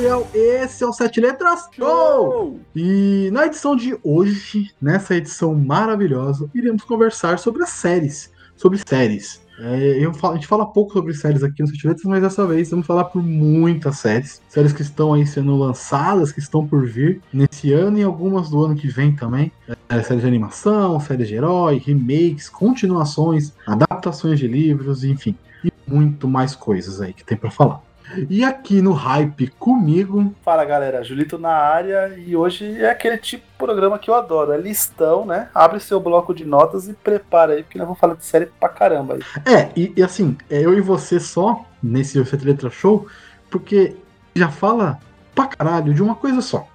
Gabriel, esse é o Sete Letras Show! E na edição de hoje, nessa edição maravilhosa, iremos conversar sobre as séries. Sobre séries. É, falo, a gente fala pouco sobre séries aqui no Sete Letras, mas dessa vez vamos falar por muitas séries. Séries que estão aí sendo lançadas, que estão por vir nesse ano e algumas do ano que vem também. É, séries de animação, séries de herói, remakes, continuações, adaptações de livros, enfim. E muito mais coisas aí que tem para falar. E aqui no Hype comigo. Fala galera, Julito na área e hoje é aquele tipo de programa que eu adoro, é listão, né? Abre seu bloco de notas e prepara aí, porque nós vamos falar de série pra caramba aí. É, e, e assim, é eu e você só nesse Sete Letra Show, porque já fala pra caralho de uma coisa só.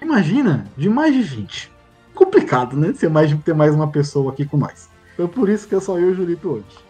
Imagina, de mais de 20. Complicado, né? Ser mais, ter mais uma pessoa aqui com nós. Foi por isso que é só eu e o Julito hoje.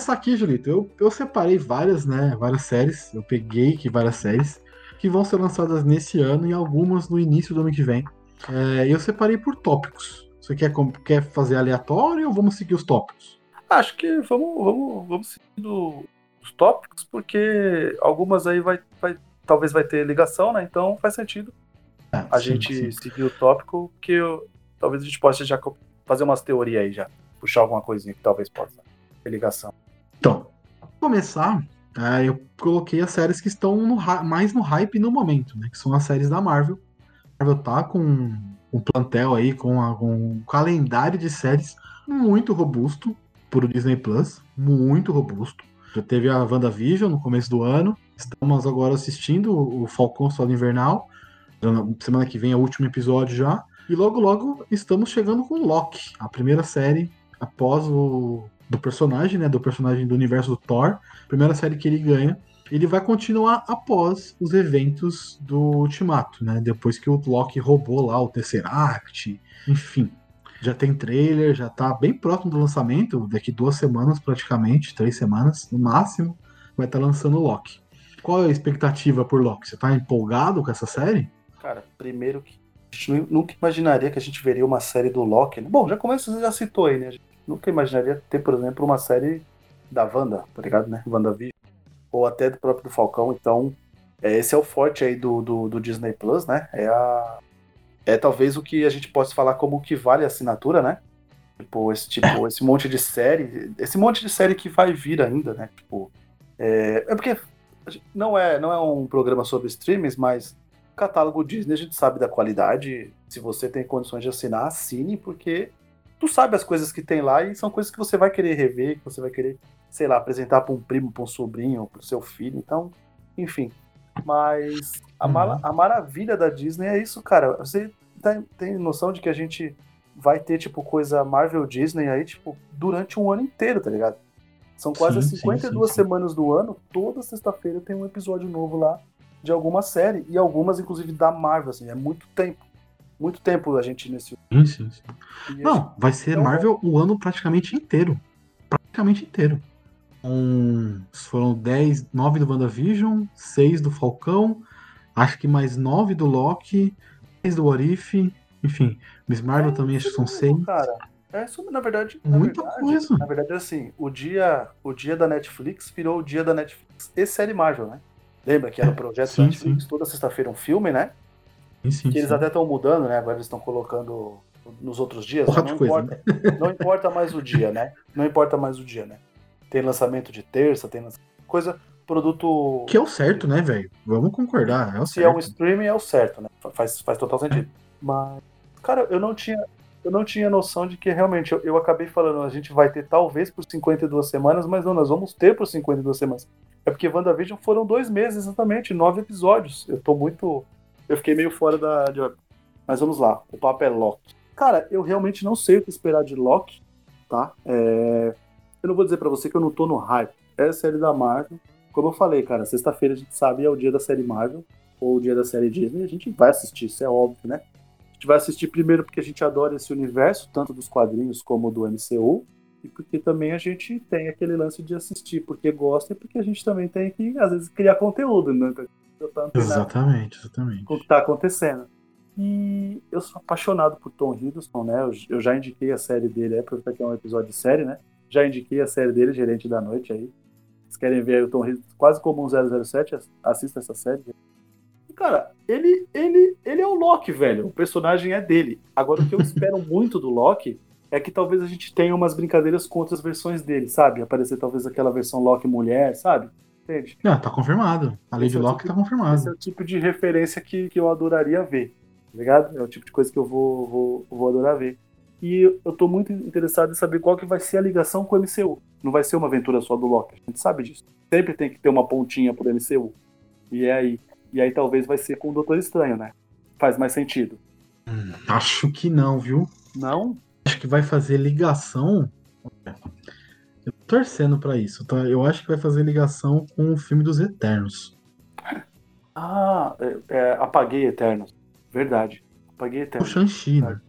Começar aqui, Julito. Eu, eu separei várias, né? Várias séries. Eu peguei aqui várias séries que vão ser lançadas nesse ano e algumas no início do ano que vem. É, eu separei por tópicos. Você quer, quer fazer aleatório ou vamos seguir os tópicos? Acho que vamos, vamos, vamos seguir os tópicos, porque algumas aí vai, vai, talvez vai ter ligação, né? Então faz sentido é, a sim, gente sim. seguir o tópico, que eu, talvez a gente possa já fazer umas teorias aí já. Puxar alguma coisinha que talvez possa ter ligação. Então, pra começar, é, eu coloquei as séries que estão no, mais no hype no momento, né? Que são as séries da Marvel. A Marvel tá com um plantel aí, com, a, com um calendário de séries muito robusto pro Disney Plus. Muito robusto. Já teve a WandaVision no começo do ano. Estamos agora assistindo o Falcão Soldado Invernal. Semana que vem é o último episódio já. E logo, logo estamos chegando com Loki, a primeira série após o do personagem, né? Do personagem do universo do Thor. Primeira série que ele ganha. Ele vai continuar após os eventos do Ultimato, né? Depois que o Loki roubou lá o Tesseract, enfim. Já tem trailer, já tá bem próximo do lançamento, daqui duas semanas praticamente, três semanas no máximo, vai estar tá lançando o Loki. Qual é a expectativa por Loki? Você tá empolgado com essa série? Cara, primeiro que a gente nunca imaginaria que a gente veria uma série do Loki. Né? Bom, já começa, você já citou aí, né? Nunca imaginaria ter, por exemplo, uma série da Wanda, tá ligado, né? WandaVision. Ou até do próprio do Falcão. Então, é, esse é o forte aí do, do, do, Disney Plus, né? É, a, é talvez o que a gente possa falar como o que vale a assinatura, né? Tipo, esse, tipo, esse monte de série. Esse monte de série que vai vir ainda, né? Tipo. É, é porque não é, não é um programa sobre streams, mas catálogo Disney a gente sabe da qualidade. Se você tem condições de assinar, assine, porque tu sabe as coisas que tem lá e são coisas que você vai querer rever, que você vai querer, sei lá, apresentar para um primo, para um sobrinho, para o seu filho. Então, enfim. Mas a, uhum. a maravilha da Disney é isso, cara. Você tem, tem noção de que a gente vai ter, tipo, coisa Marvel Disney aí, tipo, durante um ano inteiro, tá ligado? São quase sim, 52 sim, sim, semanas do ano, toda sexta-feira tem um episódio novo lá de alguma série, e algumas, inclusive, da Marvel, assim, é muito tempo muito tempo a gente nesse. Sim, sim, sim. Não, vai ser então, Marvel o ano praticamente inteiro. Praticamente inteiro. Um, foram 10, 9 do WandaVision, 6 do Falcão, acho que mais 9 do Loki, 10 do Warif, enfim. Miss Marvel é também acho que são 6. Cara, é isso, na verdade. Muita na verdade, coisa. Na verdade, assim, o dia, o dia da Netflix virou o dia da Netflix e série Marvel, né? Lembra que era o projeto sim, da Netflix, sim. toda sexta-feira um filme, né? Sim, sim, que eles até estão mudando, né? Agora eles estão colocando nos outros dias. Não, importa, né? não importa mais o dia, né? Não importa mais o dia, né? Tem lançamento de terça, tem lançamento... coisa, produto. Que é o certo, né, velho? Vamos concordar. É Se certo. é um streaming, é o certo, né? Faz, faz total sentido. Mas, cara, eu não tinha. Eu não tinha noção de que realmente eu, eu acabei falando, a gente vai ter talvez por 52 semanas, mas não, nós vamos ter por 52 semanas. É porque WandaVision foram dois meses exatamente, nove episódios. Eu tô muito eu fiquei meio fora da. De... Mas vamos lá, o papo é Loki. Cara, eu realmente não sei o que esperar de Loki, tá? É... Eu não vou dizer para você que eu não tô no hype. É a série da Marvel. Como eu falei, cara, sexta-feira a gente sabe é o dia da série Marvel. ou o dia da série Disney, a gente vai assistir, isso é óbvio, né? A gente vai assistir primeiro porque a gente adora esse universo, tanto dos quadrinhos como do MCU, e porque também a gente tem aquele lance de assistir porque gosta e porque a gente também tem que, às vezes, criar conteúdo, né? Exatamente, exatamente. Com o que tá acontecendo. E eu sou apaixonado por Tom Hiddleston, né? Eu, eu já indiquei a série dele, é porque aqui é um episódio de série, né? Já indiquei a série dele, Gerente da Noite aí. Se querem ver o Tom Hiddleston quase como um 007, assista essa série. E, cara, ele, ele, ele é o Loki, velho. O personagem é dele. Agora, o que eu espero muito do Loki é que talvez a gente tenha umas brincadeiras com outras versões dele, sabe? Aparecer talvez aquela versão Loki mulher, sabe? Entende? Não, tá confirmado. A Lady é Loki tipo, tá confirmado. Esse é o tipo de referência que, que eu adoraria ver, tá ligado? É o tipo de coisa que eu vou, vou, vou adorar ver. E eu tô muito interessado em saber qual que vai ser a ligação com o MCU. Não vai ser uma aventura só do Loki, a gente sabe disso. Sempre tem que ter uma pontinha pro MCU. E é aí. E aí talvez vai ser com o Doutor Estranho, né? Faz mais sentido. Hum, acho que não, viu? Não? acho que vai fazer ligação. Eu tô torcendo para isso, tá? Eu acho que vai fazer ligação com o filme dos Eternos. Ah, é, é, apaguei Eternos. Verdade. Apaguei Eternos. O Shang-Chi, né?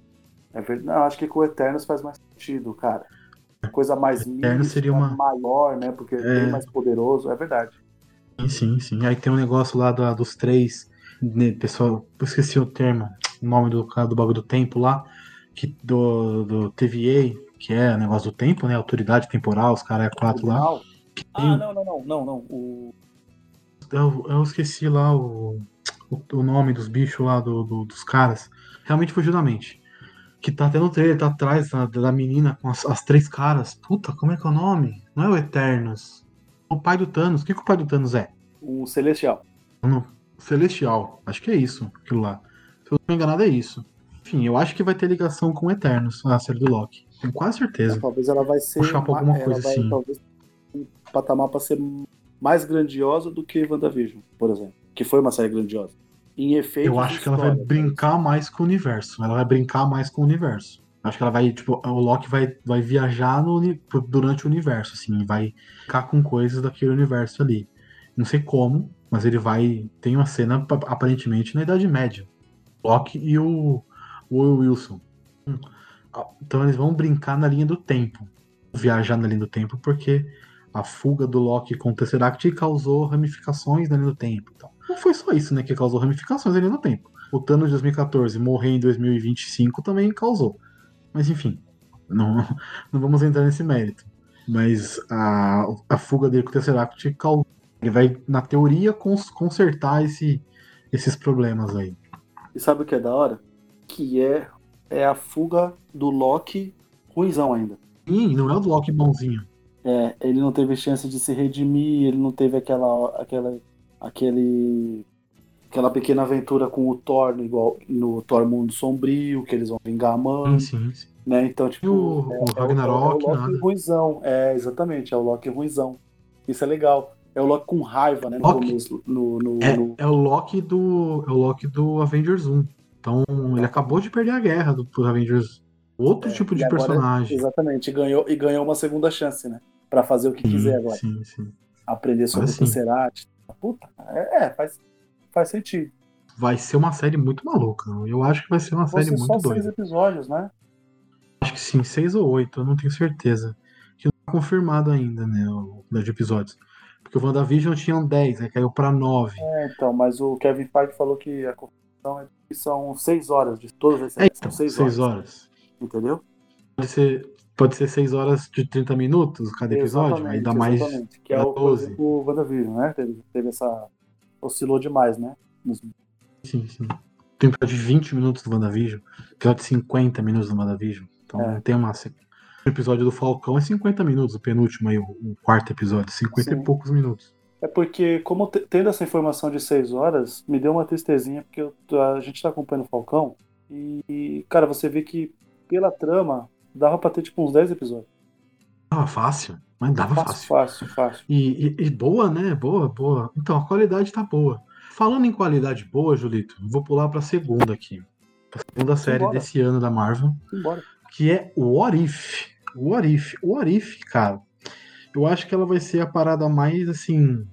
É verdade. Não, acho que com Eternos faz mais sentido, cara. Coisa mais Eternos seria uma maior, né? Porque é bem mais poderoso, é verdade. Sim, sim, sim. Aí tem um negócio lá do, dos três, né, pessoal, eu esqueci o termo, o nome do cara do bagulho do tempo lá, que, do, do TVA, que é o negócio do tempo, né? Autoridade temporal, os caras é quatro lá. Ah, não, não, não, não, não. O... Eu, eu esqueci lá o, o, o, nome dos bichos lá do, do, dos caras. Realmente fugiu da mente. Que tá tendo trailer, tá atrás da, da menina com as, as, três caras. Puta, como é que é o nome? Não é o Eternos. É o pai do Thanos. O que, que o pai do Thanos é? O Celestial. Não, Celestial. Acho que é isso, aquilo lá. Se eu não me enganado, é isso. Enfim, eu acho que vai ter ligação com Eternos, a série do Loki. Tenho quase certeza. talvez ela vai ser. Puxar pra alguma coisa vai, assim. Talvez um patamar pra ser mais grandiosa do que WandaVision, por exemplo. Que foi uma série grandiosa. Em efeito. Eu acho que ela vai brincar mais com o universo. Ela vai brincar mais com o universo. Acho que ela vai, tipo, o Loki vai, vai viajar no, durante o universo, assim, vai ficar com coisas daquele universo ali. Não sei como, mas ele vai. Tem uma cena aparentemente na Idade Média. Loki e o, o Wilson. Então eles vão brincar na linha do tempo. Viajar na linha do tempo, porque a fuga do Loki com o Tesseract causou ramificações na linha do tempo. Então, não foi só isso, né, que causou ramificações na linha do tempo. O Thanos de 2014 morrer em 2025 também causou. Mas enfim, não, não vamos entrar nesse mérito. Mas a, a fuga dele com o Tesseract causou. Ele vai, na teoria, cons, consertar esse, esses problemas aí. E sabe o que é da hora? que é, é a fuga do Loki ruizão ainda. Sim, não é o Loki bonzinho. É, ele não teve chance de se redimir, ele não teve aquela, aquela, aquele, aquela pequena aventura com o Thor, no, igual no Thor Mundo Sombrio, que eles vão vingar a mãe. Sim, sim. Né? Então, tipo, o, é, o Ragnarok, é o, é o Loki nada. ruizão. É, exatamente, é o Loki ruizão. Isso é legal. É o Loki com raiva, né? No Loki. começo. No, no, É, no... é o Loki do. É o Loki do Avengers 1. Então ele acabou de perder a guerra do, pro Avengers. Outro É, tipo de agora- personagem. Exatamente, e ganhou, e ganhou uma segunda chance, né? Pra fazer o que Sim, quiser agora. sim, sim. Aprender sobre o. Tesseract. Puta, é, é, faz, faz sentido. Vai ser uma série muito maluca. Eu acho que vai ser uma Vão série ser só muito seis doida. episódios, né? Acho que sim, seis ou oito, eu não tenho certeza. Que não tá confirmado ainda, né? O de episódios. Porque o WandaVision tinham 10, aí caiu pra 9. É, então, mas o Kevin Feige falou que a confusão é são seis horas de todas as É, séries. então, são 6 seis horas. horas. Entendeu? Pode ser, pode ser 6 horas de 30 minutos cada episódio, aí dá mais. exatamente. Que é o, por 12. exemplo, o WandaVision, né? Teve, teve essa. Oscilou demais, né? Nos- Sim, sim. Tem episódio de 20 minutos do WandaVision, episódio de 50 minutos do WandaVision. Então É. tem uma. O episódio do Falcão é 50 minutos, o penúltimo aí, o, o quarto episódio, 50 Sim. e poucos minutos. É porque, como te- tendo essa informação de seis horas, me deu uma tristezinha, porque eu a gente tá acompanhando o Falcão, e, cara, você vê que pela trama, dava pra ter tipo uns 10 episódios. Dava fácil, mas dava Fácil, fácil. fácil, fácil. E, e- e boa, né? Boa, boa. Então, a qualidade tá boa. Falando em qualidade boa, Julito, vou pular pra segunda aqui. Pra segunda série Simbora. desse ano da Marvel. Embora. que é o What If. O What If. O What If, cara, eu acho que ela vai ser a parada mais, assim,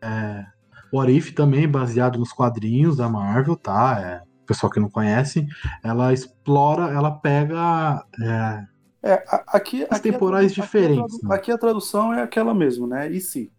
é, What If também, baseado nos quadrinhos da Marvel, tá? É, pessoal que não conhece, ela explora, ela pega. É, É, aqui, As aqui temporais diferentes, Aqui a, né? aqui a tradução é aquela mesmo, né? E se?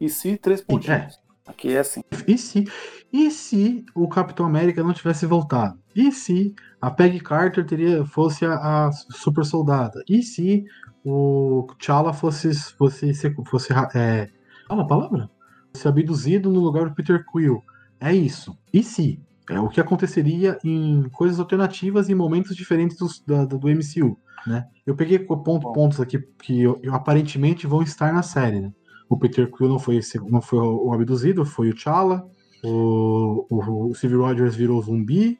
E se três pontinhos. Aqui é assim. E se, e se o Capitão América não tivesse voltado? E se a Peggy Carter teria, fosse a, a super soldada? E se o T'Challa fosse fosse fosse, é, fala a palavra? Fosse abduzido no lugar do Peter Quill? É isso. E se? É o que aconteceria em coisas alternativas em momentos diferentes dos- da- do, MCU, né? Eu peguei ponto- pontos aqui que eu- eu aparentemente vão estar na série, né? O Peter Quill não foi, esse- não foi o o abduzido, foi o T'Challa. O, o, o Steve Rogers virou zumbi.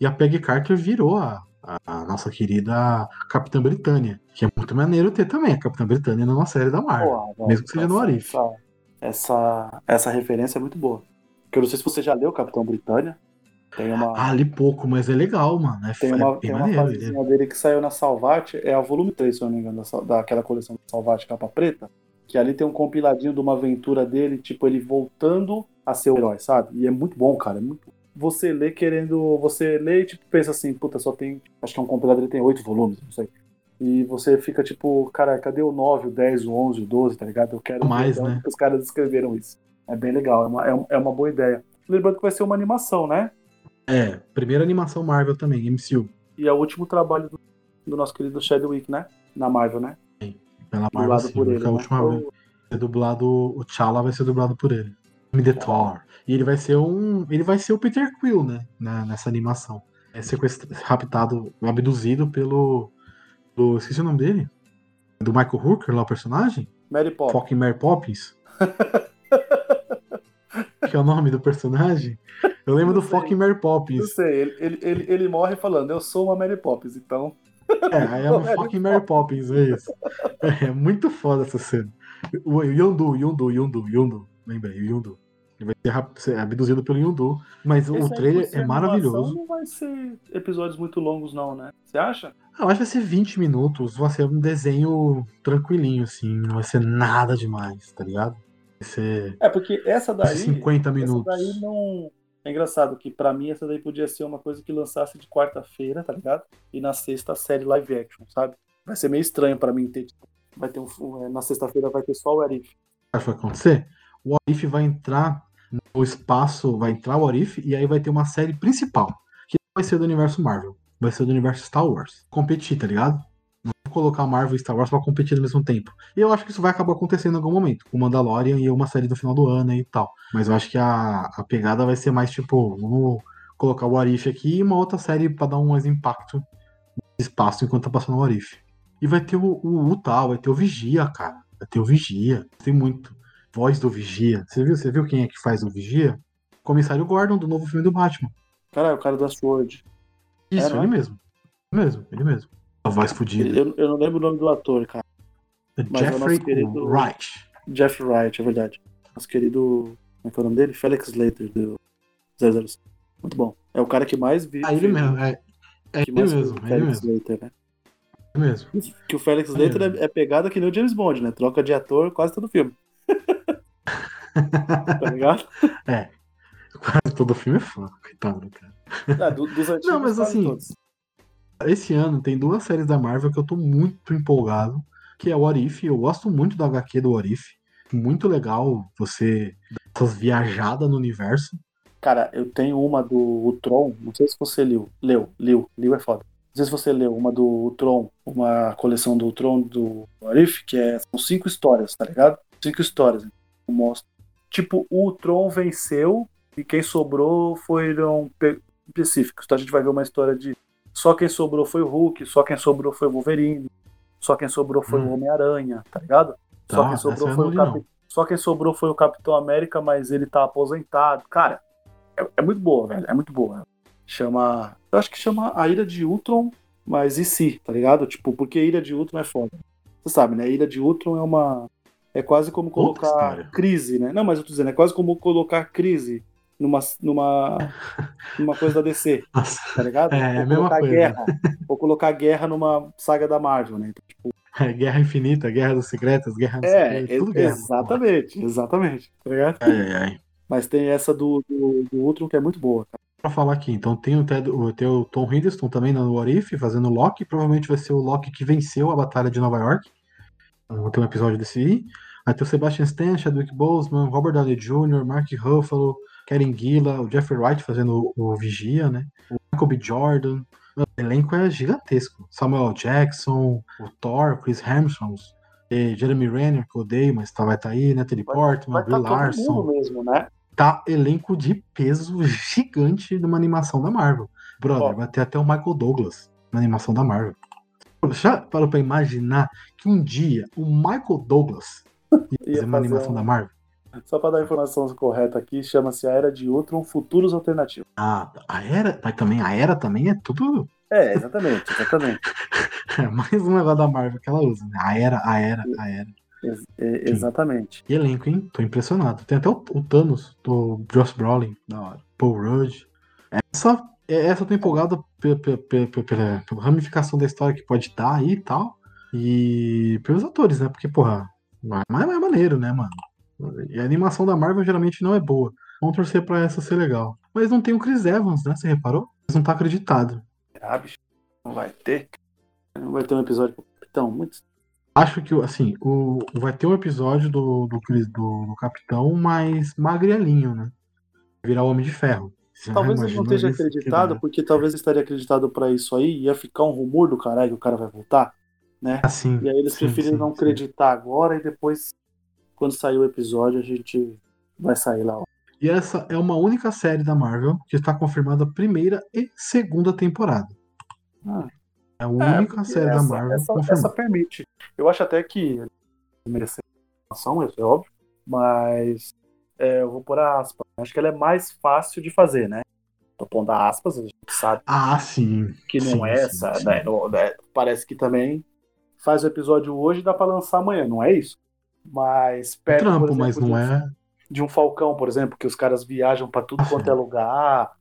E a Peggy Carter virou a, a- nossa querida Capitã Britânia. Que é muito maneiro ter também a Capitã Britânia numa série da Marvel. Velho, mesmo que seja no essa- Arif. Essa, essa, essa referência é muito boa. Porque eu não sei se você já leu Capitão Britânia. Tem uma, Ah, li pouco, mas é legal, mano. É, tem é uma, bem tem uma ele fasezinha dele que saiu na Salvate, é a volume 3, se eu não me engano, da, daquela coleção da Salvate capa preta. Que ali tem um compiladinho de uma aventura dele, tipo, ele voltando a ser o herói, sabe? E é muito bom, cara. É muito... Você lê querendo. Você lê e tipo, pensa assim, puta, só tem. Acho que é um compilado, ele tem oito volumes, não sei. E você fica tipo, cara, cadê o 9, o 10, o 11, o 12, tá ligado? Eu quero Mais, né? que os caras escreveram isso. É bem legal, é uma, é, é uma boa ideia. Lembrando que vai ser uma animação, né? É, primeira animação Marvel também, MCU. E é o último trabalho do, do nosso querido Chadwick, né? Na Marvel, né? Pela Marvel, Dublado sim. por ele. ser a né? última vez. Ser dublado, o T'Challa vai ser dublado por ele. Me The Thor. E ele vai ser um. Ele vai ser o Peter Quill, né? na- nessa animação. É sequestrado, raptado, abduzido pelo. pelo esqueci o nome dele? Do Michael Hooker, lá o personagem? Mary Poppins. Fucking Mary Poppins. que é o nome do personagem? Eu lembro do. Fucking Mary Eu Poppins. sei, ele, ele, ele, ele morre falando, eu sou uma Mary Poppins, então. É, aí é um fucking Mary Poppins, é isso. É muito foda essa cena. O Yondu, Yondu, Yondu, Yondu. Lembrei, o Yondu. Ele vai ser, abduzido pelo Yondu. Mas Esse o trailer é maravilhoso. Não vai ser episódios muito longos, não, né? Você acha? Ah, Eu acho que vai ser 20 minutos, vai ser um desenho tranquilinho, assim. Não vai ser nada demais, tá ligado? Vai ser É, porque essa daí. ser 50 Essa minutos. daí não. É engraçado que pra mim essa daí podia ser uma coisa que lançasse de quarta-feira, tá ligado? E na sexta série live action, sabe? Vai ser meio estranho pra mim ter. tipo, Vai ter um. é, Na sexta-feira vai ter só o Arif. Sabe o que vai acontecer? O Arif vai entrar no espaço, vai entrar o Arif e aí vai ter uma série principal, que vai ser do universo Marvel, vai ser do universo Star Wars. Competir, tá ligado? Não colocar Marvel e Star Wars pra competir ao mesmo tempo. E eu acho que isso vai acabar acontecendo em algum momento, com Mandalorian e uma série do final do ano e tal. Mas eu acho que a, a pegada vai ser mais tipo, vamos colocar o Arif aqui e uma outra série pra dar um mais impacto espaço enquanto tá passando o Arif. E vai ter o, o, vai ter o Vigia, cara. Vai ter o Vigia. Tem muito. Voz do Vigia. Você viu, você viu quem é que faz o Vigia? Comissário Gordon, do novo filme do Batman. Caralho, o cara da Sword. Isso, É, é? ele mesmo. Ele mesmo, ele mesmo. A voz fodida. Eu, eu não lembro o nome do ator, cara. mas é o Jeffrey querido- Wright. Jeff Wright, é verdade. Nosso querido. Como é que é o nome dele? Felix Slater, do 007. Muito bom. É o cara que mais vive. Ah, ele mesmo. É, é ele mesmo, é ele Felix mesmo. Slater, né? Ele mesmo. Que o Felix Slater mesmo. é, é pegada que nem o James Bond, né? Troca de ator quase todo filme. tá ligado? Quase todo filme é foda, coitado, cara. Ah, do- dos antigos, Não, mas assim, todos. Esse ano tem duas séries da Marvel que eu tô muito empolgado, que é o What If. Eu gosto muito do HQ do What If. Muito legal você essas viajadas no universo. Cara, eu tenho uma do Tron, não sei se você leu. Leu, leu, leu é foda. Não sei se você leu uma do Tron, uma coleção do Tron do Arif, que é, são cinco histórias, tá ligado? Cinco histórias. Eu mostro. Tipo, o Tron venceu e quem sobrou foram pe- específicos. Então a gente vai ver uma história de só quem sobrou foi o Hulk, só quem sobrou foi o Wolverine, só quem sobrou foi Hum. o Homem-Aranha, tá ligado? Só Tá, quem essa sobrou foi o Cap... Só quem sobrou foi o Capitão América, mas ele tá aposentado. Cara, é, é muito boa, velho. É muito boa. Chama. Eu acho que chama A Ilha de Ultron, mas e se, tá ligado? Tipo, porque Ilha de Ultron é foda. Você sabe, né? Ilha de Ultron é uma. É quase como colocar crise, né? Não, mas eu tô dizendo, é quase como colocar crise numa, numa, numa coisa da DC, Nossa, tá ligado? É, é a Ou mesma colocar coisa. guerra. Ou colocar guerra numa saga da Marvel, né? Então, tipo, é Guerra Infinita, Guerra dos Secretos, Guerra sei é, o quê, tudo guerra. exatamente, exatamente. Tá ligado? Ai, ai. Mas tem essa do, do, do Ultron que é muito boa, cara. Pra falar aqui, então tem o, Ted, tem o Tom Hiddleston também no What If, fazendo Loki. Provavelmente vai ser o Loki que venceu a Batalha de Nova York. Então, Vai ter um episódio desse aí. Vai ter o Sebastian Stan, Chadwick Boseman, Robert Downey Jr., Mark Ruffalo, Karen Gilla, o Jeffrey Wright fazendo o, o Vigia, né? O Michael B. Jordan. O elenco é gigantesco. Samuel Jackson, o Thor, Chris Hemsworth, Jeremy Renner, que eu odeio, mas tá, vai estar tá aí, Natalie Portman, Vai Brie estar todo Larson. mesmo, né? Tá elenco de peso gigante de uma animação da Marvel. Brother, Ó. vai ter até o Michael Douglas na animação da Marvel. Já parou pra imaginar que um dia o Michael Douglas fazer uma animação da Marvel? Só pra dar a informação correta aqui, chama-se A Era de Ultron Futuros Alternativos. Ah, a era, mas também a era também é tudo É, exatamente, exatamente. é mais um negócio da Marvel que ela usa, né? A era, a era, a era. Ex- é, exatamente. E elenco, hein? Tô impressionado. Tem até o, o Thanos do Josh Brolin, da hora. Paul Rudd. Essa, é- essa eu tô empolgado pe- pe- pe- pe- pela, pela ramificação da história que pode dar aí e tal. E pelos atores, né? Porque, porra, mas mas é maneiro, né, mano? E a animação da Marvel geralmente não é boa. Vamos torcer pra essa ser legal. Mas não tem o Chris Evans, né? Você reparou? Mas não tá acreditado. Ah, bicho, não vai ter. Não vai ter um episódio pro Capitão. Muito... Acho que, assim, o, vai ter um episódio do, do, Chris- do, do Capitão mais magrelinho, né? Virar o Homem de Ferro. Você Talvez ele não esteja acreditado, porque talvez ele estaria acreditado pra isso aí, ia ficar um rumor do caralho que o cara vai voltar, né? Assim, E aí eles sim, preferiram sim, não sim. acreditar agora e depois, quando sair o episódio, a gente vai sair lá. E essa é uma única série da Marvel que está confirmada a primeira e segunda temporada. Ah, É a É, única porque série da essa, Marvel essa, confirmada. essa permite. Eu acho até que merecer informação, isso é óbvio, mas é, eu vou pôr aspas. Acho que ela é mais fácil de fazer, né? Tô pondo aspas, a gente sabe Ah, sim. que não Sim, é sim, essa, sim. né? Né? Parece que também faz o episódio hoje e dá pra lançar amanhã, não é isso? Mas perto, Trampo, exemplo, mas de não um- é. de um Falcão, por exemplo, que os caras viajam pra tudo quanto sim. é lugar,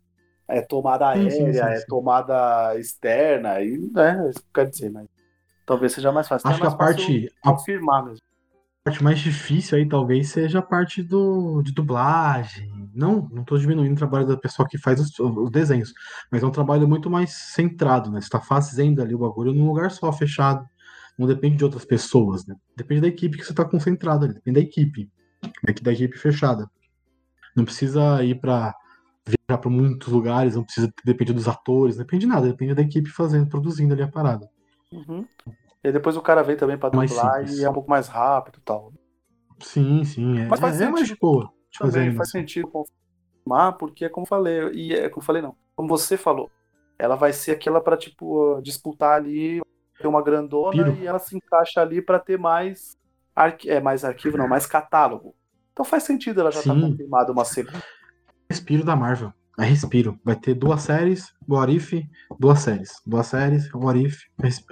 é tomada Sim, sim, aérea, sim, é sim. tomada externa, e né, isso que quer dizer, mas talvez seja mais fácil. Acho que é a mais parte, a confirmar mesmo. parte mais difícil aí talvez seja a parte do, de dublagem. Não, não tô diminuindo o trabalho da pessoa que faz os, os desenhos, mas é um trabalho muito mais centrado, né? Você tá fazendo ali o bagulho num lugar só, fechado. Não depende de outras pessoas, né? Depende da equipe que você tá concentrado ali, depende da equipe, da, da equipe fechada. Não precisa ir para viajar para muitos lugares, não precisa depender dos atores, não depende de nada, depende da equipe fazendo, produzindo ali a parada. Uhum. E depois o cara vem também Mais dublar e é um pouco mais rápido e tal. Sim, sim, é, Mas faz é mais de sentido boa de fazer Também faz sentido confirmar, porque é como eu falei, e é como falei, não. Como você falou, ela vai ser aquela pra, tipo, disputar ali, ter uma grandona Piro. e ela se encaixa ali pra ter mais, arqui... é, mais arquivo, não, mais catálogo. Então faz sentido ela já tá Sim. confirmada uma segunda. Respiro da Marvel. É respiro. Vai ter duas séries, What If, duas séries. Duas séries, What If, res-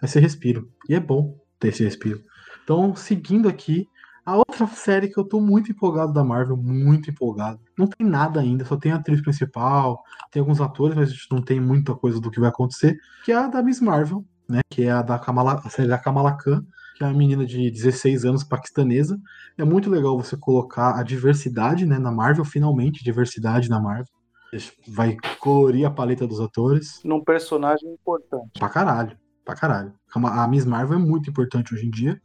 vai ser respiro. E é bom ter esse respiro. Então, seguindo aqui, a outra série que eu tô muito empolgado da Marvel, muito empolgado. Não tem nada ainda, só tem a atriz principal, tem alguns atores, mas a gente não tem muita coisa do que vai acontecer, que é a da Miss Marvel, né? Que é a da Kamala, a série da Kamala Khan, que é uma menina de 16 anos paquistanesa. É muito legal você colocar a diversidade, né, na Marvel, finalmente diversidade na Marvel. Vai colorir a paleta dos atores. Num personagem importante. Pra caralho. Pra caralho. A Miss Marvel é muito importante hoje em dia.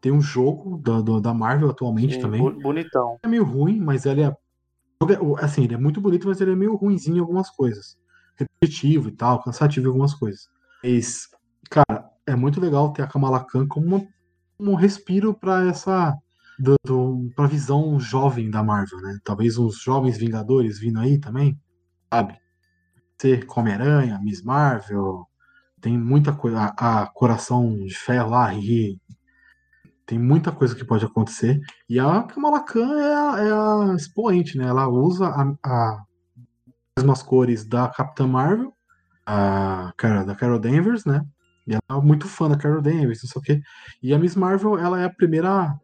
Tem um jogo da, da Marvel atualmente Sim, também. bonitão. É meio ruim, mas ele é. Assim, ele é muito bonito, mas ele é meio ruinzinho em algumas coisas. Repetitivo e tal, cansativo em algumas coisas. Mas, cara, é muito legal ter a Kamala Khan como uma- um respiro pra essa. Do, do, pra visão jovem da Marvel, né? Talvez os jovens Vingadores vindo aí também, sabe? Ser Homem-Aranha, Miss Marvel, tem muita coisa. A, a Coração de Ferro lá, e tem muita coisa que pode acontecer. E a Kamala Khan é a, é a expoente, né? Ela usa a, a- as mesmas cores da Capitã Marvel, a, Cara- da Carol Danvers, né? E ela é muito fã da Carol Danvers, não sei o quê. E a Miss Marvel, ela é a primeira,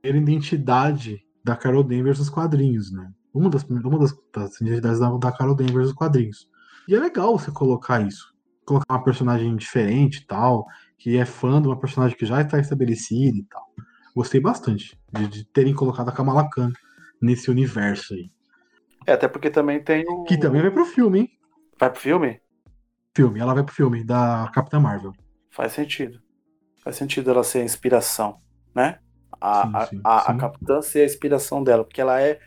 primeira identidade da Carol Danvers nos quadrinhos, né? Uma das, uma das, das identidades da, da Carol Danvers nos quadrinhos. E é legal você colocar isso. Colocar uma personagem diferente e tal, que é fã de uma personagem que já está estabelecida e tal. Gostei bastante de, de terem colocado a Kamala Khan nesse universo aí. É, até porque também tem o. Que também vai pro filme, hein? Vai pro filme? Filme, ela vai pro filme da Capitã Marvel. Faz sentido. Faz sentido ela ser a inspiração, né? A, Sim, a- sim, a, a sim. Capitã ser a inspiração dela, porque ela é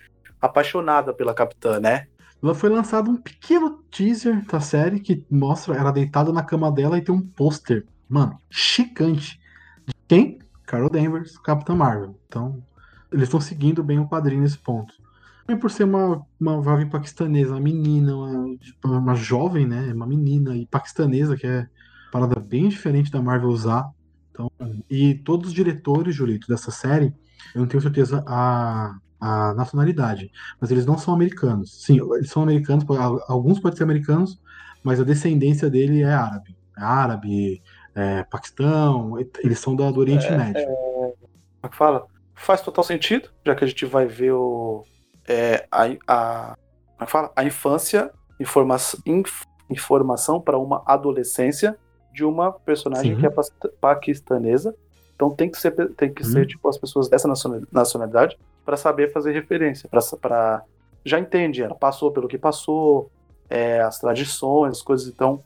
apaixonada pela Capitã, né? Ela foi lançado um pequeno teaser da série que mostra ela deitada na cama dela e tem um pôster, mano, chicante. De quem? Carol Danvers, Capitã Marvel. Então, eles estão seguindo bem o quadrinho nesse ponto. Também por ser uma, uma jovem paquistanesa, uma menina, uma, uma jovem, né? Uma menina e paquistanesa, que é parada bem diferente da Marvel usar. Então, e todos os diretores, Julito, dessa série, eu não tenho certeza a, a nacionalidade mas eles não são americanos. Sim, eles são americanos, alguns podem ser americanos, mas a descendência dele é árabe. É árabe, é Paquistão, eles são da- do Oriente Médio. Como é que fala? Faz total sentido, já que a gente vai ver o. é, a, a, como é que fala? a infância, informa, inf- informação para uma adolescência de uma personagem Sim. que é paquistanesa. Então tem que ser, tem que Hum. ser tipo, as pessoas dessa naciona- nacionalidade para saber fazer referência. para Já entende, ela passou pelo que passou, é, as tradições, as coisas, então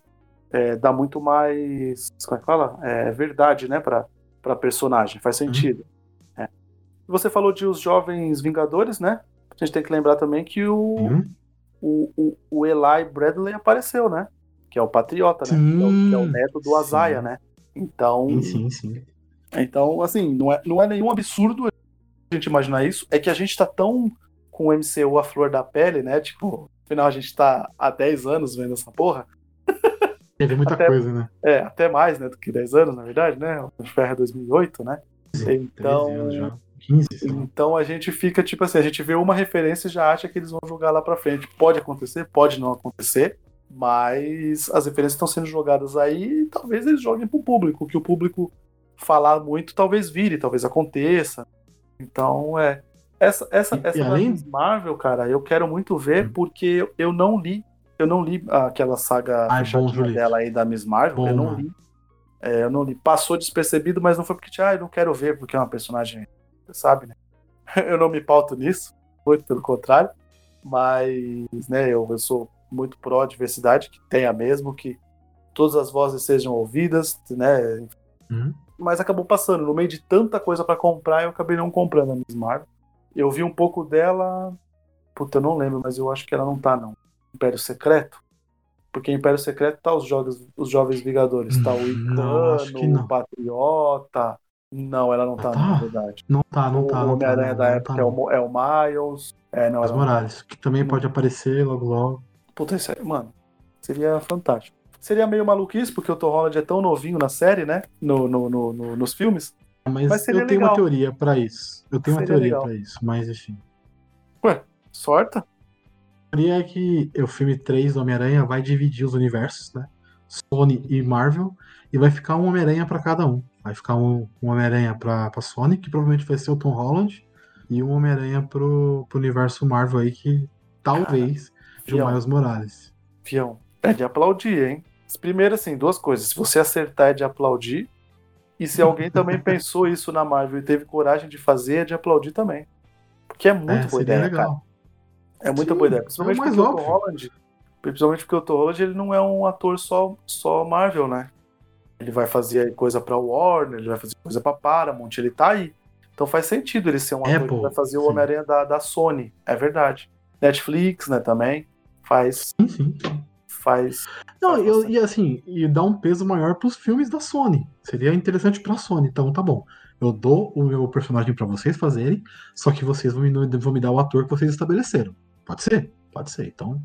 é, dá muito mais. Como é que fala? É, verdade, né? Pra, pra personagem, faz sentido. É. Você falou de os jovens Vingadores, né? A gente tem que lembrar também que o, Hum? o, o, o Eli Bradley apareceu, né? Que é o Patriota, né? Que é o, que é o Sim, neto do sim. Azaia, né? Então, Sim, sim, sim. então, assim, não é, não é nenhum absurdo a gente imaginar isso. É que a gente tá tão com o MCU à flor da pele, né? Tipo, afinal a gente tá há 10 anos vendo essa porra. Teve muita Até- coisa, né? É, até mais, né? Do que 10 anos, na verdade, né? O Ferro é 2008, né? 13 Então, anos já. 15, sei lá. então a gente fica, tipo assim, a gente vê uma referência e já acha que eles vão jogar lá pra frente. Pode acontecer, pode não acontecer, mas as referências estão sendo jogadas aí e talvez eles joguem pro público. O que o público falar muito talvez vire, talvez aconteça. Então, é. Essa, essa, E- essa e além- Miss Marvel, cara, eu quero muito ver Hum. porque eu, não li. Eu não li aquela saga bom, Julito. dela aí da Miss Marvel. Bom, eu não li. É, eu não li. Passou despercebido, mas não foi porque, ah, eu não quero ver, porque é uma personagem. Você sabe, né? Eu não me pauto nisso, muito pelo contrário. Mas, né, eu, eu sou muito pró-diversidade, que tenha mesmo, que todas as vozes sejam ouvidas, né? Hum? Mas acabou passando. No meio de tanta coisa pra comprar, eu acabei não comprando a Miss Marvel. Eu vi um pouco dela. Puta, eu não lembro, mas eu acho que ela não tá, não. Império Secreto? Porque em Império Secreto tá os, jogos, os Jovens Vingadores. Tá o que Icano, o Patriota. Não, ela não tá, Ah, na tá? verdade. Não tá, não o tá. não tá, Homem-Aranha não, da época tá, é, o, é o Miles. É, não, Miles tá. Morales, que também pode aparecer logo logo. Puta, isso é, mano, seria fantástico. Seria meio maluquice, porque o Tom Holland é tão novinho na série, né? No, no, no- no- nos filmes. Mas, Mas seria eu tenho legal. uma teoria pra isso. Eu tenho uma Seria teoria legal. pra isso, mas enfim. Ué, sorta? A teoria é que o filme 3 do Homem-Aranha vai dividir os universos, né? Sony e Marvel, e vai ficar um Homem-Aranha pra cada um. Vai ficar um, um Homem-Aranha pra, pra Sony, que provavelmente vai ser o Tom Holland, e um Homem-Aranha pro, pro universo Marvel aí, que talvez de Fião. Miles Morales. Fião, é de aplaudir, hein? Primeiro, assim, duas coisas. Se você acertar, é de aplaudir. E se alguém também pensou isso na Marvel e teve coragem de fazer, é de aplaudir também. Porque é muito é, boa ideia, legal. cara. É muita Sim, boa ideia. é Principalmente mais porque o Tom. Holland. Principalmente porque o Tom Holland ele não é um ator só, só Marvel, né? Ele vai fazer coisa pra Warner, ele vai fazer coisa pra Paramount, ele tá aí. Então faz sentido ele ser um ator Apple, que vai fazer o. Homem-Aranha da, da Sony. É verdade. Netflix, né, também. Faz. Sim, sim. faz Não, Faz eu, e assim, e dá um peso maior pros filmes da Sony. Seria interessante pra Sony. Então tá bom. Eu dou o meu personagem pra vocês fazerem, só que vocês vão me, vão me dar o ator que vocês estabeleceram. Pode ser? Pode ser. Então.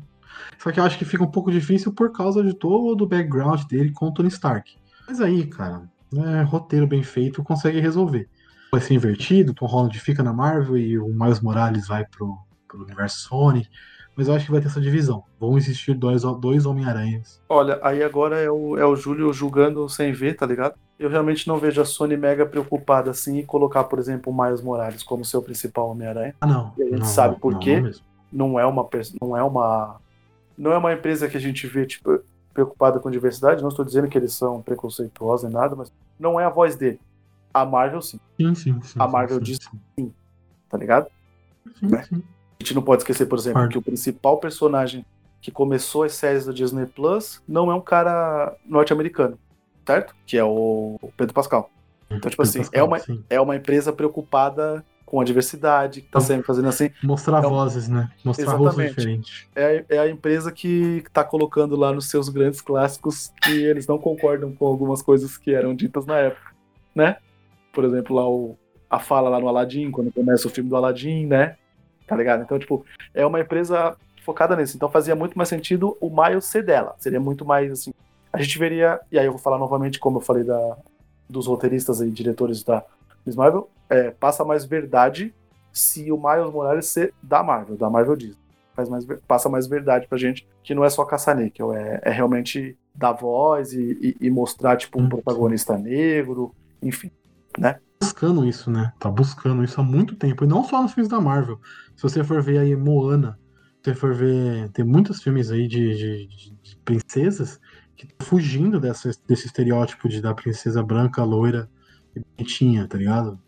Só que eu acho que fica um pouco difícil por causa de todo o background dele com o Tony Stark. Mas aí, cara, é, roteiro bem feito consegue resolver. Vai ser invertido, Tom Holland fica na Marvel e o Miles Morales vai pro, pro universo Sony. Mas eu acho que vai ter essa divisão. Vão existir dois, dois Homem-Aranhas. Olha, aí agora é o, é o Júlio julgando sem ver, tá ligado? Eu realmente não vejo a Sony mega preocupada assim em colocar, por exemplo, o Miles Morales como seu principal Homem-Aranha. Ah, não. E a gente não, sabe por não, quê. não. Não é uma não é uma não é uma empresa que a gente vê tipo preocupada com diversidade, não estou dizendo que eles são preconceituosos nem nada, mas não é a voz dele. A Marvel sim, Sim, sim, sim. A sim, Marvel sim, diz- sim. tá ligado? Sim, né? sim. A gente não pode esquecer, por exemplo, Claro. que o principal personagem que começou as séries do Disney Plus não é um cara norte-americano, certo? Que é o Pedro Pascal. Então, tipo assim, é uma, Sim. é uma empresa preocupada com a diversidade, que tá Então- sempre fazendo assim. Mostrar Então, vozes, né? Mostrar rostos exatamente. diferentes. É, é a empresa que tá colocando lá nos seus grandes clássicos que eles não concordam com algumas coisas que eram ditas na época, né? Por exemplo, lá o, a fala lá no Aladdin, quando começa o filme do Aladdin, né? Tá ligado? Então, tipo, é uma empresa focada nisso. Então fazia muito mais sentido o Miles ser dela. Seria muito mais assim. A gente veria, e aí eu vou falar novamente, como eu falei da, dos roteiristas e diretores da Miss Marvel, é, passa mais verdade se o Miles Morales ser da Marvel, da Marvel Disney. Faz mais, passa mais verdade pra gente, que não é só caça-níquel, é, é realmente dar voz e, e- e mostrar, tipo, um Hum, protagonista negro, enfim. Buscando isso, né? Tá buscando isso há muito tempo. E não só nos filmes da Marvel. Se você for ver aí Moana, se você for ver. Tem muitos filmes aí de, de- de- princesas que estão fugindo dessa, desse estereótipo de da princesa branca, loira e bonitinha, tá ligado?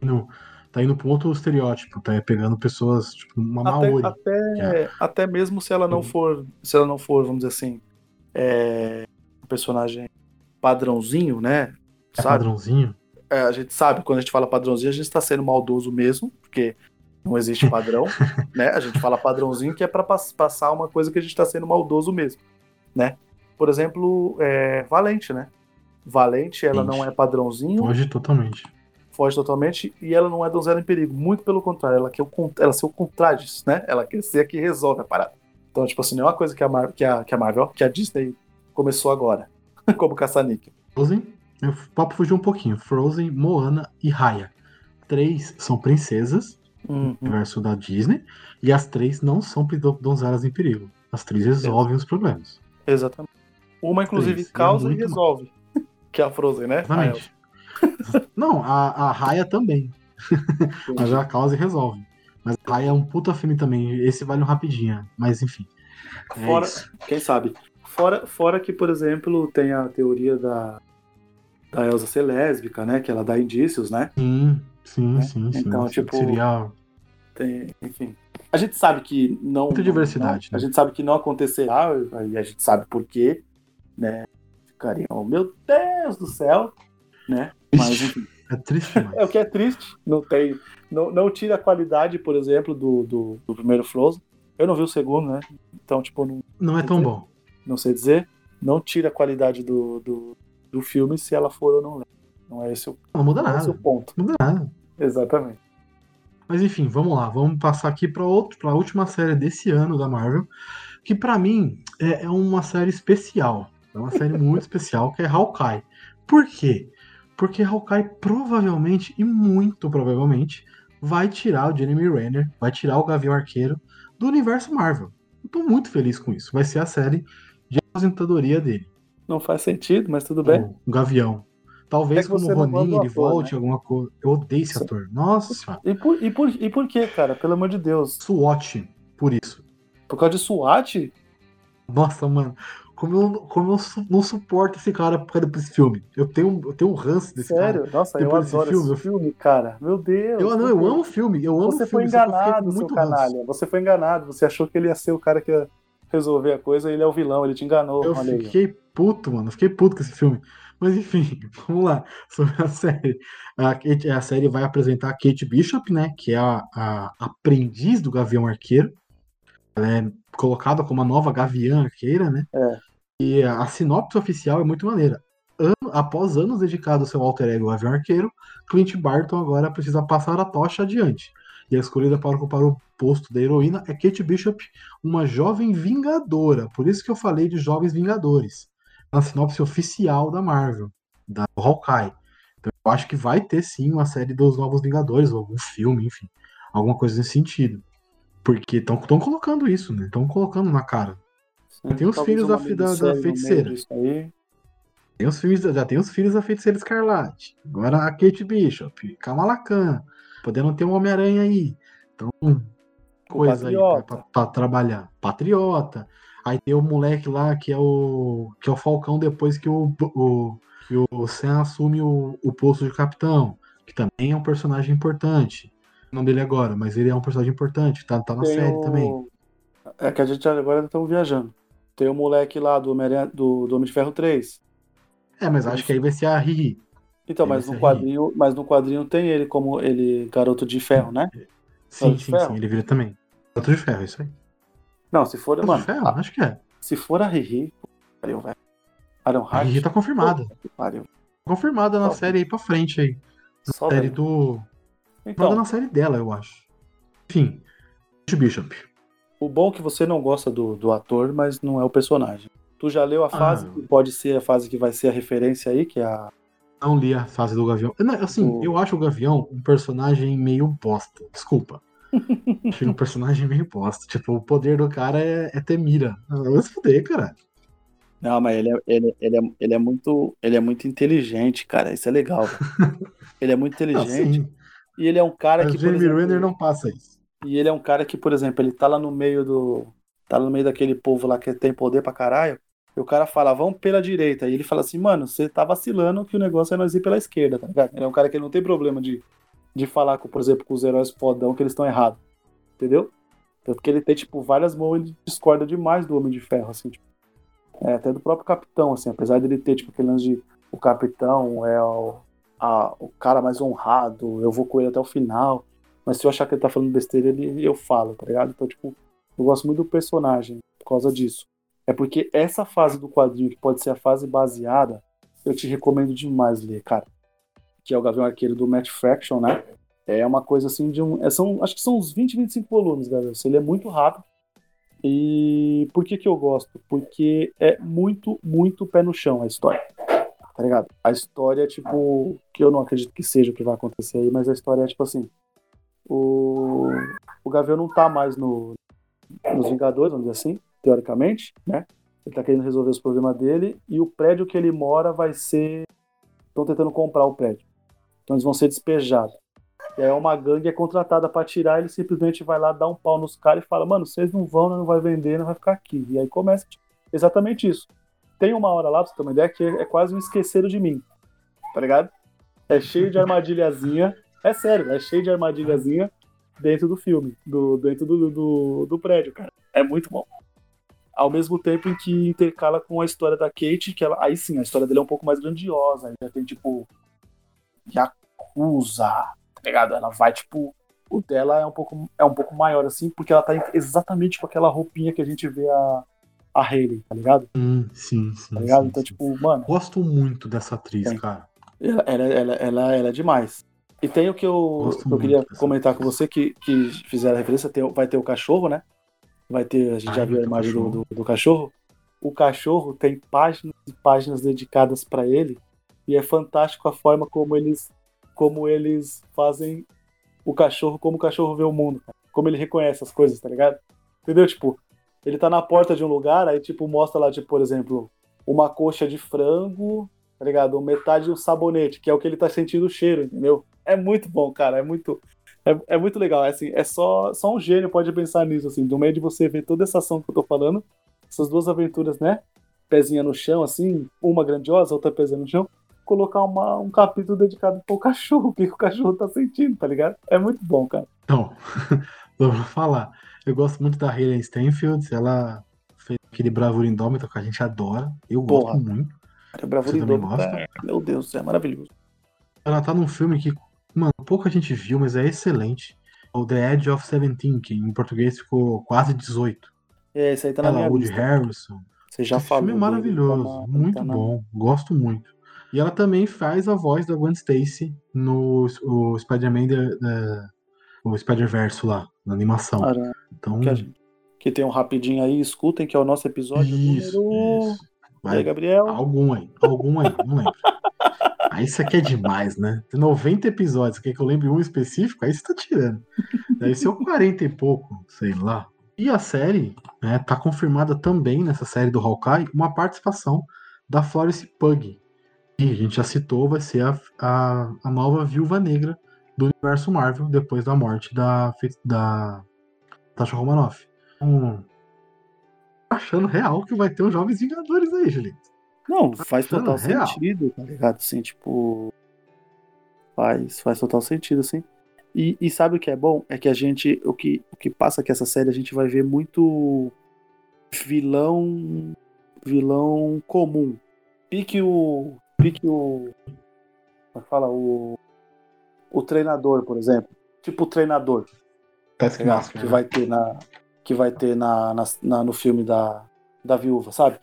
Indo- tá indo pra outro estereótipo, tá pegando pessoas, tipo, uma Até, Maori. até, até mesmo se ela não for, se ela não for, vamos dizer assim, é, um personagem padrãozinho, né? É Sabe? padrãozinho. É, a gente sabe, quando a gente fala padrãozinho, a gente está sendo maldoso mesmo, porque não existe padrão, né? A gente fala padrãozinho que é para passar uma coisa que a gente está sendo maldoso mesmo, né? Por exemplo, é, Valente, né? Valente, ela não é padrãozinho, Foge totalmente. foge totalmente, e ela não é donzela em perigo. Muito pelo contrário, ela quer o, ela ser o contrário disso, né? Ela quer ser a que resolve a parada. Então, tipo assim, não é uma coisa que a, Mar que a, que a Marvel, que a Disney começou agora, como caça-níquel. O papo fugiu um pouquinho. Frozen, Moana e Raya. Três são princesas, Uhum. universo da Disney, e as três não são donzelas em perigo. As três resolvem os problemas. Exatamente. Uma, inclusive, Três, e é causa e resolve. Que é a Frozen, né? Exatamente. não, a, a Raya também. Mas a causa e resolve. Mas a Raya é um puta filme também. Esse vale um rapidinho. Mas enfim. É Fora, isso. quem sabe? Fora, fora que, por exemplo, tem a teoria da, da Elsa ser lésbica, né? Que ela dá indícios, né? Sim, sim, Né? sim, sim. Então, tipo, Seria. Tem, enfim. A gente sabe que não. Muita diversidade, não- né? A gente sabe que não acontecerá, e a gente sabe por quê, né? Ficariam, oh, meu Deus do céu, né? Mas, enfim. É triste demais. É o que é triste. Não tem. Não, não tira a qualidade, por exemplo, do, do, do primeiro Frozen. Eu não vi o segundo, né? Então, tipo, não, Não é tão bom. não sei dizer. Não tira a qualidade do, do, do filme se ela for ou não leva. Não é esse o, Não muda é esse o nada. ponto. Não muda nada. Exatamente. Mas enfim, vamos lá. Vamos passar aqui para outro, para a última série desse ano da Marvel, que pra mim é, é uma série especial. É uma série muito especial, que é Hawkeye. Por quê? Porque Hawkeye provavelmente e muito provavelmente vai tirar o Jeremy Renner, vai tirar o Gavião Arqueiro do universo Marvel. Eu tô muito feliz com isso. Vai ser a série de aposentadoria dele, Não faz sentido, mas tudo bem. o Gavião. Talvez É que como não Ronin ele ator, volte né? alguma coisa. Eu odeio esse ator. Nossa. E por, e, por, e por quê, cara? Pelo amor de Deus. SWAT, por isso. Por causa de SWAT? Nossa, mano, como eu, como eu não suporto esse cara por causa desse filme. Eu tenho, eu tenho um ranço desse Sério? Nossa, eu Depois desse adoro filme, esse eu- filme, cara. Meu Deus. cara. Eu, não, eu amo o filme, eu amo Você o foi filme, que eu fiquei enganado, seu ranço. canalha. Você foi enganado. Você achou que ele ia ser o cara que ia resolver a coisa ele é o vilão. Ele te enganou. Eu Olha aí. fiquei puto, mano, fiquei puto com esse filme. Mas enfim, vamos lá, sobre a série. A, Kate- a série vai apresentar a Kate Bishop, né, que é a, a aprendiz do Gavião Arqueiro. Ela é colocada como a nova Gaviã Arqueira, né? É. E a, a sinopse oficial é muito maneira. Ano- após anos dedicados ao seu alter ego Gavião Arqueiro, Clint Barton agora precisa passar a tocha adiante. E a escolhida para ocupar o posto da heroína é Kate Bishop, uma jovem vingadora. Por isso que eu falei de jovens vingadores. Na sinopse oficial da Marvel, da Hawkeye. Então eu acho que vai ter sim uma série dos Novos Vingadores, ou algum filme, enfim. Alguma coisa nesse sentido. Porque estão colocando isso, né? Estão colocando na cara. tem os filhos da da- da feiticeira. Tem os filmes, já tem os filhos da Feiticeira Escarlate. Agora a Kate Bishop, Kamala Khan. Podendo ter um Homem-Aranha aí. Então, coisa aí Patriota. pra, pra- pra trabalhar. Patriota. Aí tem o moleque lá que é o. que é o Falcão depois que o, o, que o Sam assume o, o posto de capitão. Que também é um personagem importante. o nome dele agora, mas ele é um personagem importante, tá, tá na Tem série o- também. É que a gente agora estamos viajando. Tem o moleque lá do, Homem- do, do Homem de Ferro 3. É, mas acho que aí vai ser a Riri. Então, mas no quadrinho, mas no quadrinho tem ele como ele garoto de ferro, né? Sim, sim, Ferro? sim, ele vira também. Outro de ferro, isso aí. Não, se for, Outro mano, de ferro? a- Acho que é. se for a Riri, pariu, velho. Aaron A Riri tá confirmada. pariu. Confirmada na Só- série aí pra frente aí. Só série do. Manda Então, na série dela, eu acho. Enfim. Bishop. o bom é que você não gosta do, do ator, mas não é o personagem. Tu já leu a fase Ah. que pode ser a fase que vai ser a referência aí, que é a. Não li a fase do Gavião. Não, assim, O- eu acho o Gavião um personagem meio bosta. Desculpa. Achei um personagem meio bosta. Tipo, o poder do cara é, é ter mira. Ah, Vai se fuder, cara. Não, mas ele é, ele, ele, é, ele, é muito, ele é muito inteligente, cara. Isso é legal. ele é muito Ah, inteligente. e ele é um cara que. Jeremy exemplo, Renner não passa isso. E ele é um cara que, por exemplo, ele tá lá no meio do. Tá no meio daquele povo lá que tem poder pra caralho. E o cara fala, vamos pela direita. E ele fala assim, mano, você tá vacilando que o negócio é nós ir pela esquerda, tá ligado? Ele é um cara que não tem problema de, de falar, com, por exemplo, com os heróis fodão que eles estão errados. Entendeu? Tanto que ele tem, tipo, várias mãos, ele discorda demais do Homem de Ferro, assim, tipo. É, até do próprio capitão, assim, apesar dele ter, tipo, aquele lance de o capitão é o, a- o cara mais honrado, eu vou com ele até o final. Mas se eu achar que ele tá falando besteira, ele, eu falo, tá ligado? Então, tipo, eu gosto muito do personagem por causa disso. É porque essa fase do quadrinho, que pode ser a fase baseada, eu te recomendo demais ler, cara. Que é o Gavião Arqueiro do Matt Fraction, né? É uma coisa assim de um. é, são, acho que são uns 20, 25 volumes, galera. Ele é muito rápido. E por que que eu gosto? Porque é muito, muito pé no chão a história. Tá ligado? A história, tipo, que eu não acredito que seja o que vai acontecer aí, mas a história é tipo assim. O, o Gavião não tá mais no, nos Vingadores, vamos dizer assim, teoricamente, né? Ele tá querendo resolver os problemas dele e o prédio que ele mora vai ser. Estão tentando comprar o prédio. Então eles vão ser despejados. E aí uma gangue é contratada pra tirar, ele simplesmente vai lá, dá um pau nos caras e fala, mano, vocês não vão, não vai vender, não vai ficar aqui. E aí começa tipo, exatamente isso. Tem uma hora lá, pra você ter uma ideia, que é quase um esqueceram de mim. Tá ligado? É cheio de armadilhazinha. É sério, é cheio de armadilhazinha dentro do filme, do, dentro do, do, do prédio, cara. É muito bom. Ao mesmo tempo em que intercala com a história da Kate, que ela, aí sim, a história dele é um pouco mais grandiosa. Já tem, tipo, Yakuza, tá ligado? Ela vai, tipo, o dela é um pouco, é um pouco maior, assim, porque ela tá exatamente com aquela roupinha que a gente vê a, a Hayley, tá ligado? Hum, sim, sim. Tá ligado? sim, Então, sim. tipo, mano, Gosto muito dessa atriz, cara. ela, ela, ela, ela, é demais. E tem o que eu, que eu queria comentar com atriz. você, que, que fizeram a referência, tem, vai ter o cachorro, né? Vai ter, a gente Ah, já viu a imagem do, do, do cachorro. O cachorro tem páginas e páginas dedicadas pra ele, e é fantástico a forma como eles, como eles fazem o cachorro, como o cachorro vê o mundo, cara. como ele reconhece as coisas, tá ligado? Entendeu? Tipo, ele tá na porta de um lugar, aí tipo mostra lá, tipo, por exemplo, uma coxa de frango, tá ligado? Metade de um sabonete, que é o que ele tá sentindo o cheiro, entendeu? É muito bom, cara, é muito é, é muito legal, é assim, é só só um gênio pode pensar nisso assim, no meio de você ver toda essa ação que eu tô falando, essas duas aventuras, né? Pezinha no chão assim, uma grandiosa, outra pezinha no chão, colocar uma, um capítulo dedicado pro cachorro, o que, o cachorro tá sentindo, tá ligado? É muito bom, cara. Então, vou falar. Eu gosto muito da Hayley Stanfield. Ela fez aquele Bravura Indômita que a gente adora. Eu gosto Porra. muito. É bravura indômita, é- Meu Deus, é maravilhoso. Ela tá num filme que, mano, pouca gente viu, mas é excelente. O The Edge of Seventeen, que em português ficou quase 18. É, esse aí tá na Ela, minha Woody lista. Harrison. Você já Esse falou. filme é dele, maravilhoso, tá na- muito tá na- bom, gosto muito. E ela também faz a voz da Gwen Stacy no o Spider-Man o Spider-Verso lá, na animação. Cara, Então, que, gente- que tem um rapidinho aí, escutem, que é o nosso episódio isso, número. isso. E aí, Vai, Gabriel? algum aí, algum aí, não lembro. Aí isso aqui é demais, né? Tem 90 episódios, quer que eu lembre um específico? Aí você tá tirando. Deve ser o 40 e pouco, sei lá. E a série, né, tá confirmada também nessa série do Hawkeye, uma participação da Florence Pug. A gente já citou, vai ser a, a, a nova viúva negra do universo Marvel depois da morte da, da Tasha Romanoff. Então, achando real que vai ter uns Jovens Vingadores aí, Julito. Não, faz achando total real. sentido, tá ligado? Assim, tipo. Faz, faz total sentido, assim. E, e, sabe o que é bom? É que a gente. O que, o que passa que essa série a gente vai ver muito vilão. Vilão comum. Pique o. Pique o. Como é fala? O. O treinador, por exemplo. Tipo o treinador. Taskmaster. Que né? vai ter na. Que vai ter na, na, na no filme da, da viúva, sabe?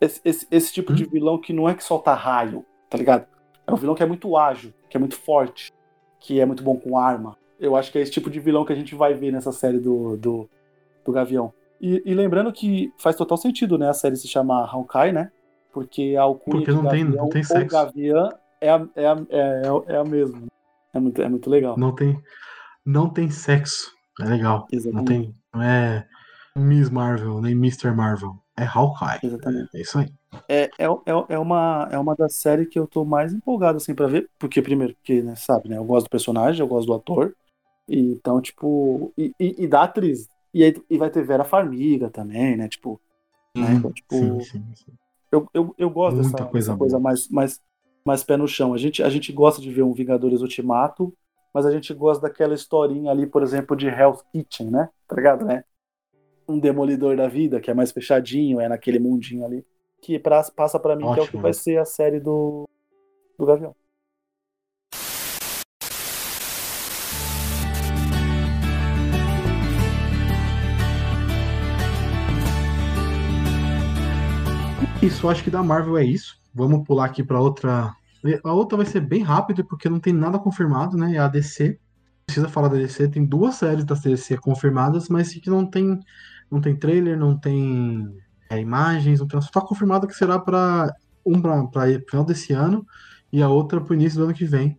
Esse, esse, esse tipo hum? de vilão que não é que solta raio, tá ligado? É um vilão que é muito ágil, que é muito forte, que é muito bom com arma. Eu acho que é esse tipo de vilão que a gente vai ver nessa série do, do, do Gavião. E, e lembrando que faz total sentido, né? A série se chama Hawkeye, né? Porque a alcunha Porque não tem, não tem ou sexo. Gavião é a, é, a, é, é a mesma. É muito, é muito legal. Não tem, não tem sexo. É legal. Não Exatamente. tem. Não é Miss Marvel, nem Mr. Marvel. É Hawkeye. Exatamente. É isso aí. É, é, é, é, uma, é uma das séries que eu tô mais empolgado, assim, pra ver. Porque, primeiro, porque, né, sabe, né? Eu gosto do personagem, eu gosto do ator. E, então, tipo. E, e, e da atriz. E, aí, e vai ter Vera Farmiga também, né? Tipo. Né? Então, tipo Sim, sim, sim. Eu, eu, eu gosto Muita dessa coisa coisa mais, mais, mais pé no chão. A gente, a gente gosta de ver um Vingadores Ultimato, mas a gente gosta daquela historinha ali, por exemplo, de Hell's Kitchen, né? Tá ligado, né? Um demolidor da vida, que é mais fechadinho, é naquele mundinho ali. Que pra, passa pra mim que é o que Ótimo. vai ser a série do, do Gavião. Isso, acho que da Marvel é isso. Vamos pular aqui pra outra. A outra vai ser bem rápido, porque não tem nada confirmado, né? É a DC. Precisa falar da DC. Tem duas séries da DC confirmadas, mas que não tem, não tem trailer, não tem é, imagens, não tem. Só tá confirmado que será para um para final desse ano e a outra pro início do ano que vem.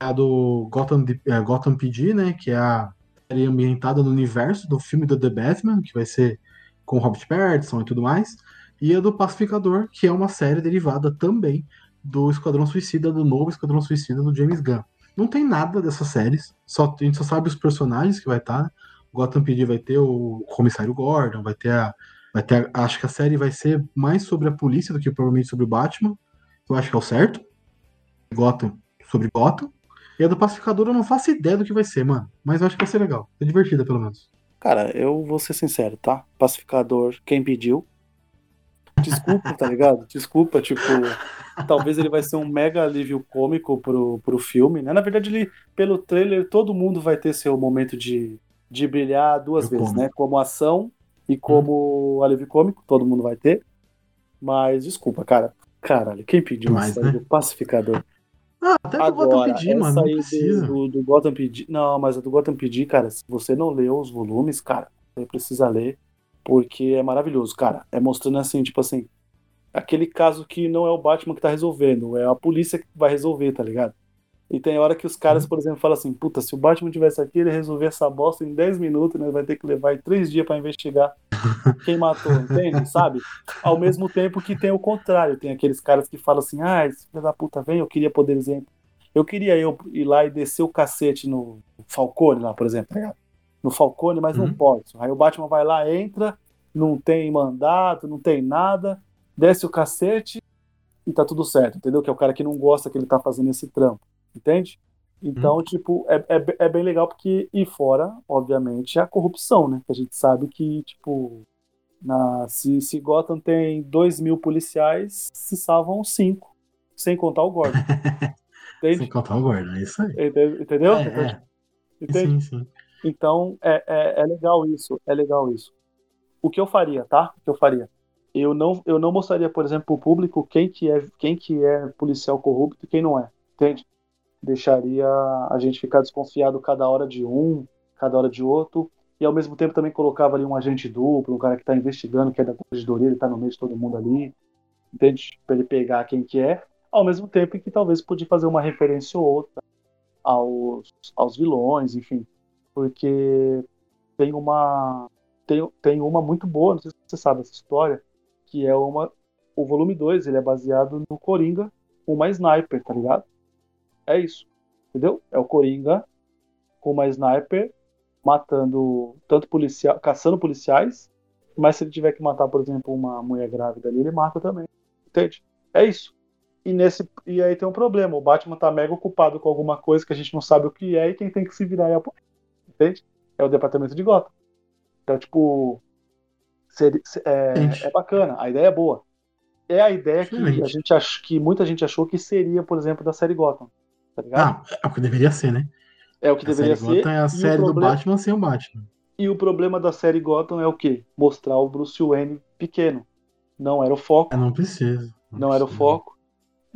É a do Gotham, é, Gotham PD, né? Que é a série ambientada no universo do filme do The Batman, que vai ser com Robert Pattinson e tudo mais e a do Pacificador, que é uma série derivada também do Esquadrão Suicida, do novo Esquadrão Suicida do James Gunn. Não tem nada dessas séries, só, a gente só sabe os personagens que vai estar. Né? O Gotham PD vai ter o Comissário Gordon, vai ter a. Vai ter a, acho que a série vai ser mais sobre a polícia do que provavelmente sobre o Batman. Eu acho que é o certo. Gotham sobre Gotham. E a do Pacificador eu não faço ideia do que vai ser, mano. Mas eu acho que vai ser legal. É divertida, pelo menos. Cara, eu vou ser sincero, tá? Pacificador, quem pediu. Desculpa, tá ligado? Desculpa, tipo, talvez ele vai ser um mega alívio cômico pro, pro filme, né? Na verdade, ele, pelo trailer, todo mundo vai ter seu momento de, de brilhar duas Eu vezes, como. né? Como ação e como alívio cômico, todo mundo vai ter. Mas desculpa, cara. Caralho, quem pediu Demais, isso aí né? do Pacificador? Ah, até do Gotham Agora, PD, mano. Não precisa. do, do, do Gotham PD. Não, mas a do Gotham PD, cara, se você não leu os volumes, cara, você precisa ler, porque é maravilhoso, cara. É mostrando assim, tipo assim, aquele caso que não é o Batman que tá resolvendo, é a polícia que vai resolver, tá ligado? E tem hora que os caras, por exemplo, falam assim, puta, se o Batman tivesse aqui, ele resolver essa bosta em 10 minutos, né? Vai ter que levar aí 3 dias pra investigar quem matou, entende? Sabe? Ao mesmo tempo que tem o contrário, tem aqueles caras que falam assim, ah, esse filho da puta vem, eu queria poder exemplo. Eu queria eu ir lá e descer o cacete no Falcone lá, por exemplo, tá ligado? No Falcone, mas não Uhum. posso. Aí o Batman vai lá, entra, não tem mandato, não tem nada, desce o cacete e tá tudo certo, entendeu? Que é o cara que não gosta que ele tá fazendo esse trampo, entende? Então, tipo, é, é, é bem legal porque, e fora, obviamente, a corrupção, né? Que a gente sabe que, tipo, na, se, se Gotham tem 2 mil policiais, se salvam 5, sem contar o Gordon. Sem contar o Gordon, é isso aí. Ente- Entendeu? É, é. Entende? Sim, sim. Então, é, é, é legal isso, é legal isso. O que eu faria, tá? O que eu faria? Eu não, eu não mostraria, por exemplo, pro público quem que é, quem que é policial corrupto e quem não é, entende? Deixaria a gente ficar desconfiado cada hora de um, cada hora de outro, e ao mesmo tempo também colocava ali um agente duplo, um cara que tá investigando, que é da corregedoria, ele tá no meio de todo mundo ali, entende? Pra ele pegar quem que é, ao mesmo tempo que talvez podia fazer uma referência ou outra aos, aos vilões, enfim porque tem uma tem, tem uma muito boa, não sei se você sabe essa história, que é uma o volume 2, ele é baseado no Coringa com uma sniper, tá ligado? É isso. Entendeu? É o Coringa com uma sniper matando tanto policial, caçando policiais, mas se ele tiver que matar, por exemplo, uma mulher grávida ali, ele mata também. Entende? É isso. E, nesse, e aí tem um problema. O Batman tá mega ocupado com alguma coisa que a gente não sabe o que é e quem tem que se virar é a polícia. Entende? É o departamento de Gotham. Então, tipo. Seria, é, é, bacana, a ideia é boa. É a ideia que, a gente ach, que muita gente achou que seria, por exemplo, da série Gotham. Tá ligado? Ah, é o que deveria ser, né? É o que a deveria série ser. Gotham é a série problema... do Batman sem o Batman. E o problema da série Gotham é o quê? Mostrar o Bruce Wayne pequeno. Não era o foco. É, não precisa. Não, não precisa. era o foco.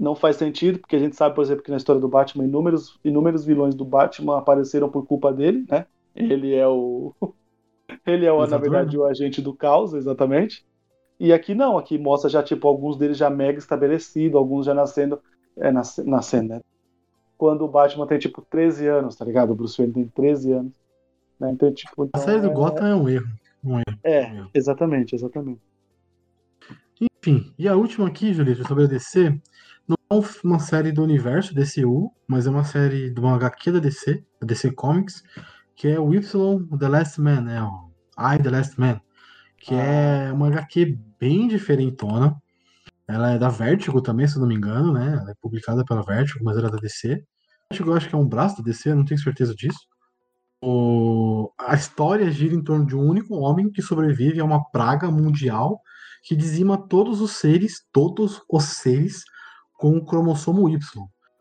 Não faz sentido, porque a gente sabe, por exemplo, que na história do Batman, inúmeros, inúmeros vilões do Batman apareceram por culpa dele, né? Ele é o. Ele é, o, na verdade, o agente do caos, exatamente. E aqui não, aqui mostra já, tipo, alguns deles já mega estabelecidos, alguns já nascendo. É, nascendo, né? Quando o Batman tem, tipo, 13 anos, tá ligado? O Bruce Wayne tem 13 anos. Né? Então, tipo, então, a série do é... Gotham é um erro. Um erro. É, um erro. exatamente, exatamente. Enfim, e a última aqui, Julito, sobre a DC, não é uma série do universo DCU, mas é uma série de uma HQ da DC, da DC Comics, que é o Y The Last Man, né? O I The Last Man, que ah. é uma HQ bem diferentona. Ela é da Vertigo também, se eu não me engano, né? Ela é publicada pela Vertigo, mas ela é da DC. Vertigo eu acho que é um braço da DC, eu não tenho certeza disso. O... A história gira em torno de um único homem que sobrevive a uma praga mundial que dizima todos os seres, todos os seres com o cromossomo Y.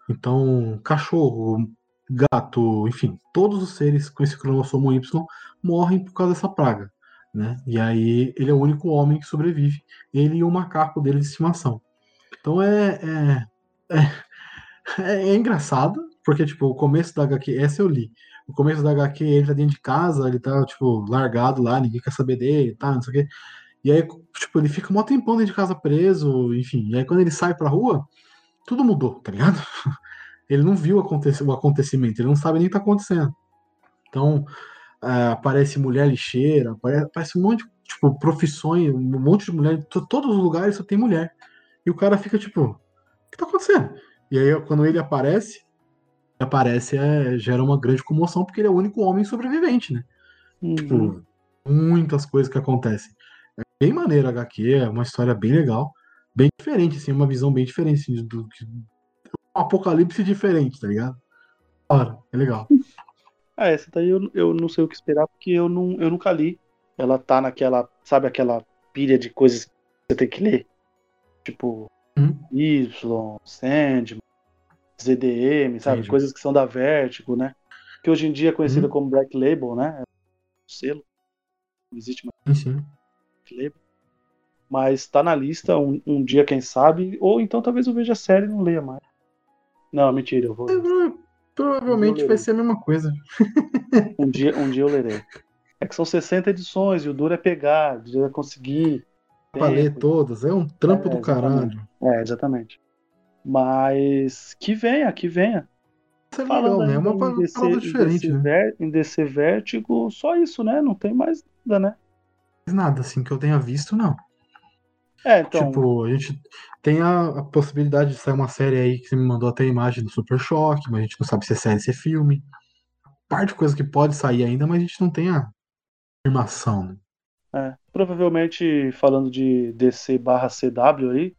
Então, cachorro, gato, enfim, todos os seres com esse cromossomo Y morrem por causa dessa praga. Né? E aí ele é o único homem que sobrevive, ele e o macaco dele de estimação. Então é, é, é, é, é engraçado, porque tipo, o começo da HQ, essa eu li. O começo da HQ, ele tá dentro de casa, ele tá, tipo, largado lá, ninguém quer saber dele, tá, não sei o quê. E aí, tipo, ele fica um tempão dentro de casa preso, enfim. E aí, quando ele sai pra rua, tudo mudou, tá ligado? Ele não viu o acontecimento, ele não sabe nem o que tá acontecendo. Então, é, aparece mulher lixeira, aparece, aparece, um monte de tipo, profissões, um monte de mulher, todos os lugares só tem mulher. E o cara fica tipo, o que tá acontecendo? E aí, quando ele aparece, aparece, é, gera uma grande comoção, porque ele é o único homem sobrevivente, né? Uhum. Tipo, muitas coisas que acontecem. Bem maneiro a HQ, é uma história bem legal, bem diferente, assim, uma visão bem diferente assim, do, do um apocalipse diferente, tá ligado? Claro, é legal. Ah, essa daí eu, eu não sei o que esperar, porque eu, não, eu nunca li. Ela tá naquela, sabe aquela pilha de coisas que você tem que ler? Tipo, hum? Y, Sandman, ZDM, sabe? Entendi. Coisas que são da Vertigo, né? Que hoje em dia é conhecida hum. como Black Label, né? É selo. Não existe mais sim. Black Label. Mas tá na lista um, um, dia, quem sabe. Ou então talvez eu veja a série e não leia mais. Não, mentira, eu vou. É, provavelmente vai ser a mesma coisa. Um dia, um dia eu lerei. É que são 60 edições e o duro é pegar, de conseguir. Pra ler todas, é um trampo é, do caralho. É, exatamente. Mas que venha, que venha. Isso é legal, né? É uma parada diferente. Em DC, né? em DC Vertigo, só isso, né? Não tem mais nada, né? Nada, assim, que eu tenha visto, não. É, então. Tipo, a gente tem a, a, possibilidade de sair uma série aí que você me mandou até a imagem do Super Choque, mas a gente não sabe se é série, se é filme. Parte de coisa que pode sair ainda, mas a gente não tem a afirmação, né? É, provavelmente falando de DC barra CW aí,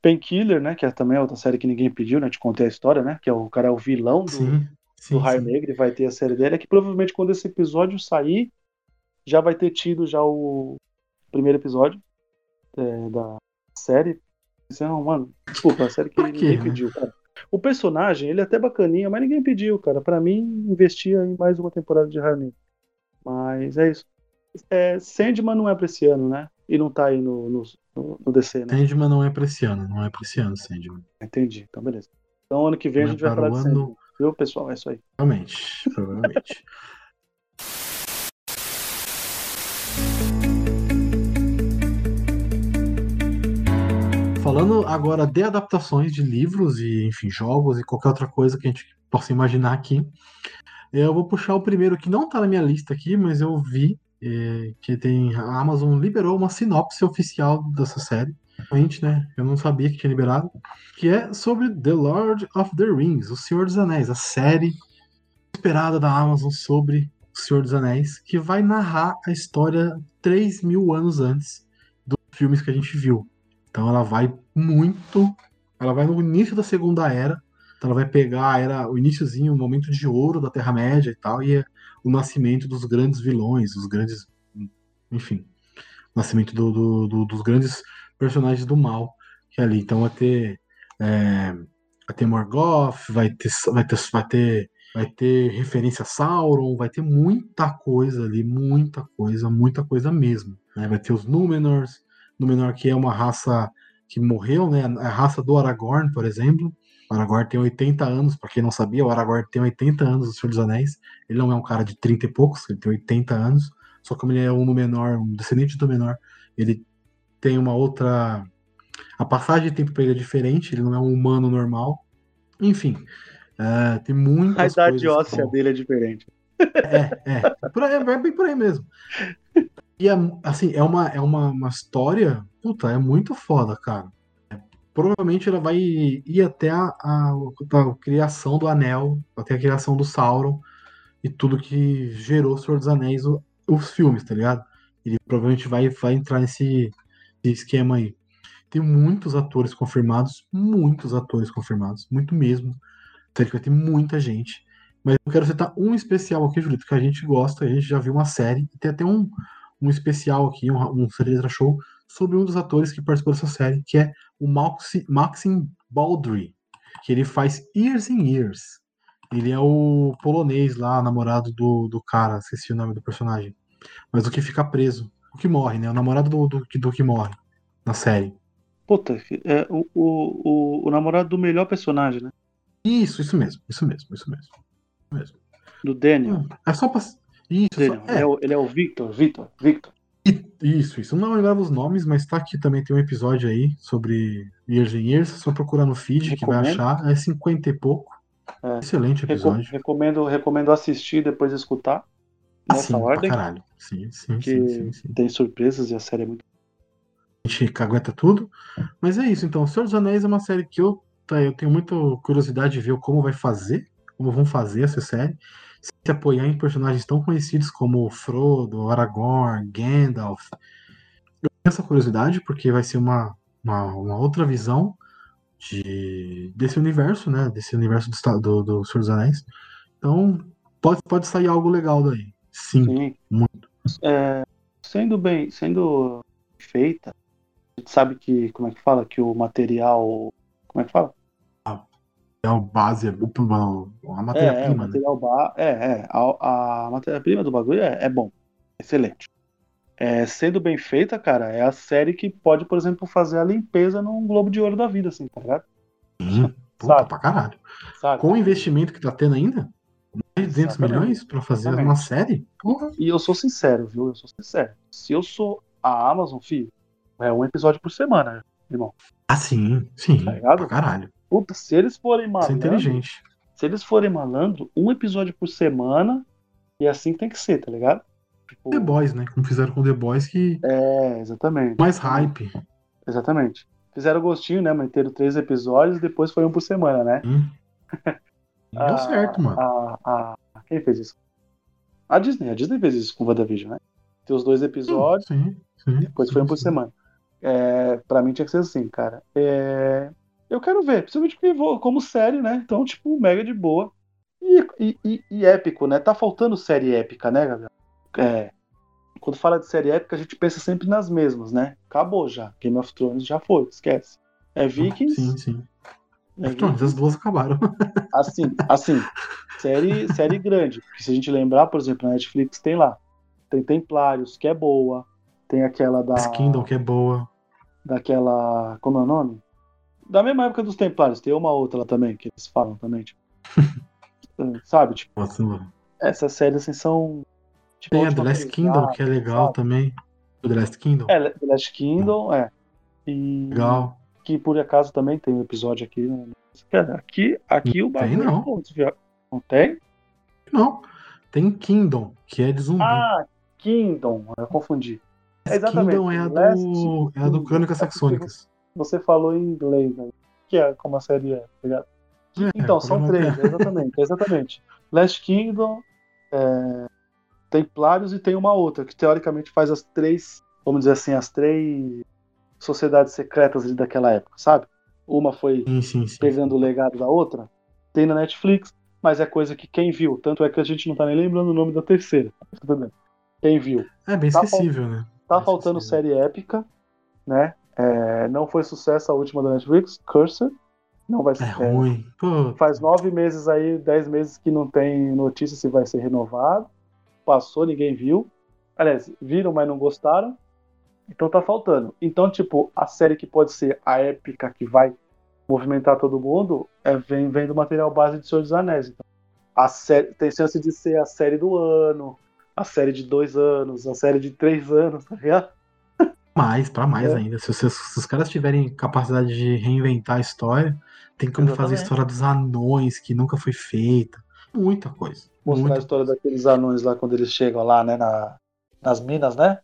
Painkiller, né, que é também outra série que ninguém pediu, né, te contei a história, né, que é o cara é o vilão do, sim, sim, do Raio Negro, vai ter a série dele, é que provavelmente quando esse episódio sair, já vai ter tido já o primeiro episódio, é, da série. Não, mano, desculpa, a série que ninguém né? pediu, cara. O personagem, ele é até bacaninha, mas ninguém pediu, cara. Para mim, investia em mais uma temporada de Harley. Mas é isso. É, Sandman não é pra esse ano, né? E não tá aí no, no, no DC, né? Sandman não é pra esse ano, não é pra esse ano, Sandman. Entendi, então beleza. Então ano que vem não a gente é vai falar de Sandman. Viu, pessoal? É isso aí. Provavelmente, provavelmente. falando agora de adaptações de livros e, enfim, jogos e qualquer outra coisa que a gente possa imaginar aqui, eu vou puxar o primeiro que não está na minha lista aqui, mas eu vi é, que tem a Amazon liberou uma sinopse oficial dessa série. Gente, né? Eu não sabia que tinha liberado. Que é sobre The Lord of the Rings, O Senhor dos Anéis, a série esperada da Amazon sobre O Senhor dos Anéis, que vai narrar a história 3 mil anos antes dos filmes que a gente viu. Então ela vai muito Ela vai no início da Segunda Era. Então ela vai pegar era, o iníciozinho, o momento de ouro da Terra-média e tal, e é o nascimento dos grandes vilões, os grandes. Enfim. Nascimento do, do, do, dos grandes personagens do mal que é ali. Então vai ter. É, vai ter Morgoth, vai ter, vai ter, vai ter, vai ter referência a Sauron, vai ter muita coisa ali, muita coisa, muita coisa mesmo. Né? Vai ter os Númenors, Númenor que é uma raça que morreu, né? A raça do Aragorn, por exemplo. O Aragorn tem 80 anos, para quem não sabia, o Aragorn tem 80 anos do Senhor dos Anéis. Ele não é um cara de 30 e poucos, ele tem 80 anos. Só que como ele é um menor, um descendente do menor, ele tem uma outra. A passagem de tempo para ele é diferente, ele não é um humano normal. Enfim, é, tem muitas A idade óssea dele é diferente. É, é. Por aí, é bem por aí mesmo. E é, assim, é uma, é uma, uma história, puta, é muito foda, cara. Provavelmente ela vai ir até a, a, a, criação do Anel, até a criação do Sauron e tudo que gerou Senhor dos Anéis, o, os filmes, tá ligado? Ele provavelmente vai, vai entrar nesse, nesse esquema aí. Tem muitos atores confirmados, muitos atores confirmados, muito mesmo. Então vai ter muita gente. Mas eu quero citar um especial aqui, Julito, que a gente gosta, a gente já viu uma série, tem até um, um especial aqui, um, um Show, sobre um dos atores que participou dessa série, que é o Maxim, Maxim Baldry, que ele faz Years and Years. Ele é o polonês lá, namorado do, do cara, esqueci o nome do personagem. Mas o que fica preso, o que morre, né? O namorado do, do, do que morre na série. Puta, é o, o, o, o namorado do melhor personagem, né? Isso, isso mesmo, isso mesmo, isso mesmo. Isso mesmo. Do Daniel. Hum, é só pra, isso, Daniel. é. Ele, é o, ele é o Victor, Victor, Victor. Isso, isso. Não lembrava os nomes, mas tá aqui também tem um episódio aí sobre Years and Years. Só procurar no feed Recomendo. que vai achar. É 50 e pouco. É. Excelente episódio. Recomendo, recomendo assistir depois escutar. Ah, nessa sim, ordem. caralho. Sim, sim, sim, sim, sim, Tem surpresas e a série é muito. A gente aguenta tudo. Mas é isso, então. O Senhor dos Anéis é uma série que eu, tá, eu tenho muita curiosidade de ver como vai fazer, como vão fazer essa série se apoiar em personagens tão conhecidos como Frodo, Aragorn, Gandalf. Eu tenho essa curiosidade porque vai ser uma, uma, uma outra visão de, desse universo, né? Desse universo do, do, do Senhor dos Anéis. Então, pode, pode sair algo legal daí. Sim, Sim. muito. É, sendo bem, sendo feita, a gente sabe que, como é que fala, que o material, como é que fala? Material base, a matéria-prima. É, é, né? ba... é, é a, a matéria-prima do bagulho é, é bom. Excelente. É, sendo bem feita, cara, é a série que pode, por exemplo, fazer a limpeza num Globo de Ouro da vida, assim, tá ligado? Sim, puta Sabe? pra caralho. Sabe? Com o investimento que tá tendo ainda, mais de 200 Exatamente. milhões pra fazer Exatamente. uma série? Porra. E eu sou sincero, viu? Eu sou sincero. Se eu sou a Amazon, filho, é um episódio por semana, irmão. Ah, sim, sim. Tá ligado? Pra caralho. Puta, se eles forem malandro. Isso é inteligente. Se eles forem malandro, um episódio por semana. E assim tem que ser, tá ligado? Tipo... The Boys, né? Como fizeram com The Boys que. É, exatamente. Mais hype. Exatamente. Fizeram gostinho, né? Manteram três episódios, depois foi um por semana, né? Hum. Deu certo, mano. A, a, quem fez isso? A Disney. A Disney fez isso com o WandaVision, né? Tem os dois episódios, sim, sim, depois sim, foi um por semana. É, pra mim tinha que ser assim, cara. É, eu quero ver, principalmente porque como série, né? Então, tipo, mega de boa. E, e, e, e, épico, né? Tá faltando série épica, né, Gabriel? É, quando fala de série épica, a gente pensa sempre nas mesmas, né? Acabou já. Game of Thrones já foi, esquece. É Vikings. Sim, sim. É Thrones, as duas acabaram. Assim, assim, série, série grande. Porque se a gente lembrar, por exemplo, na Netflix tem lá. Tem Templários, que é boa. Tem aquela da. Kingdom, que é boa. Daquela. Como é o nome? Da mesma época dos Templários, tem uma outra lá também, que eles falam também, tipo. sabe, tipo. Nossa, mano. Essas séries assim são. Tipo, tem a The Last Kingdom, que é legal sabe? também. O The Last Kingdom? É, The Last Kingdom, é. E... Legal. Que por acaso também tem um episódio aqui. Né? Aqui, aqui não o bagulho. Tem, não. É não tem? Não. Tem Kingdom, que é de zumbi. Ah, Kingdom, eu confundi. É exatamente. Kingdom é a do, é a do Crônicas Saxônicas você falou em inglês, né? que é como a série é, tá ligado? É, então, são três, é. exatamente, exatamente. Last Kingdom, é, Templários e tem uma outra, que teoricamente faz as três, vamos dizer assim, as três sociedades secretas daquela época, sabe? uma foi Sim, sim, sim. pegando o legado da outra. Tem na Netflix, mas é coisa que quem viu, tanto é que a gente não tá nem lembrando o nome da terceira. Quem viu. É bem Tá esquecível, né? Tá Bem faltando esquecível. série épica, né? É, não foi sucesso a última da Netflix, Cursor. Não vai ser. É ruim. Pô, Faz nove meses aí, dez meses que não tem notícia se vai ser renovado. Passou, ninguém viu. Aliás, viram, mas não gostaram. Então tá faltando. Então, tipo, a série que pode ser a épica que vai movimentar todo mundo é, vem, vem do material base de Senhor dos Anéis. Então, a série tem chance de ser a série do ano, a série de dois anos, a série de três anos, tá ligado? Mais, pra mais É. ainda. Se, os- se os caras tiverem capacidade de reinventar a história, tem como fazer a Exatamente. história dos anões que nunca foi feita. Muita coisa. Mostrar a Muita história daqueles anões lá quando eles chegam lá, né, na, nas minas, né?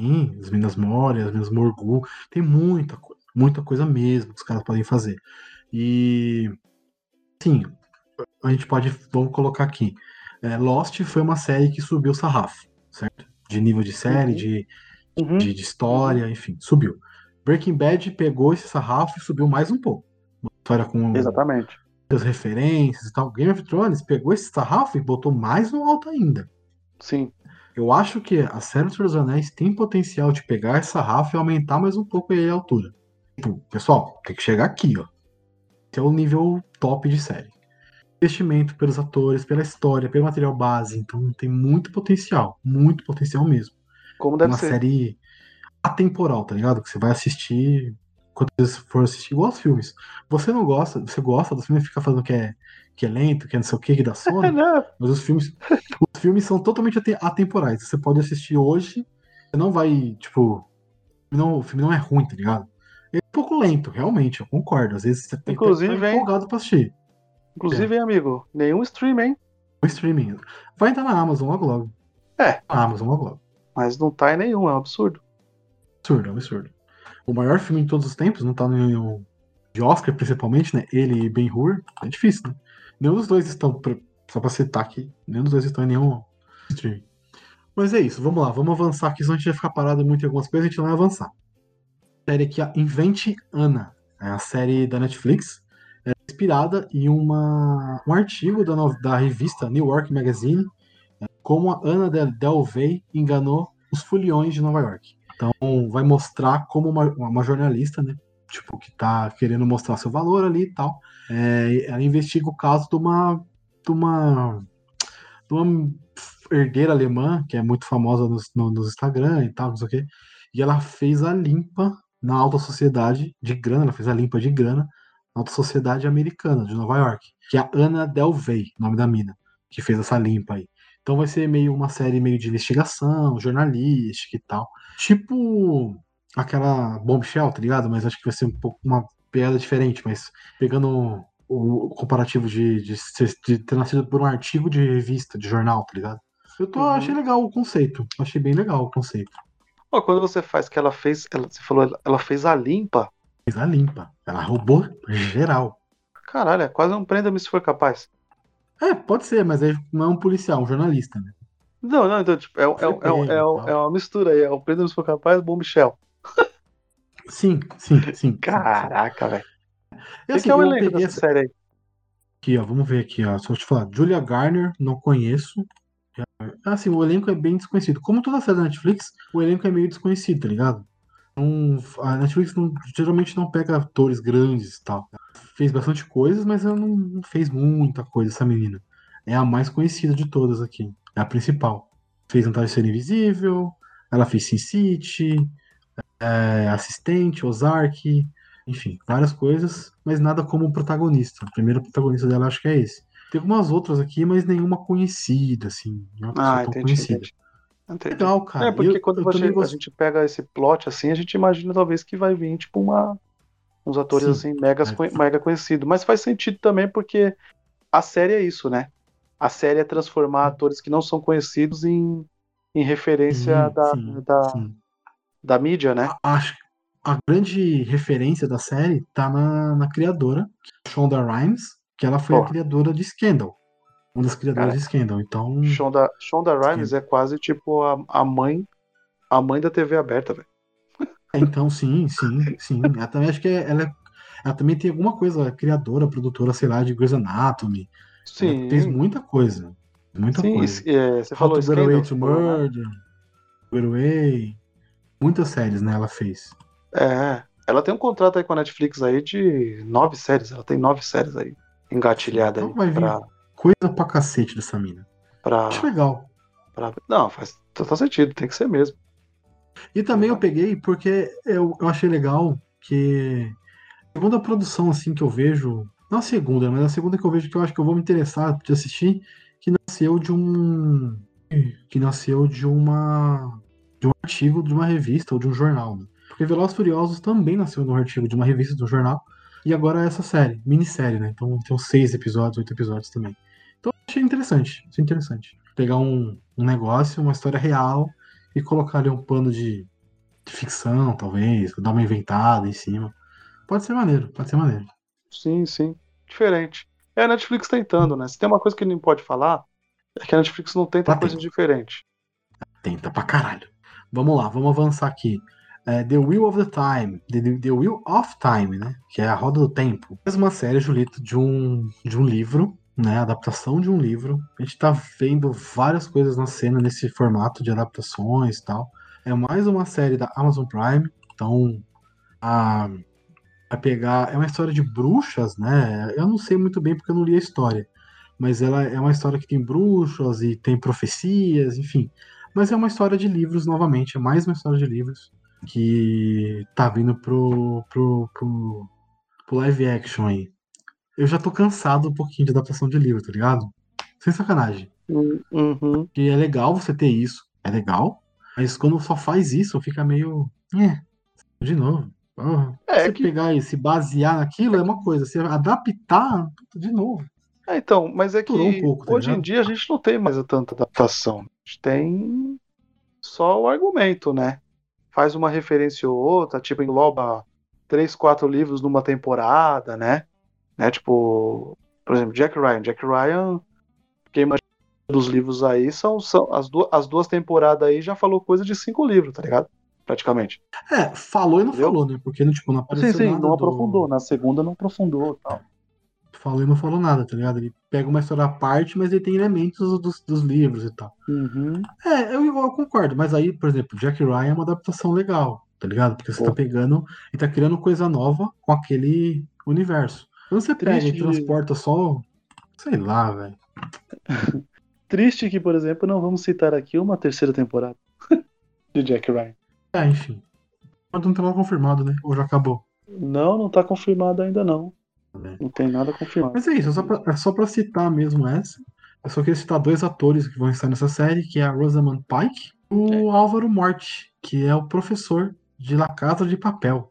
Sim, as Minas Moria, as Minas Morgul, tem muita coisa, muita coisa mesmo que os caras podem fazer. E sim, a gente pode, vamos colocar aqui. é, Lost foi uma série que subiu o sarrafo, certo? De nível de série, Uhum. de, Uhum. de, de história, enfim, subiu. Breaking Bad pegou esse sarrafo e subiu mais um pouco. Uma história com Exatamente. as referências e tal. Game of Thrones pegou esse sarrafo e botou mais no alto ainda. Sim. Eu acho que a série dos Anéis tem potencial de pegar essa Rafa e aumentar mais um pouco aí a altura. Tipo, pessoal, tem que chegar aqui, ó. Esse é o nível top de série. Investimento pelos atores, pela história, pelo material base. Então tem muito potencial. Muito potencial mesmo. Como deve Uma ser. série atemporal, tá ligado? Que você vai assistir quantas vezes for assistir, igual aos filmes. Você não gosta, você gosta dos filmes e fica falando que é, que é lento, que é não sei o que, que dá sono. É? Mas os filmes, os filmes são totalmente ate- atemporais. Você pode assistir hoje, você não vai, tipo. Não, o filme não é ruim, tá ligado? É um pouco lento, realmente, eu concordo. Às vezes você tem que Inclusive, estar hein? empolgado pra assistir. Inclusive, hein, amigo, nenhum stream, hein? O streaming. Vai entrar na Amazon logo logo. É. Na Amazon logo logo. Mas não tá em nenhum, é um absurdo. Absurdo, absurdo. O maior filme de todos os tempos, não tá no. De Oscar, principalmente, né? Ele e Ben Hur. É difícil, né? Nenhum dos dois estão. pra- Só pra citar aqui. Nenhum dos dois estão em nenhum streaming. Mas é isso, vamos lá, vamos avançar aqui, senão a gente vai ficar parado muito em algumas coisas, a gente não vai avançar. Série aqui, a Invente Ana. É a série da Netflix. É inspirada em uma, um artigo da, da revista New York Magazine, como a Ana Del, Delvey enganou os foliões de Nova York. Então, vai mostrar como uma, uma jornalista, né? Tipo, que tá querendo mostrar seu valor ali e tal. é, ela investiga o caso de uma. de uma. de uma herdeira alemã, que é muito famosa nos, no, nos Instagram e tal, não sei o quê. E ela fez a limpa na alta sociedade de grana, ela fez a limpa de grana na alta sociedade americana de Nova York, que é a Ana Delvey, nome da mina, que fez essa limpa aí. Então vai ser meio uma série meio de investigação, jornalística e tal. Tipo aquela Bombshell, tá ligado? Mas acho que vai ser um pouco uma piada diferente, mas pegando o comparativo de, de, de ter nascido por um artigo de revista, de jornal, tá ligado? Eu tô, Uhum. achei legal o conceito. Achei bem legal o conceito. Ó, quando você faz que ela fez, ela, você falou, ela- ela fez a limpa. Fez a limpa. Ela roubou geral. Caralho, é quase um prenda-me se for capaz. É, pode ser, mas aí não é um policial, um jornalista, né? Não, não, então, tipo, é, um- é, um- é, um- é, um- é uma mistura aí. É o se for capaz, bom Michel. Sim, sim, sim. Caraca, velho. E assim, que é o elenco dessa essa série aí? aqui, ó. Vamos ver aqui, ó. Só eu te falar. Julia Garner, não conheço. Assim, o elenco é bem desconhecido. Como toda série da Netflix, o elenco é meio desconhecido, tá ligado? Não- a Netflix não- geralmente não pega atores grandes e tal. Fez bastante coisas, mas ela não, não fez muita coisa, essa menina. É a mais conhecida de todas aqui. É a principal. Fez Vantagem de Ser Invisível, ela fez Sin City, é, Assistente, Ozark, enfim, várias coisas, mas nada como protagonista. O primeiro protagonista dela acho que é esse. Tem algumas outras aqui, mas nenhuma conhecida, assim. Não é Ah, tão entendi, conhecida. entendi. Entendi. Legal, cara. É, porque Eu- quando eu você- a gente pega esse plot assim, a gente imagina talvez que vai vir, tipo, uma, uns atores Sim, assim, megas, é. mega conhecidos. Mas faz sentido também porque a série é isso, né? A série é transformar atores que não são conhecidos em, em referência Sim, da, sim, da, sim. da mídia, né? Acho a grande referência da série tá na, na criadora, Shonda Rhimes, que ela foi a Porra. criadora de Scandal. Uma das criadoras Cara, de Scandal. Então, Shonda, Shonda Rhimes é quase tipo a, a mãe a mãe da TV aberta, velho. então sim, sim, sim. Eu também acho que é- ela é, ela também tem alguma coisa, criadora, produtora, sei lá, de Grey's Anatomy. Sim. Ela fez muita coisa. Muita Sim, coisa. é, você How falou to Get Away Scandal, to né? Murder, Get Away. Muitas séries, né, ela fez. É, ela tem um contrato aí com a Netflix aí de nove séries. Ela tem nove séries aí engatilhada aí Então vai vir. Coisa pra cacete dessa mina. pra, Acho legal. pra- Não, faz total sentido, tem que ser mesmo. E também eu peguei porque eu, eu achei legal que a segunda produção assim que eu vejo, não a segunda, mas a segunda que eu vejo que eu acho que eu vou me interessar de assistir, que nasceu de um que nasceu de uma de um artigo de uma revista ou de um jornal. né? Porque Velozes Furiosos também nasceu de um artigo de uma revista, de um jornal, e agora é essa série, minissérie, né? Então tem uns seis episódios, oito episódios também. Achei interessante, achei interessante. Pegar um, um negócio, uma história real e colocar ali um pano de, de ficção, talvez, dar uma inventada em cima. Pode ser maneiro, pode ser maneiro. Sim, sim. Diferente. É a Netflix tentando, né? Se tem uma coisa que não pode falar, é que a Netflix não tenta Tá coisa diferente. Tenta pra caralho. Vamos lá, vamos avançar aqui. É, the Wheel of the Time, the, the Wheel of Time, né? Que é a roda do tempo. Mais uma série, Julito, de um, de um livro, né? Adaptação de um livro. A gente tá vendo várias coisas na cena nesse formato de adaptações e tal. É mais uma série da Amazon Prime. Então, a, a pegar. É uma história de bruxas, né? Eu não sei muito bem porque eu não li a história. Mas ela é uma história que tem bruxas e tem profecias, enfim. Mas é uma história de livros, novamente. É mais uma história de livros que tá vindo pro, pro, pro, pro live action aí. Eu já tô cansado um pouquinho de adaptação de livro, tá ligado? Sem sacanagem. Uhum. Que é legal você ter isso, é legal. Mas quando só faz isso, fica meio. É, de novo. É você que- pegar e se basear naquilo é uma coisa. Você adaptar, de novo. É, então, mas é que um pouco, tá hoje em dia a gente não tem mais tanta adaptação. A gente tem só o argumento, né? Faz uma referência ou outra, tipo, engloba três, quatro livros numa temporada, né? Né? Tipo, por exemplo, Jack Ryan. Jack Ryan, quem imagina dos livros aí, são, são as, duas, as duas temporadas aí já falou coisa de cinco livros, tá ligado? Praticamente. É, falou e não Entendeu? falou, né? Porque tipo, não apareceu Sim, sim, nada não do- aprofundou. Na segunda não aprofundou tal. Falou e não falou nada, tá ligado? Ele pega uma história à parte, mas ele tem elementos dos, dos livros e tal. Uhum. É, eu, eu concordo, mas aí, por exemplo, Jack Ryan é uma adaptação legal, tá ligado? Porque você Pô. tá pegando e tá criando coisa nova com aquele universo. Quando você pega Triste e de- transporta só, sei lá, velho. Triste que, por exemplo, não vamos citar aqui uma terceira temporada de Jack Ryan. É, enfim. Mas não tá confirmado, né? Ou já acabou. Não, não tá confirmado ainda não. né? Não tem nada confirmado. Mas é isso, é só, pra, é só pra citar mesmo essa. Eu só queria citar dois atores que vão estar nessa série, que é a Rosamund Pike e o Álvaro Morte, que é o professor de La Casa de Papel.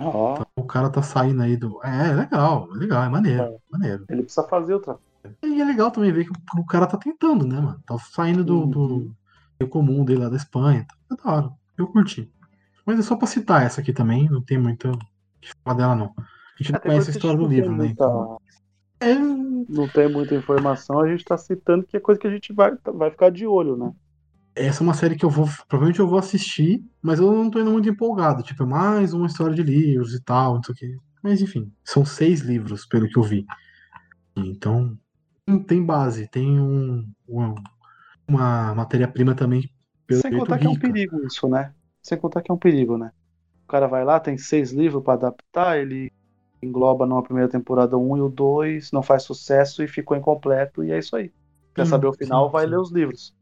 Ó, O cara tá saindo aí do. É, é legal, é legal, é maneiro, É. maneiro. ele precisa fazer outra. E é legal também ver que o cara tá tentando, né, mano? Tá saindo do, do Uhum. comum dele lá da Espanha. Tá é da hora. Eu curti. Mas é só pra citar essa aqui também, não tem muito que falar dela, não. A gente não Até conhece a história do livro, né? muita- Então, é, Não tem muita informação, a gente tá citando que é coisa que a gente vai, vai ficar de olho, né? Essa é uma série que eu vou. Provavelmente eu vou assistir, mas eu não tô indo muito empolgado. Tipo, é mais uma história de livros e tal, não sei o quê. Mas enfim, são seis livros, pelo que eu vi. Então, tem- base, tem um, um- uma matéria-prima também. Pelo Sem contar que é um rica. perigo isso, né? Sem contar que é um perigo, né? O cara vai lá, tem seis livros pra adaptar, ele engloba numa primeira temporada um e o dois, não faz sucesso e ficou incompleto, e é isso aí. Quer saber o final, sim, vai sim. ler os livros.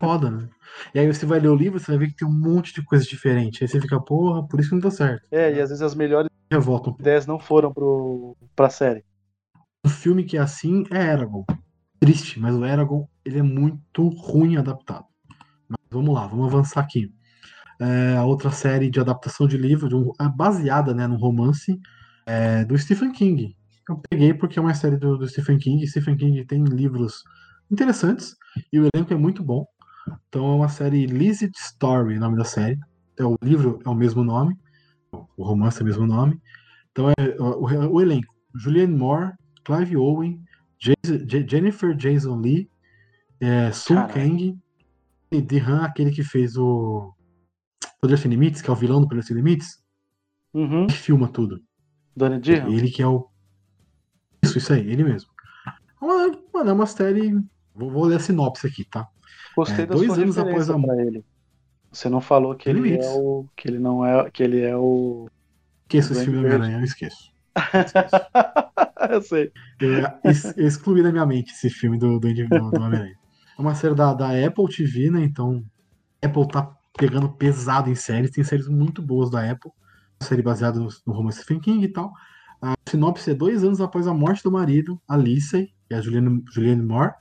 Foda, né? E aí você vai ler o livro, você vai ver que tem um monte de coisa diferente. Aí você fica, porra, por isso que não deu certo. É, e às vezes as melhores Revolta pouco. ideias não foram pro, pra série. Um filme que é assim é Eragon. Triste, mas o Eragon ele é muito ruim adaptado. Mas vamos lá, vamos avançar aqui. É, a outra série de adaptação de livro, de um- é baseada né, no romance é, do Stephen King. Eu peguei porque é uma série do, do Stephen King. Stephen King tem livros interessantes e o elenco é muito bom. Então é uma série Lizard Story, o nome da série. É, o livro é o mesmo nome, o romance é o mesmo nome. Então é o, o- o elenco: Julianne Moore, Clive Owen, Jason- Je- Jennifer Jason Lee, é, Sun. Kang, e Dehan, aquele que fez o Poder Sem Limites, que é o vilão do Poder Sem Limites, Uhum. que filma tudo. Donnie Dirham? Ele que é o. Isso, isso aí, ele mesmo. Mano, é uma série. Vou, vou ler a sinopse aqui, tá? Gostei É, da dois anos após a- pra ele. Você não falou que ele Limites. é o. que ele não é. que ele é o. Esqueço esse filme do Verde. Homem-Aranha, eu esqueço. eu sei. Eu, ex- eu excluí da minha mente esse filme do, do, do, do Homem-Aranha. É uma série da, da Apple TV, né? Então, Apple tá pegando pesado em séries. Tem séries muito boas da Apple. Uma série baseada no, no romance Stephen King e tal. A sinopse é dois anos após a morte do marido, Alice, que é a Julianne, Julianne Moore,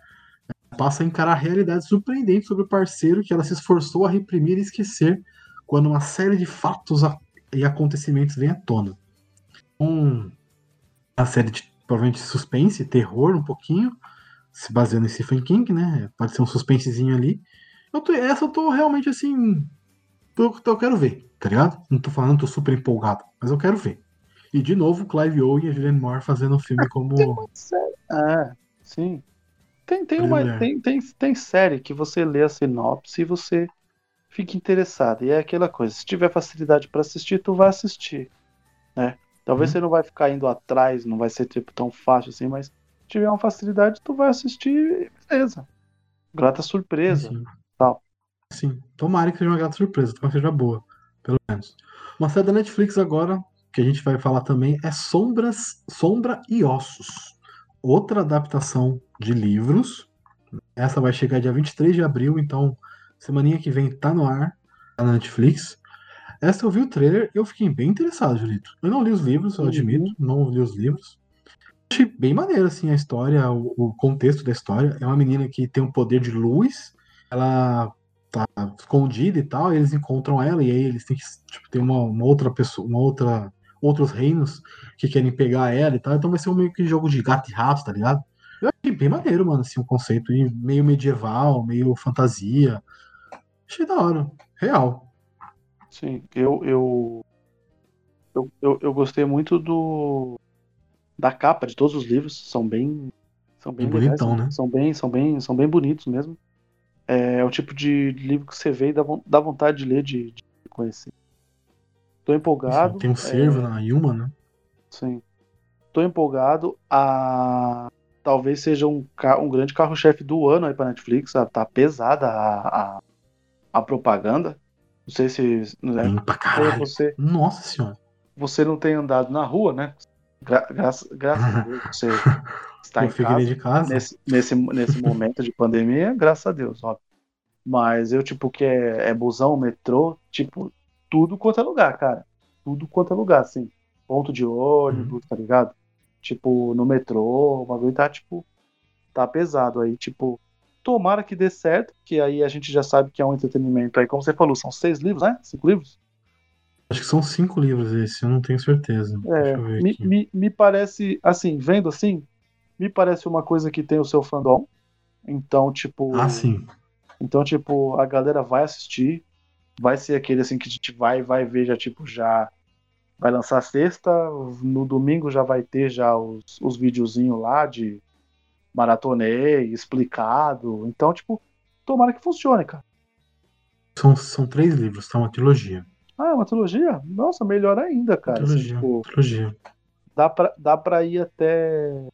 passa a encarar realidades surpreendentes sobre o parceiro que ela se esforçou a reprimir e esquecer quando uma série de fatos a- e acontecimentos vem à tona. Um, a série de provavelmente suspense, terror um pouquinho, se baseando em Stephen King, né? Pode ser um suspensezinho ali. Eu tô- essa eu tô realmente assim. tô- eu quero ver, tá ligado? Não tô falando, tô super empolgado, mas eu quero ver. E de novo, Clive Owen e a Julianne Moore fazendo o filme como. É, sim. Tem, tem, uma, tem, tem, tem série que você lê a sinopse e você fica interessado. E é aquela coisa, se tiver facilidade pra assistir, tu vai assistir. Né? Talvez Uhum. você não vai ficar indo atrás, não vai ser tipo tão fácil assim, mas se tiver uma facilidade, tu vai assistir e beleza. Grata surpresa. Sim. tal. Sim. Tomara que seja uma grata surpresa, tomara que seja boa, pelo menos. Uma série da Netflix agora, que a gente vai falar também, é Sombras, Sombra e Ossos. Outra adaptação de livros. Essa vai chegar dia 23 de abril, então semaninha que vem tá no ar, tá na Netflix. Essa eu vi o trailer eu fiquei bem interessado, Julito. Eu não li os livros, eu Uhum. admito, não li os livros. Achei bem maneiro, assim, a história, o, o contexto da história. É uma menina que tem um poder de luz, ela tá escondida e tal, e eles encontram ela, e aí eles têm que, tipo, ter uma, uma outra pessoa, uma outra, outros reinos que querem pegar ela e tal, então vai ser um meio que jogo de gato e rato, tá ligado? Eu achei bem maneiro, mano, assim, o conceito, meio medieval, meio fantasia. Achei da hora, real. Sim, eu, eu, eu, eu, eu gostei muito do da capa de todos os livros, são bem são bem Bem legais, bonitão, são, né? são bem são bem são bem bonitos mesmo. É, o tipo de livro que você vê e dá, dá vontade de ler, de, de conhecer. Tô empolgado. Tem um servo é, na Yuma, né? Sim. Tô empolgado. A talvez seja um, ca- um grande carro-chefe do ano aí pra Netflix. Tá pesada a, a, a propaganda. Não sei se né, pra caralho. você Nossa senhora. você não tem andado na rua, né? Gra graças, a Deus você está em casa casa. nesse, nesse, nesse momento de pandemia, graças a Deus, óbvio. Mas eu, tipo, que é, é busão, metrô, tipo, tudo quanto é lugar, cara. Tudo quanto é lugar, assim. Ponto de ônibus, tá ligado? Tipo, no metrô, o bagulho tá, tipo, tá pesado aí, tipo. Tomara que dê certo, que aí a gente já sabe que é um entretenimento aí. Como você falou, são seis livros, né? Cinco livros? Acho que são cinco livros esse, eu não tenho certeza. É, Deixa eu ver me, me, me parece, assim, vendo assim, me parece uma coisa que tem o seu fandom. Então, tipo. Ah, sim. Então, tipo, a galera vai assistir. Vai ser aquele assim que a gente vai vai ver já, tipo, já. Vai lançar sexta, no domingo já vai ter já os, os videozinhos lá de maratonei, explicado. Então, tipo, tomara que funcione, cara. São, são três livros, tá? Uma trilogia. Ah, é uma trilogia? Nossa, melhor ainda, cara. Assim, trilogia. tipo, Trilogia. dá pra, dá pra ir até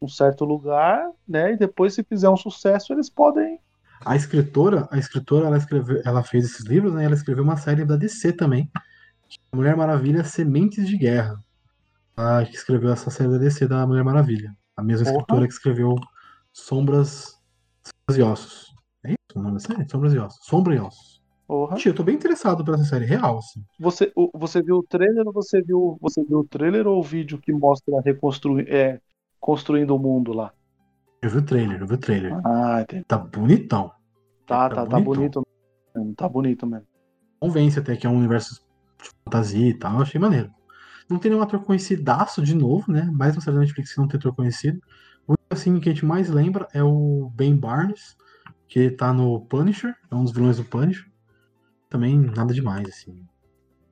um certo lugar, né? E depois, se fizer um sucesso, eles podem. A escritora, a escritora, ela escreveu, ela fez esses livros, né? Ela escreveu uma série da DC também. é Mulher Maravilha Sementes de Guerra. Ela que escreveu essa série da DC da Mulher Maravilha. A mesma Porra. escritora que escreveu Sombras, Sombras e Ossos. É isso o nome da série? Sombras e Ossos. Sombra e Ossos. Porra. Gente, eu tô bem interessado por essa série real, assim. Você, o- você viu o trailer ou você viu, você viu o trailer ou o vídeo que mostra reconstru, é, construindo o mundo lá? Eu vi o trailer, eu vi o trailer. Ah, entendi. Tá bonitão. Tá, Tá tá, tá bonito mesmo. Tá bonito mesmo. convence até que é um universo de fantasia e tal, eu achei maneiro. Não tem nenhum ator conhecidaço de novo, né? Mais uma série da Netflix que não tem ator conhecido. O único, assim que a gente mais lembra é o Ben Barnes, que tá no Punisher, é um dos vilões do Punisher. Também nada demais, assim.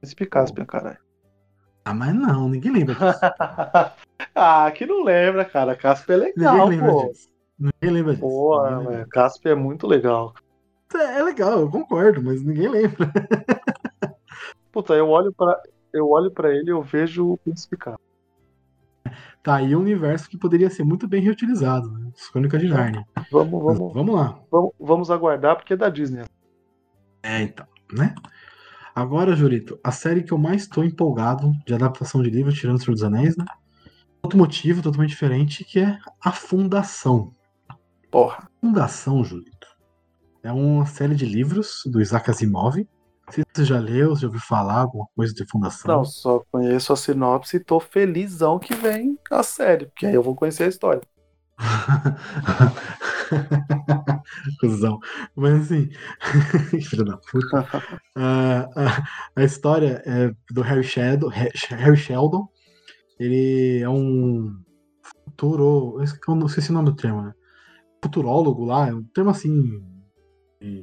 Esse Caspian, caralho. Ah, mas não, ninguém lembra disso. ah, que não lembra, cara. Caspian é Ninguém legal, lembra pô. disso. Ninguém lembra disso. Ninguém lembra. velho, Caspian é muito legal. É é legal, eu concordo, mas ninguém lembra. Puta, eu olho pra, eu olho pra ele e eu vejo o Príncipe Caspian. tá aí um universo que poderia ser muito bem reutilizado, né? As Crônicas de Narnia. Vamos, Mas vamos, vamos lá. vamos, vamos aguardar, porque é da Disney. É, então, né? Agora, Jurito, a série que eu mais estou empolgado de adaptação de livro, tirando o Senhor dos Anéis, né? Outro motivo totalmente diferente, que é a Fundação. Porra. Fundação, Julito, é uma série de livros do Isaac Asimov. Não sei se você já leu, já ouviu falar alguma coisa de Fundação. Não, só conheço a sinopse e tô felizão que vem a série, porque aí eu vou conhecer a história. Cusão. Mas assim, filho da puta. A, a história é do Harry Sheldon, Harry Sheldon. Ele é um futuro. Eu não sei se é o nome do termo, né? Futurólogo lá, é um termo assim.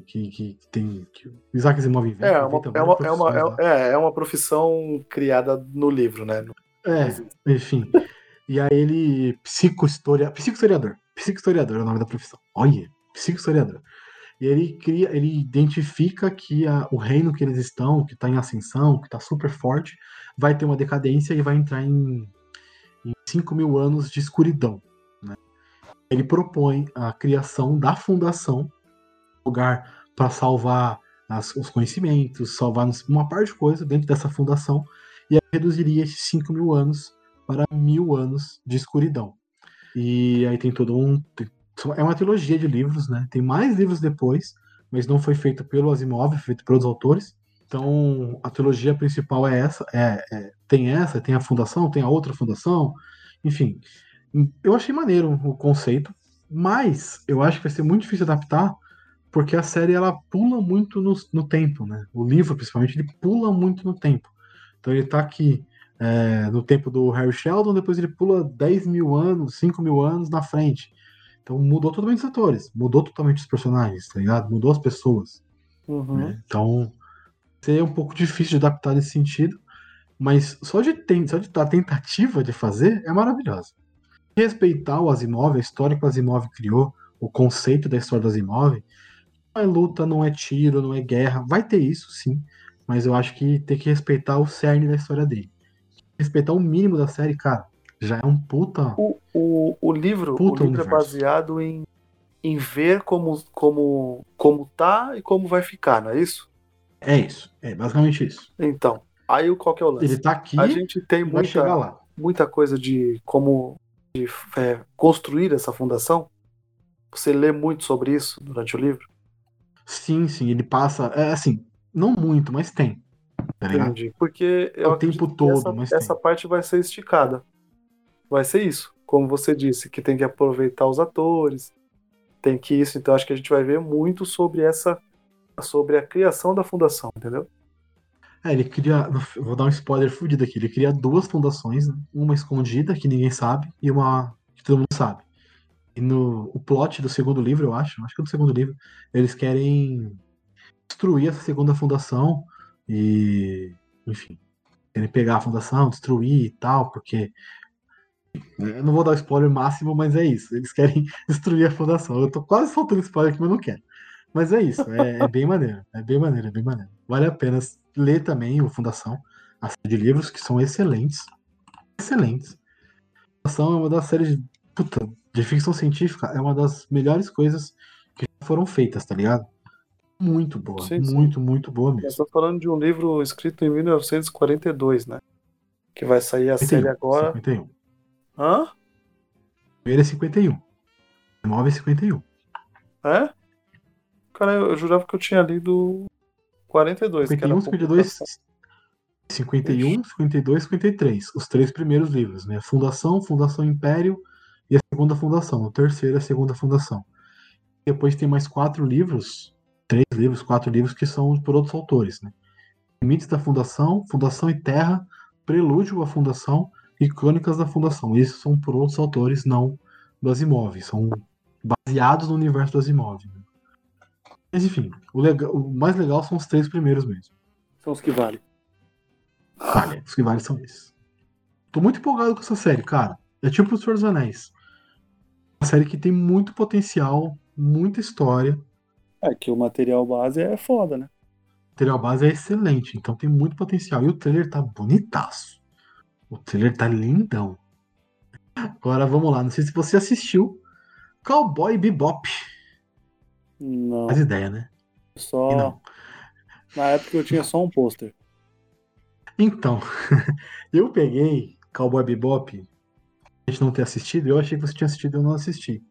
Que, que, tem. Que o Isaac Asimov inventa. É, uma, inventa é, uma, várias é, uma, é, é uma profissão criada no livro, né? É, enfim. E aí ele. Psicohistoria, psicohistoriador. Psicohistoriador é o nome da profissão. Olha, psicohistoriador. E ele cria, ele identifica que a- o reino que eles estão, que está em ascensão, que está super forte, vai ter uma decadência e vai entrar em, em 5 mil anos de escuridão. né? Ele propõe a criação da fundação, lugar para salvar as- os conhecimentos, salvar uma parte de coisa dentro dessa fundação, e reduziria esses 5 mil anos para mil anos de escuridão. E aí tem todo um. tem- É uma trilogia de livros, né? Tem mais livros depois, mas não foi feito pelo Asimov, foi feito pelos autores. Então a trilogia principal é essa, é, é- tem essa, tem a fundação, tem a outra fundação, enfim. Eu achei maneiro o conceito, mas eu acho que vai ser muito difícil adaptar, porque a série ela pula muito no, no tempo, né? O livro, principalmente, ele pula muito no tempo. Então ele tá aqui é, no tempo do Harry Sheldon, depois ele pula 10 mil anos, 5 mil anos na frente. Então mudou totalmente os atores, mudou totalmente os personagens, tá ligado? Mudou as pessoas. Uhum. né? Então, é um pouco difícil de adaptar nesse sentido, mas só de, ten- só de dar tentativa de fazer é maravilhoso. Respeitar o Asimov, a história que o Asimov criou, o conceito da história do Asimov, não é luta, não é tiro, não é guerra. Vai ter isso, sim, mas eu acho que tem que respeitar o cerne da história dele. Respeitar o mínimo da série, cara, já é um puta. O, o, o livro, Puta o livro é baseado em, em ver como, como, como tá e como vai ficar, não é isso? É isso, é basicamente isso. Então, aí o- qual que é o lance? Ele tá aqui A gente tem muita, muita coisa de como de, é, construir essa fundação. Você lê muito sobre isso durante o livro? Sim, sim, ele passa. É assim, não muito, mas tem. Tá? Entendi. Porque eu o tempo todo, essa, mas essa tem. parte vai ser esticada. Vai ser isso. Como você disse, que tem que aproveitar os atores, tem que isso. Então acho que a gente vai ver muito sobre essa. sobre a criação da fundação, entendeu? É, ele cria. Vou dar um spoiler fudido aqui. Ele cria duas fundações, né? uma escondida, que ninguém sabe, e uma que todo mundo sabe. E no o plot do segundo livro, eu acho, acho que é do segundo livro, eles querem destruir essa segunda fundação e. Enfim. Querem pegar a fundação, destruir e tal, porque. Eu não vou dar spoiler máximo, mas é isso. Eles querem destruir a fundação. Eu tô quase soltando spoiler aqui, mas não quero. Mas é isso, é, é bem maneiro. É bem maneiro, é bem maneiro. Vale a pena ler também o Fundação, a série de livros que são excelentes. Excelentes. Fundação é uma das séries de, puta, de ficção científica, é uma das melhores coisas que foram feitas, tá ligado? Muito boa, Sim, sim. muito, muito boa mesmo. estamos falando de um livro escrito em 1942, né? Que vai sair a série 51, agora. 51. Hã? Primeiro é 51. 9 é 51. É? Cara, eu, eu jurava que eu tinha lido 42. que era 51, a 52, publicação. 51, 52, 53. Os três primeiros livros, né? Fundação, Fundação Império e a segunda fundação. O terceiro é a segunda fundação. Depois tem mais quatro livros, três livros, quatro livros que são por outros autores, né? Limites da Fundação, Fundação e Terra, Prelúdio à Fundação e Crônicas da Fundação. Esses são por outros autores, não do Asimov. São baseados no universo do Asimov. né? Mas enfim, o, lega- o mais legal são os três primeiros mesmo. São os que valem. Vale, os que valem são esses. Tô muito empolgado com essa série, cara. É tipo o Senhor dos Anéis. Uma série que tem muito potencial, muita história. É que o material base é foda, né? O material base é excelente, então tem muito potencial. E o trailer tá bonitaço. O trailer tá lindão. Agora vamos lá. Não sei se você assistiu Cowboy Bebop. Não, Faz ideia, né? Só. não. Na época eu tinha só um pôster. Então, eu peguei Cowboy Bebop, a gente não ter assistido, eu achei que você tinha assistido e eu não assisti.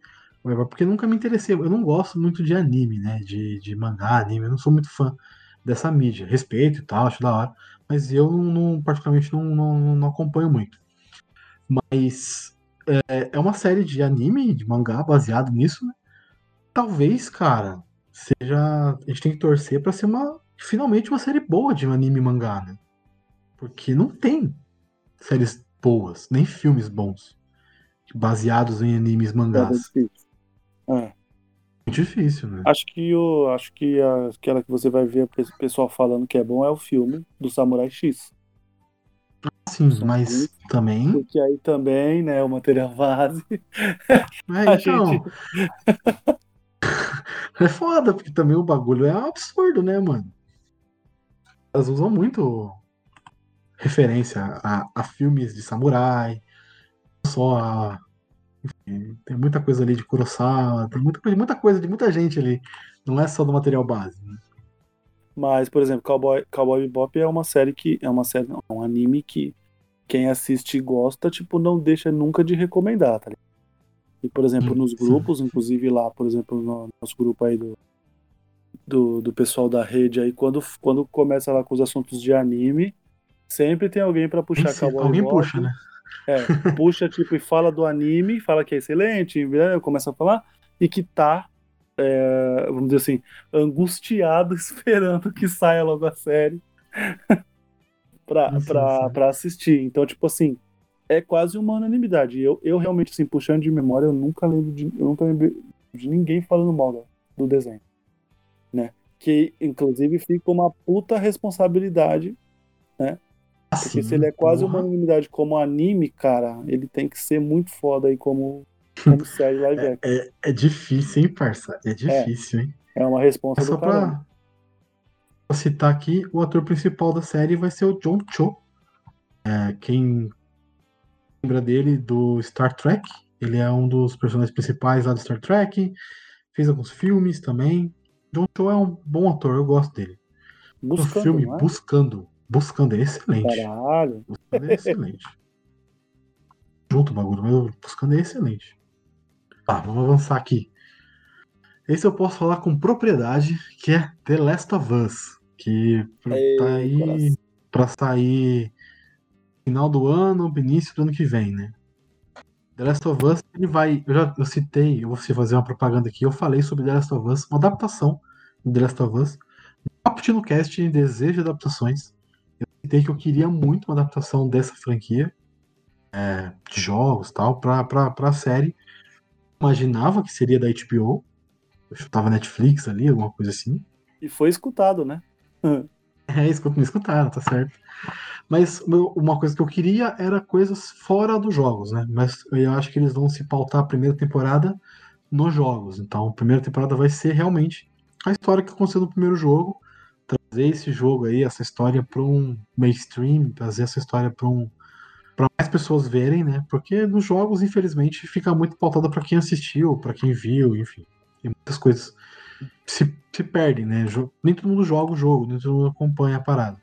Porque nunca me interessei, eu não gosto muito de anime, né? De, de mangá, anime, eu não sou muito fã dessa mídia. Respeito e tal, acho da hora, mas eu não, não- particularmente não, não, não acompanho muito. Mas é, é uma série de anime, de mangá, baseado nisso, né? Talvez, cara, seja. A gente tem que torcer pra ser uma. Finalmente uma série boa de anime e mangá, né? Porque não tem séries boas, nem filmes bons, baseados em animes mangás. difícil. É. Difícil, né? Acho que o, acho que a- aquela que você vai ver o pe- pessoal falando que é bom é o filme do Samurai X. Sim, são mas também. Porque aí também, né, o material base. É, então, gente- é foda, porque também o bagulho é absurdo, né, mano? Elas usam muito referência a, a filmes de samurai, não só a. Enfim, tem muita coisa ali de Kurosawa, tem muita, coisa- muita coisa de muita gente ali. Não é só do material base. né? Mas, por exemplo, Cowboy, Cowboy Bebop é uma série que. É uma série, não, é um anime que quem assiste e gosta, tipo, não deixa nunca de recomendar, tá ligado? E, por exemplo, Hum, nos grupos, inclusive lá, por exemplo, no nosso grupo aí do, do, do pessoal da rede aí, quando, quando começa lá com os assuntos de anime, sempre tem alguém pra puxar Sim, Cowboy alguém Bebop. puxa, né? É, puxa, tipo, e fala do anime, fala que é excelente, né, começa a falar, e que tá, é, vamos dizer assim, angustiado esperando que saia logo a série pra, sim, pra, pra assistir. Então, tipo assim, é quase uma unanimidade. Eu, eu realmente, assim, puxando de memória, eu nunca lembro de, eu nunca lembro de ninguém falando mal do, do desenho, né? Que, inclusive, fica uma puta responsabilidade porque se ele é quase uma unanimidade como anime, cara, ele tem que ser muito foda aí como, como série live action. É, é difícil, hein, parça? É difícil, hein? É uma resposta É só do caramba. pra, pra citar aqui, o ator principal da série vai ser o John Cho. É, quem lembra dele do Star Trek? Ele é um dos personagens principais lá do Star Trek. Fez alguns filmes também. John Cho é um bom ator, eu gosto dele. No Buscando, filme é? Buscando. Buscando, é excelente. Caralho. Buscando é excelente. Junto o bagulho, mas Buscando é excelente. Tá, vamos avançar aqui. Esse eu posso falar com propriedade, que é The Last of Us. Que Ei, tá aí coração. pra sair final do ano, início do ano que vem, né? The Last of Us, ele vai. Eu já eu citei, eu vou fazer uma propaganda aqui. Eu falei sobre The Last of Us, uma adaptação de The Last of Us. Caputino Cast Desejo de Adaptações. Citei que eu queria muito uma adaptação dessa franquia, é, de jogos tal, pra, pra, pra série. Imaginava que seria da HBO. Eu chutava Netflix ali, alguma coisa assim. E foi escutado, né? É, escuta, me escutaram, tá certo. Mas uma coisa que eu queria era coisas fora dos jogos, né? Mas eu acho que eles vão se pautar a primeira temporada nos jogos. Então, a primeira temporada vai ser realmente a história que aconteceu no primeiro jogo. Trazer esse jogo aí, essa história para um mainstream, trazer essa história para um para mais pessoas verem, né? Porque nos jogos, infelizmente, fica muito pautada para quem assistiu, para quem viu, enfim. Tem muitas coisas se, se perdem, né? Nem todo mundo joga o jogo, nem todo mundo acompanha a parada.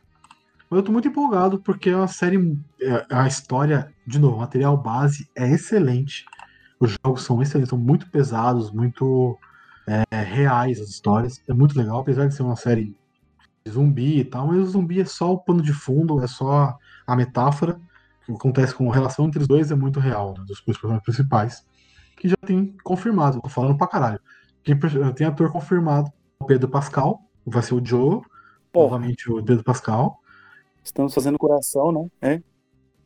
Mas eu tô muito empolgado porque é uma série. é- A história, de novo, o material base é excelente. Os jogos são excelentes, são muito pesados, muito é, reais as histórias. É muito legal, apesar de ser uma série zumbi e tal, mas o zumbi é só o pano de fundo, é só a metáfora. O que acontece com a relação entre os dois é muito real, né, dos personagens principais. Que já tem confirmado, tô falando pra caralho. Tem, tem ator confirmado, o Pedro Pascal, vai ser o Joe, Porra, novamente o Pedro Pascal. estamos fazendo coração, né? É.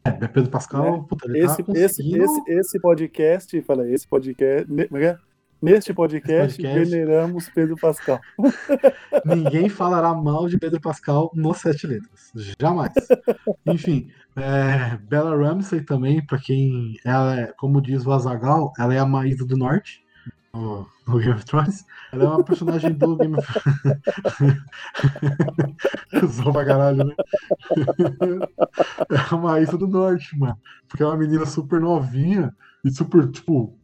É, Pedro Pascal, puta, ele Esse, tá esse, esse, esse podcast, fala, esse podcast. Neste podcast, podcast. veneramos Pedro Pascal. Ninguém falará mal de Pedro Pascal no Sete Letras. Jamais. Enfim, é, Bella Ramsey também, pra quem ela é, como diz o Azagal, ela é a Maísa do Norte. no, no Game of Thrones. Ela é uma personagem do Game of Usou pra caralho, né? É uma Isa do Norte, mano. Porque é uma menina super novinha e super, tipo,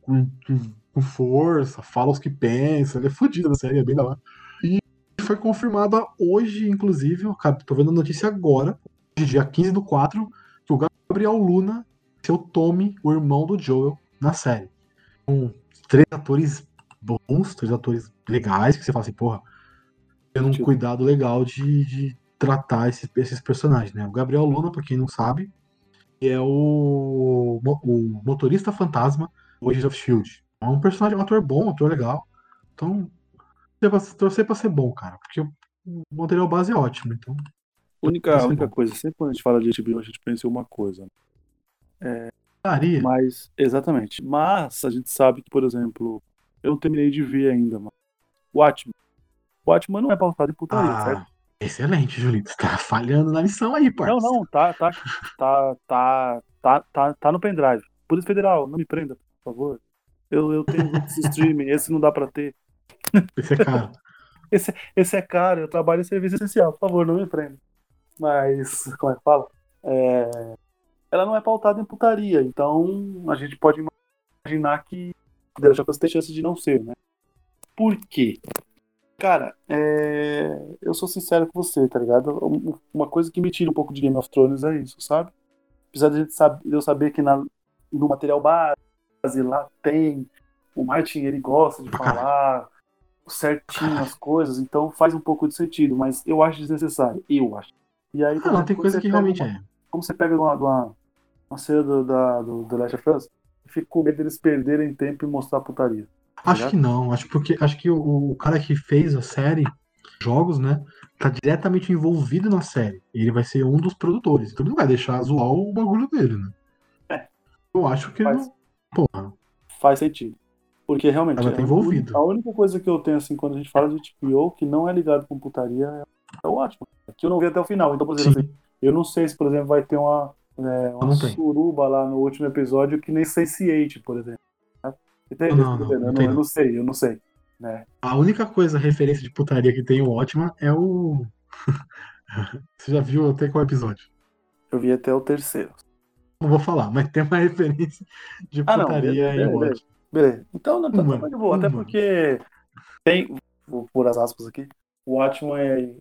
com, força, fala os que pensa. Ela é fodida na série, é bem da hora. E foi confirmada hoje, inclusive, eu tô vendo a notícia agora, dia 15 do 4, que o Gabriel Luna seu Tommy, o irmão do Joel, na série. Com três atores bons, três atores legais, que você fala assim, porra, tendo um tipo. cuidado legal de, de tratar esses, esses personagens, né? O Gabriel Luna, pra quem não sabe, é o, o motorista fantasma do Agents of Shield. É um personagem, um ator bom, um ator legal. Então, torcer pra ser bom, cara. Porque o material base é ótimo. Então, única, única coisa, sempre quando a gente fala de HBO, a gente pensa em uma coisa. É, mas, exatamente. Mas a gente sabe que, por exemplo, eu não terminei de ver ainda. O Watchmen. O Watchmen não é pautado em putaria, ah, certo? Excelente, Julito. Você tá falhando na missão aí, parceiro. Não, não, tá, tá, tá, tá, tá, tá, tá no pendrive. Polícia Federal, não me prenda, por favor. Eu, eu tenho esse streaming, esse não dá pra ter. Esse é caro. esse, esse é caro, eu trabalho em serviço essencial, por favor, não me prenda. Mas, como é que fala? É, ela não é pautada em putaria, então a gente pode imaginar que of Us tem chance de não ser, né? Por quê? Cara, é... eu sou sincero com você, tá ligado? Uma coisa que me tira um pouco de Game of Thrones é isso, sabe? Apesar de, gente saber, de eu saber que na, no material base lá tem. O Martin ele gosta de falar certinho as coisas, então faz um pouco de sentido, mas eu acho desnecessário. Eu acho. E aí, não, tem coisa que realmente uma, é. Como você pega uma, uma, uma cena do, da, do The Last of Us, eu fico com medo deles perderem tempo e mostrar putaria. Tá acho que não, acho porque acho que o, o, cara que fez a série, jogos, né, tá diretamente envolvido na série. Ele vai ser um dos produtores. Então ele não vai deixar zoar o bagulho dele, né? É. Eu acho que faz, porra. Faz sentido. Porque realmente. Ela tá envolvido. A única coisa que eu tenho, assim, quando a gente fala de TPO, que não é ligado com putaria, é o ótimo. Que eu não vi até o final. Então, por exemplo, assim, eu não sei se, por exemplo, vai ter uma é, uma suruba lá no último episódio que nem Sense8, por exemplo. Entende? Não, não, não, não, eu não sei, eu não sei. Né? A única coisa, referência de putaria que tem o Ótima é o. Você já viu até qual episódio? Eu vi até o terceiro. Não vou falar, mas tem uma referência de ah, putaria não, beleza, beleza, beleza. Então não tá uma, de boa, até porque tem, vou pôr as aspas aqui, o Watchman é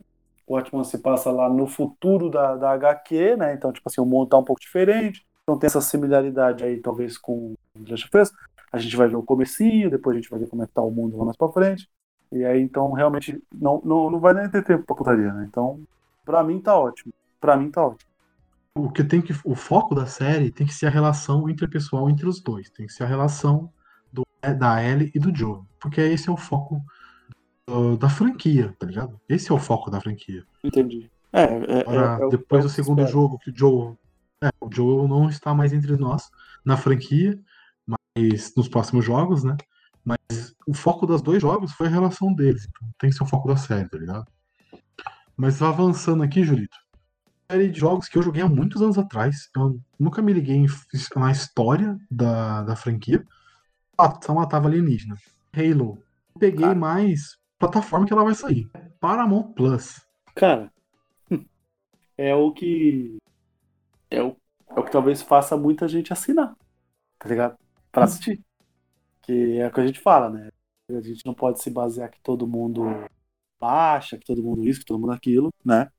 o Watchman se passa lá no futuro da, da HQ, né? Então, tipo assim, o mundo tá um pouco diferente. Então tem essa similaridade aí, talvez, com o Last of Us. A gente vai ver o comecinho, depois a gente vai ver como é que tá o mundo lá mais pra frente. E aí, então, realmente, não, não, não vai nem ter tempo pra putaria, né? Então, pra mim tá ótimo. Pra mim tá ótimo. O que tem que. O foco da série tem que ser a relação interpessoal entre os dois. Tem que ser a relação do, da Ellie e do Joe. Porque esse é o foco da franquia, tá ligado? Esse é o foco da franquia. Entendi. É, é, Agora, é, é depois do segundo jogo, que o Joe. É, o Joe não está mais entre nós na franquia, mas nos próximos jogos, né? Mas o foco dos dois jogos foi a relação deles. Então tem que ser o foco da série, tá ligado? Mas avançando aqui, Julito. Série de jogos que eu joguei há muitos anos atrás. Eu nunca me liguei em, na história da, da franquia. Ah, só matava alienígena. Halo. Peguei ah. mais plataforma que ela vai sair. Paramount Plus. Cara, é o que. É o, é o que talvez faça muita gente assinar. Tá ligado? Pra assistir. Que é o que a gente fala, né? A gente não pode se basear que todo mundo baixa, que todo mundo isso, que todo mundo aquilo, né?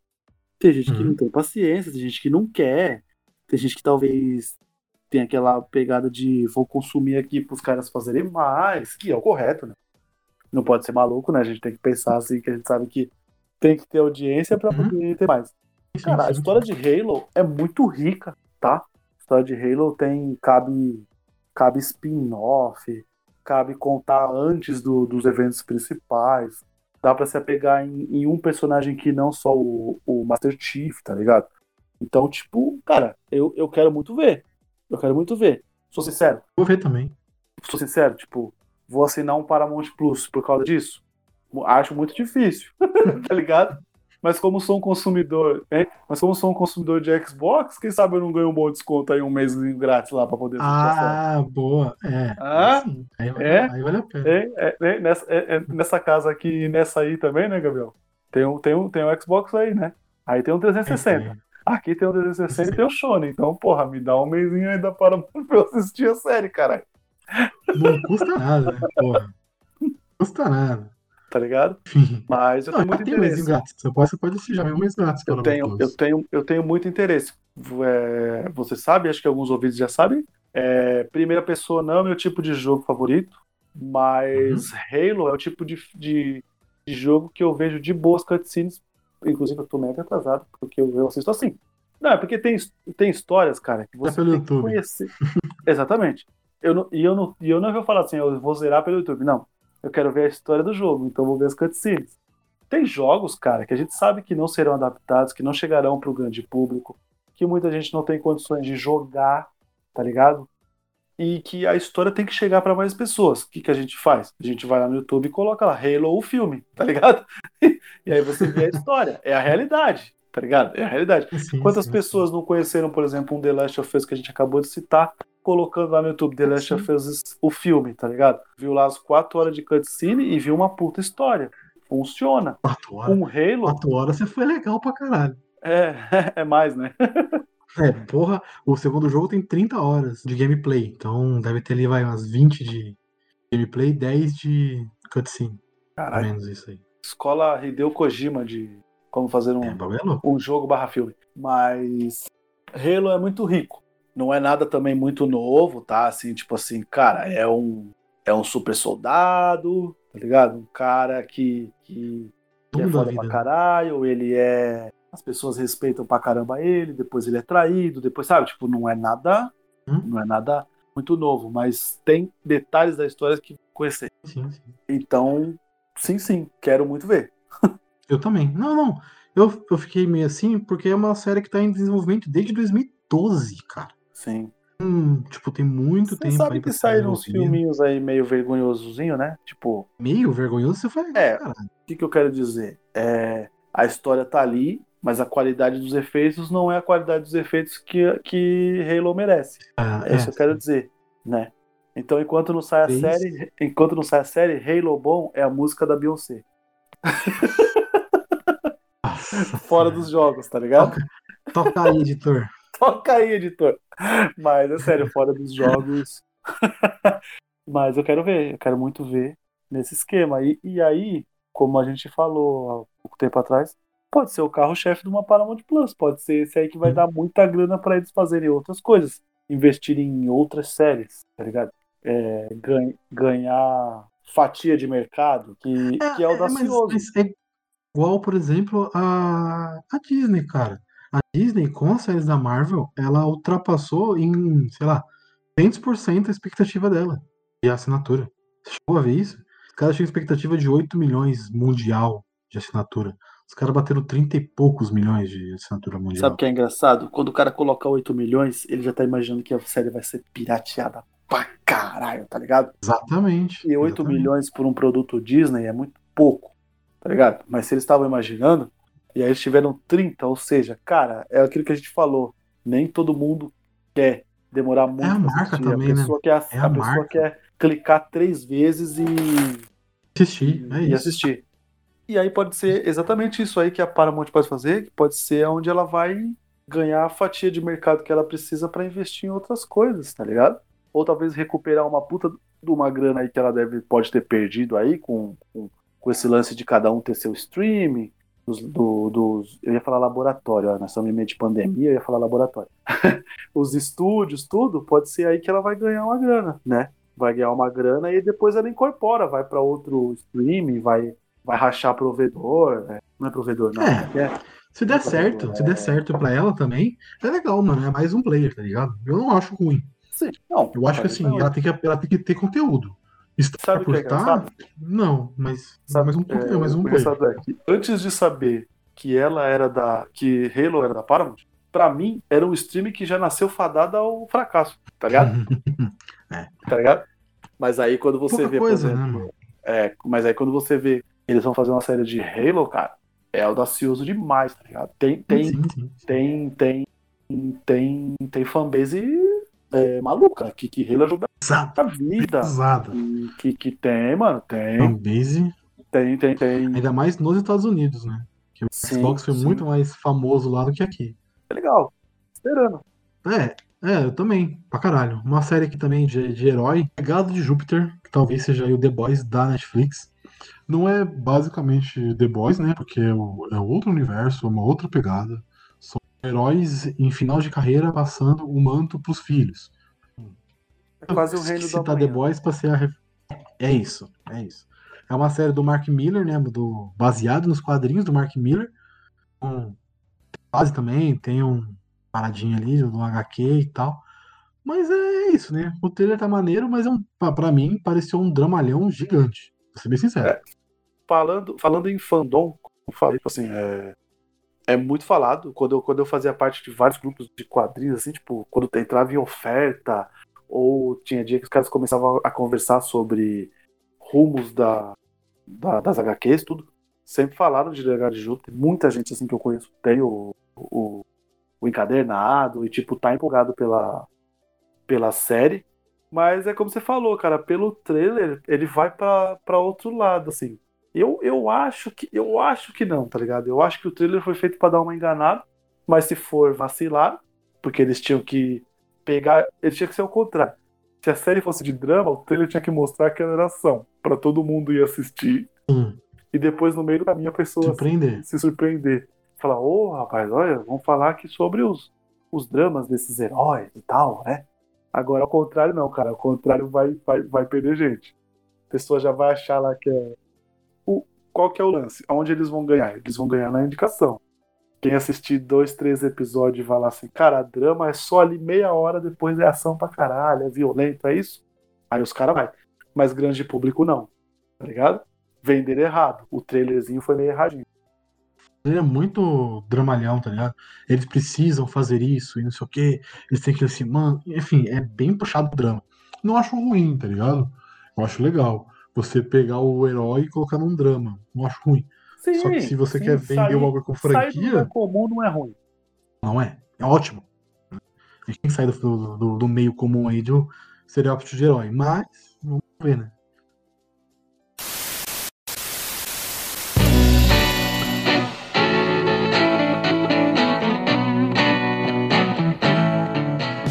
Tem gente que não uhum. tem paciência, tem gente que não quer, tem gente que talvez tenha aquela pegada de vou consumir aqui para os caras fazerem mais, que é o correto, né? não pode ser maluco, né? A gente tem que pensar assim, que a gente sabe que tem que ter audiência para uhum. poder ter mais. Cara, a história de Halo é muito rica, tá? A história de Halo tem. cabe. cabe spin-off, cabe contar antes do, dos eventos principais. Dá pra se apegar em, em, um personagem que não só o, o Master Chief, tá ligado? Então, tipo, cara, eu, eu quero muito ver. Eu quero muito ver. Sou sincero. Vou ver também. Sou sincero, tipo, vou assinar um Paramount Plus por causa disso? Acho muito difícil, tá ligado? Mas como sou um consumidor, hein? Mas como sou um consumidor de Xbox, quem sabe eu não ganho um bom desconto aí, um mês grátis lá pra poder Ah, boa. É. Ah, Aí, aí, vale, é? aí vale a pena. É, é, é, nessa, é, é nessa casa aqui e nessa aí também, né, Gabriel? Tem um, tem, um, tem um Xbox aí, né? Aí tem um 360. Aqui tem o 360 e tem o Shone. Então, porra, me dá um mêsinho aí da Paramount pra eu assistir a série, caralho. Não custa nada, né? Porra. Não custa nada. Tá ligado? Enfim. Mas eu tenho muito tem interesse. grátis. Você pode, você pode assistir já um mês grátis. Eu tenho, eu, tenho, eu tenho muito interesse. É, você sabe, acho que alguns ouvintes já sabem. É, primeira pessoa não é meu tipo de jogo favorito, mas Uhum. Halo é o tipo de, de, de jogo que eu vejo de boas cutscenes. Inclusive, eu tô mega atrasado, porque eu, eu assisto assim. Não, é porque tem, tem histórias, cara, que você pelo tem que YouTube. conhecer. Exatamente. Eu não, e, eu não, e eu não vou falar assim, eu vou zerar pelo YouTube. Não. Eu quero ver a história do jogo, então vou ver as cutscenes. Tem jogos, cara, que a gente sabe que não serão adaptados, que não chegarão para o grande público, que muita gente não tem condições de jogar, tá ligado? E que a história tem que chegar para mais pessoas. O que, que a gente faz? A gente vai lá no YouTube e coloca lá Halo o filme, tá ligado? e aí você vê a história. É a realidade, tá ligado? É a realidade. Sim, Quantas sim. pessoas não conheceram, por exemplo, um The Last of Us que a gente acabou de citar, colocando lá no YouTube The Last of Us o filme, tá ligado? Viu lá as quatro horas de cutscene e viu uma puta história. Funciona. Quatro horas. Um Halo Quatro horas você foi legal pra caralho. é, é mais, né? É, porra, o segundo jogo tem 30 horas de gameplay. Então deve ter ali, vai, umas 20 de gameplay e 10 de cutscene. Caralho. menos isso aí. Escola Hideo Kojima de como fazer um, É, é um jogo barra filme. Mas Halo é muito rico. Não é nada também muito novo, tá? Assim, tipo assim, cara, é um é um super soldado, tá ligado? Um cara que, que, que é foda pra caralho, ele é. As pessoas respeitam pra caramba ele, depois ele é traído, depois, sabe? Tipo, não é nada. Hum? Não é nada muito novo, mas tem detalhes da história que conhecer. Sim, sim. Então, sim, sim, quero muito ver. Eu também. Não, não. Eu, eu fiquei meio assim porque é uma série que tá em desenvolvimento desde 2012, cara. Sim. Hum, tipo, tem muito Você tempo sabe aí que saíram uns filminhos aí meio vergonhosozinho, né? Tipo, Meio vergonhoso, você foi É. o que, que eu quero dizer? É, a história tá ali, mas a qualidade dos efeitos não é a qualidade dos efeitos que, que Halo merece. Ah, É isso que eu quero dizer, né? Então, enquanto não sai a Fez. série, enquanto não sai a série, Halo bom é a música da Beyoncé. Nossa Fora dos jogos, tá ligado? Toca, toca aí, editor. Toca aí, editor. Mas é sério, fora dos jogos. Mas eu quero ver, eu quero muito ver nesse esquema. E, e aí, como a gente falou há pouco tempo atrás, pode ser o carro-chefe de uma Paramount Plus. Pode ser esse aí que vai Sim. dar muita grana para eles fazerem outras coisas. Investirem em outras séries, tá ligado? É, ganha- ganhar fatia de mercado, que, que é mas, audacioso. mas é igual, por exemplo, a, a Disney, cara. A Disney, com as séries da Marvel, ela ultrapassou em, sei lá, 100% a expectativa dela de assinatura. Você chegou a ver isso? Os caras tinham expectativa de 8 milhões mundial de assinatura. Os caras bateram 30 e poucos milhões de assinatura mundial. Sabe o que é engraçado? Quando o cara coloca 8 milhões, ele já tá imaginando que a série vai ser pirateada pra caralho, tá ligado? Exatamente. E 8 exatamente. milhões por um produto Disney é muito pouco, tá ligado? Mas se eles estavam imaginando, e aí eles tiveram 30, ou seja, cara, é aquilo que a gente falou. Nem todo mundo quer demorar muito É a marca também, a né? pessoa quer, É a a pessoa quer clicar três vezes e, Assistir, é e isso. assistir. E aí pode ser exatamente isso aí que a Paramount pode fazer, que pode ser onde ela vai ganhar a fatia de mercado que ela precisa para investir em outras coisas, tá ligado? Ou talvez recuperar uma puta de uma grana aí que ela deve, pode ter perdido aí com, com, com esse lance de cada um ter seu streaming, dos, do- dos, eu ia falar laboratório, ó, nós estamos em meio de pandemia, eu ia falar laboratório. Os estúdios, tudo, pode ser aí que ela vai ganhar uma grana, né? Vai ganhar uma grana e depois ela incorpora, vai para outro streaming, vai, vai rachar provedor, né? não é provedor, não. É. é, Se der Outra certo, pessoa, se é. der certo pra ela também, é legal, mano. É mais um player, tá ligado? Eu não acho ruim. Sim, não, Eu acho que assim, não, ela tem que, ela tem que ter conteúdo. Estar Sabe o que por é engraçado? não, mas Sabe, mais um, é, é, mais um o player. engraçado é que antes de saber que ela era da. que Halo era da Paramount, pra mim era um stream que já nasceu fadado ao fracasso, tá ligado? tá ligado? Mas aí quando você Pouca vê, coisa, por né, exemplo, mano? é, mas aí quando você vê eles vão fazer uma série de Halo, cara, é audacioso demais, tá ligado? Tem, tem, Sim, sim. tem, tem, tem, tem fanbase é, maluca, que, que relajou Exato. da vida. Exato. Que, que, tem, mano, tem, Fanbase, tem, tem, tem. ainda mais nos Estados Unidos, né? Que o Sim, Xbox foi sim. muito mais famoso lá do que aqui. É legal. Esperando. É, é, eu também, pra caralho. Uma série aqui também de, de herói, Legado de Júpiter, que talvez seja aí o The Boys da Netflix. Não é basicamente The Boys, né? Porque é, o- é outro universo, é uma outra pegada. Heróis em final de carreira passando o manto pros filhos. É quase o reino do citar The amanhã. Boys pra ser a ref... É isso, é isso. É uma série do Mark Miller, né? Do, baseado nos quadrinhos do Mark Miller. Com base também, tem um paradinho ali do HQ e tal. Mas é isso, né? O trailer tá maneiro, mas é um, pra, pra mim pareceu um dramalhão gigante. Vou ser bem sincero. É. Falando, falando em fandom, como eu falei, tipo assim, é, é muito falado. Quando eu, quando eu fazia parte de vários grupos de quadrinhos, assim, tipo, quando entrava em oferta, ou tinha dia que os caras começavam a conversar sobre rumos da, da- das HQs, tudo. Sempre falaram de Legado de Júpiter. Muita gente assim que eu conheço tem o, o, o encadernado e, tipo, tá empolgado pela, pela série. Mas é como você falou, cara, pelo trailer, ele vai pra outro lado, assim. Eu, eu acho que eu acho que não, tá ligado? Eu acho que o trailer foi feito pra dar uma enganada, mas se for vacilar, porque eles tinham que pegar, ele tinha que ser o contrário. Se a série fosse de drama, o trailer tinha que mostrar que era ação, pra todo mundo ir assistir Sim, e depois no meio do caminho a pessoa surpreender. se surpreender. Falar, ô rapaz, olha, vamos falar aqui sobre os, os dramas desses heróis e tal, né? Agora, ao contrário, não, cara. Ao contrário, vai, vai, vai perder gente. A pessoa já vai achar lá que é. O, qual que é o lance? Onde eles vão ganhar? Eles vão ganhar na indicação. Quem assistir dois, três episódios e vai lá assim, cara, drama é só ali meia hora, depois é ação pra caralho, é violento, é isso? Aí os caras vai. Mas grande público não. Tá ligado? Vender errado. O trailerzinho foi meio erradinho. Ele é muito dramalhão, tá ligado? Eles precisam fazer isso e não sei o quê. Eles têm que assim, mano. Enfim, é bem puxado pro drama. Não acho ruim, tá ligado? Eu acho legal. Você pegar o herói e colocar num drama. Não acho ruim. Sim, Só que se você sim, quer vender sair- o bagulho com sair do franquia, comum não é ruim. não é. É ótimo. A gente tem que sair do, do, do- meio comum aí do estereótipo de herói. Mas, vamos ver, né?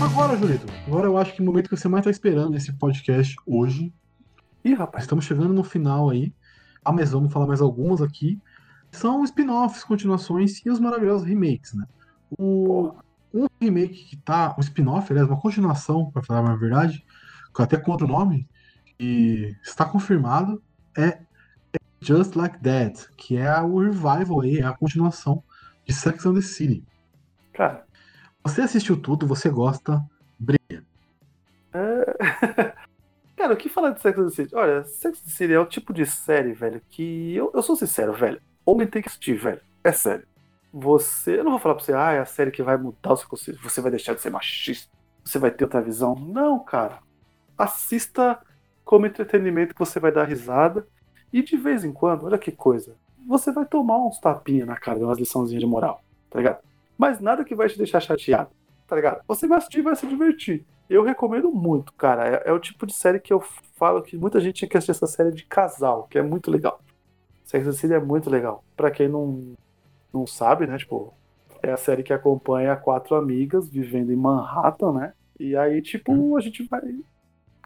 Agora, Julito, agora eu acho que o momento que você mais tá esperando nesse podcast hoje Ih, rapaz. Estamos chegando no final aí. Ah, mas vamos falar mais algumas aqui. São spin-offs, continuações e os maravilhosos remakes, né? O, um remake que tá. Um spin-off, aliás, uma continuação, para falar a verdade, com até com outro nome, e está confirmado, é Just Like That, que é o revival aí, é a continuação de Sex and the City. Cara, Você assistiu tudo, você gosta, brilha. é... Cara, o que falar de Sex and the City? Olha, Sex and the City é o tipo de série, velho, que. Eu, eu sou sincero, velho. Homem tem que assistir, velho. É sério. Você. Eu não vou falar pra você, ah, é a série que vai mudar o seu conceito. Você vai deixar de ser machista. Você vai ter outra visão. Não, cara. Assista como entretenimento que você vai dar risada. E de vez em quando, olha que coisa. Você vai tomar uns tapinhas na cara, umas liçãozinhas de moral, tá ligado? Mas nada que vai te deixar chateado, tá ligado? Você vai assistir e vai se divertir. Eu recomendo muito, cara. É, é o tipo de série que eu falo que muita gente tinha que assistir essa série de casal, que é muito legal. Sex and City é muito legal. Pra quem não, não sabe, né? Tipo, é a série que acompanha quatro amigas vivendo em Manhattan, né? E aí, tipo, a gente vai.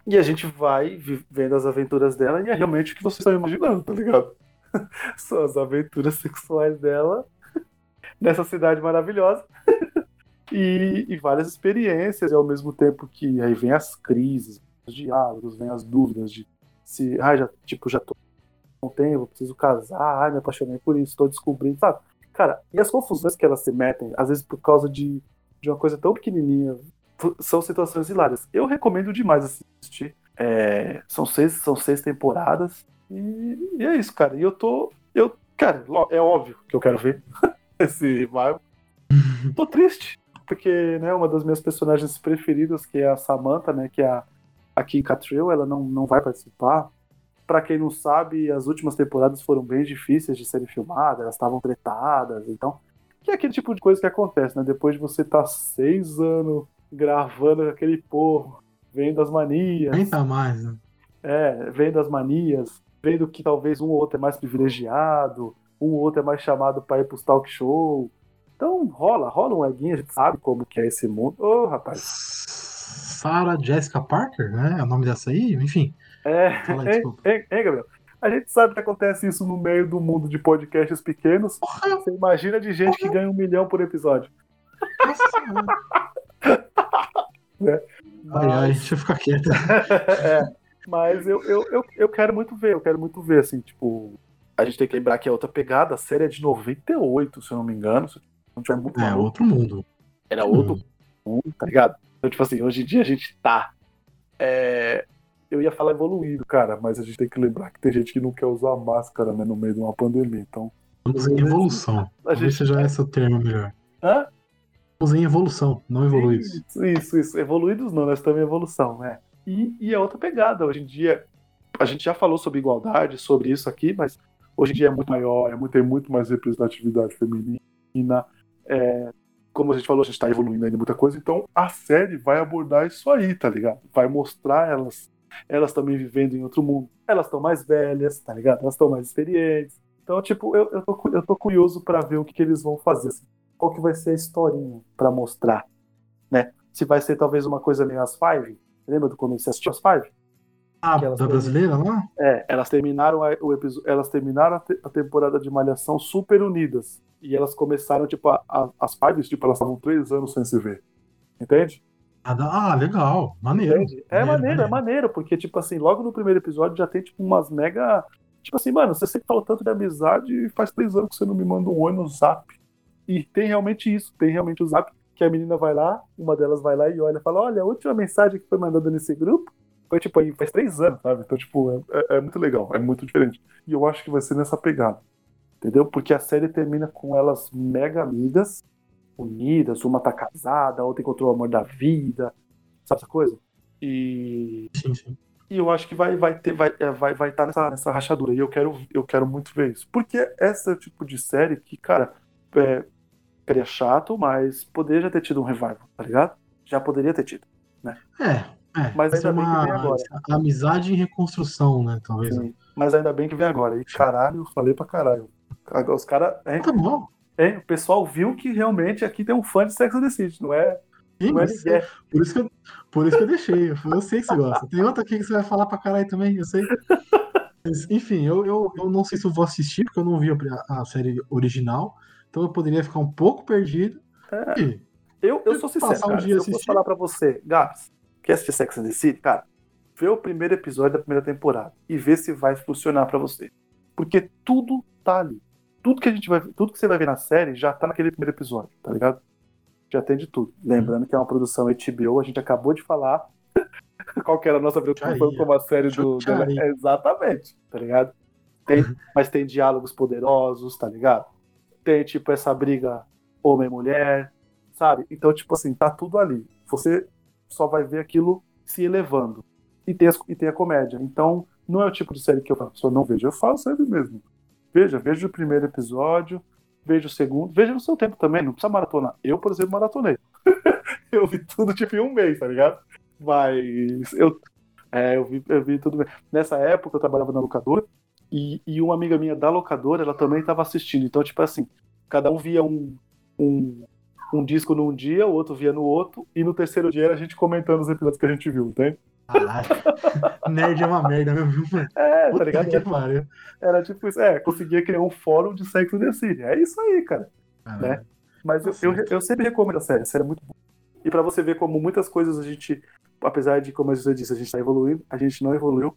E a gente vai vivendo as aventuras dela e é realmente o que vocês estão imaginando, tá ligado? São as aventuras sexuais dela nessa cidade maravilhosa. e, e várias experiências, e ao mesmo tempo que aí vem as crises, os diálogos, vem as dúvidas de se, ah, já, tipo, já tô com tempo, preciso casar, ai, me apaixonei por isso, tô descobrindo, sabe? Cara, e as confusões que elas se metem, às vezes por causa de, de uma coisa tão pequenininha, são situações hilárias. Eu recomendo demais assistir. É, são, seis, são seis temporadas, e, e é isso, cara. E eu tô. Eu, cara, é óbvio que eu quero ver esse revival. tô triste, porque né, uma das minhas personagens preferidas, que é a Samantha, né, que é a, a Kim Cattrall, ela não, não vai participar. Pra quem não sabe, as últimas temporadas foram bem difíceis de serem filmadas, elas estavam tretadas, então. Que é aquele tipo de coisa que acontece, né? Depois de você estar tá seis anos gravando aquele povo, vendo as manias. Nem tá mais, né? É, vendo as manias, vendo que talvez um ou outro é mais privilegiado, um ou outro é mais chamado para ir pros talk show. Então rola, rola um eguinho, a gente sabe como que é esse mundo. Ô, oh, rapaz. Sarah Jessica Parker, né? É o nome dessa aí? Enfim. É, aí, hein, Gabriel? A gente sabe que acontece isso no meio do mundo de podcasts pequenos. Você imagina de gente que ganha um milhão por episódio. é. Mas... Ai, ai, deixa eu ficar quieto. é, mas eu, eu, eu, eu quero muito ver, eu quero muito ver, assim, tipo. A gente tem que lembrar que é outra pegada, a série é de 98, se eu não me engano. Não tiver muito é, outro mundo. Era outro mundo, tá ligado? Então, tipo assim, hoje em dia a gente tá. É, eu ia falar evoluído, cara, mas a gente tem que lembrar que tem gente que não quer usar máscara né, no meio de uma pandemia, então. Estamos em evolução. A gente... seja esse o termo melhor. Hã? Estamos em evolução, não evoluídos. Isso, isso, isso. Evoluídos não, nós estamos em evolução, né? E, e é outra pegada. Hoje em dia, a gente já falou sobre igualdade, sobre isso aqui, mas hoje em dia é muito maior, é muito, tem muito mais representatividade feminina. É, como a gente falou, a gente está evoluindo ainda muita coisa, então a série vai abordar isso aí, tá ligado? Vai mostrar elas, elas também vivendo em outro mundo. Elas estão mais velhas, tá ligado? Elas estão mais experientes. Então, tipo, eu, eu, tô, eu tô curioso para ver o que, que eles vão fazer. Assim qual que vai ser a historinha para mostrar, né? Se vai ser talvez uma coisa meio as Five, lembra do quando você assistiu as Five? Ah, da brasileira lá? É, elas terminaram a, o episódio, elas terminaram a, te, a, temporada de Malhação super unidas e elas começaram tipo a, a, as Five, tipo elas estavam três anos sem se ver, entende? Ah, legal, maneiro. Entende? É maneiro, maneiro, é maneiro, porque tipo assim, logo no primeiro episódio já tem tipo umas mega Tipo assim, mano, você sempre fala tanto de amizade e faz três anos que você não me manda um oi no zap. E tem realmente isso, tem realmente o zap, que a menina vai lá, uma delas vai lá e olha e fala: Olha, a última mensagem que foi mandada nesse grupo foi tipo aí, faz três anos, sabe? Então, tipo, é, é, é, muito legal, é muito diferente. E eu acho que vai ser nessa pegada, entendeu? Porque a série termina com elas mega amigas, unidas, uma tá casada, a outra encontrou o amor da vida, sabe essa coisa? E. Sim, sim. E eu acho que vai vai ter vai é, vai vai estar tá nessa, nessa rachadura e eu quero eu quero muito ver isso porque esse é o tipo de série que cara é, seria chato, mas poderia já ter tido um revival, tá ligado? Já poderia ter tido, né? É, é. Mas ainda bem que vem agora. Amizade em reconstrução, né? Talvez. Sim, mas ainda bem que vem agora. E caralho, falei pra caralho. Os caras. Tá bom. É, o pessoal viu que realmente aqui tem um fã de Sex and the City, não é? Sim, não é por, isso que eu, por isso que eu deixei. Eu sei que você gosta. Tem outra aqui que você vai falar pra caralho também, eu sei. Mas, enfim, eu, eu, eu não sei se eu vou assistir, porque eu não vi a, a série original. Então eu poderia ficar um pouco perdido. É. E eu, eu sou sincero, um cara, dia se eu fosse falar pra você, Gabs, quer assistir Sex and the City? Cara, vê o primeiro episódio da primeira temporada e vê se vai funcionar para você. Porque tudo tá ali. Tudo que a gente vai tudo que você vai ver na série já tá naquele primeiro episódio, tá ligado? Já tem de tudo. Lembrando que é uma produção HBO, a gente acabou de falar qual que era a nossa preocupação com a série do. É, exatamente, tá ligado? Tem, mas tem diálogos poderosos, tá ligado? tem, tipo, essa briga homem-mulher, sabe? Então, tipo assim, tá tudo ali. Você só vai ver aquilo se elevando. E tem, as, e tem a comédia. Então, não é o tipo de série que eu falo, só não vejo. Eu falo série mesmo. Veja, veja o primeiro episódio, veja o segundo, veja no seu tempo também, não precisa maratonar. Eu, por exemplo, maratonei. eu vi tudo tipo em um mês, tá ligado? Mas eu, é, eu, vi, eu vi tudo bem. Nessa época eu trabalhava na locadora e, e uma amiga minha da locadora, ela também estava assistindo. Então, tipo assim, cada um via um, um, um disco num dia, o outro via no outro, e no terceiro dia era a gente comentando os episódios que a gente viu, entende? Caralho. Nerd é uma merda mesmo, mano. É, tá ligado? Era, era, tipo isso. É, conseguia criar um fórum de sexo the City. É isso aí, cara. né? Mas eu, eu, eu, sempre recomendo a série. A série é muito boa. E pra você ver como muitas coisas a gente, apesar de, como você disse, a gente tá evoluindo, a gente não evoluiu.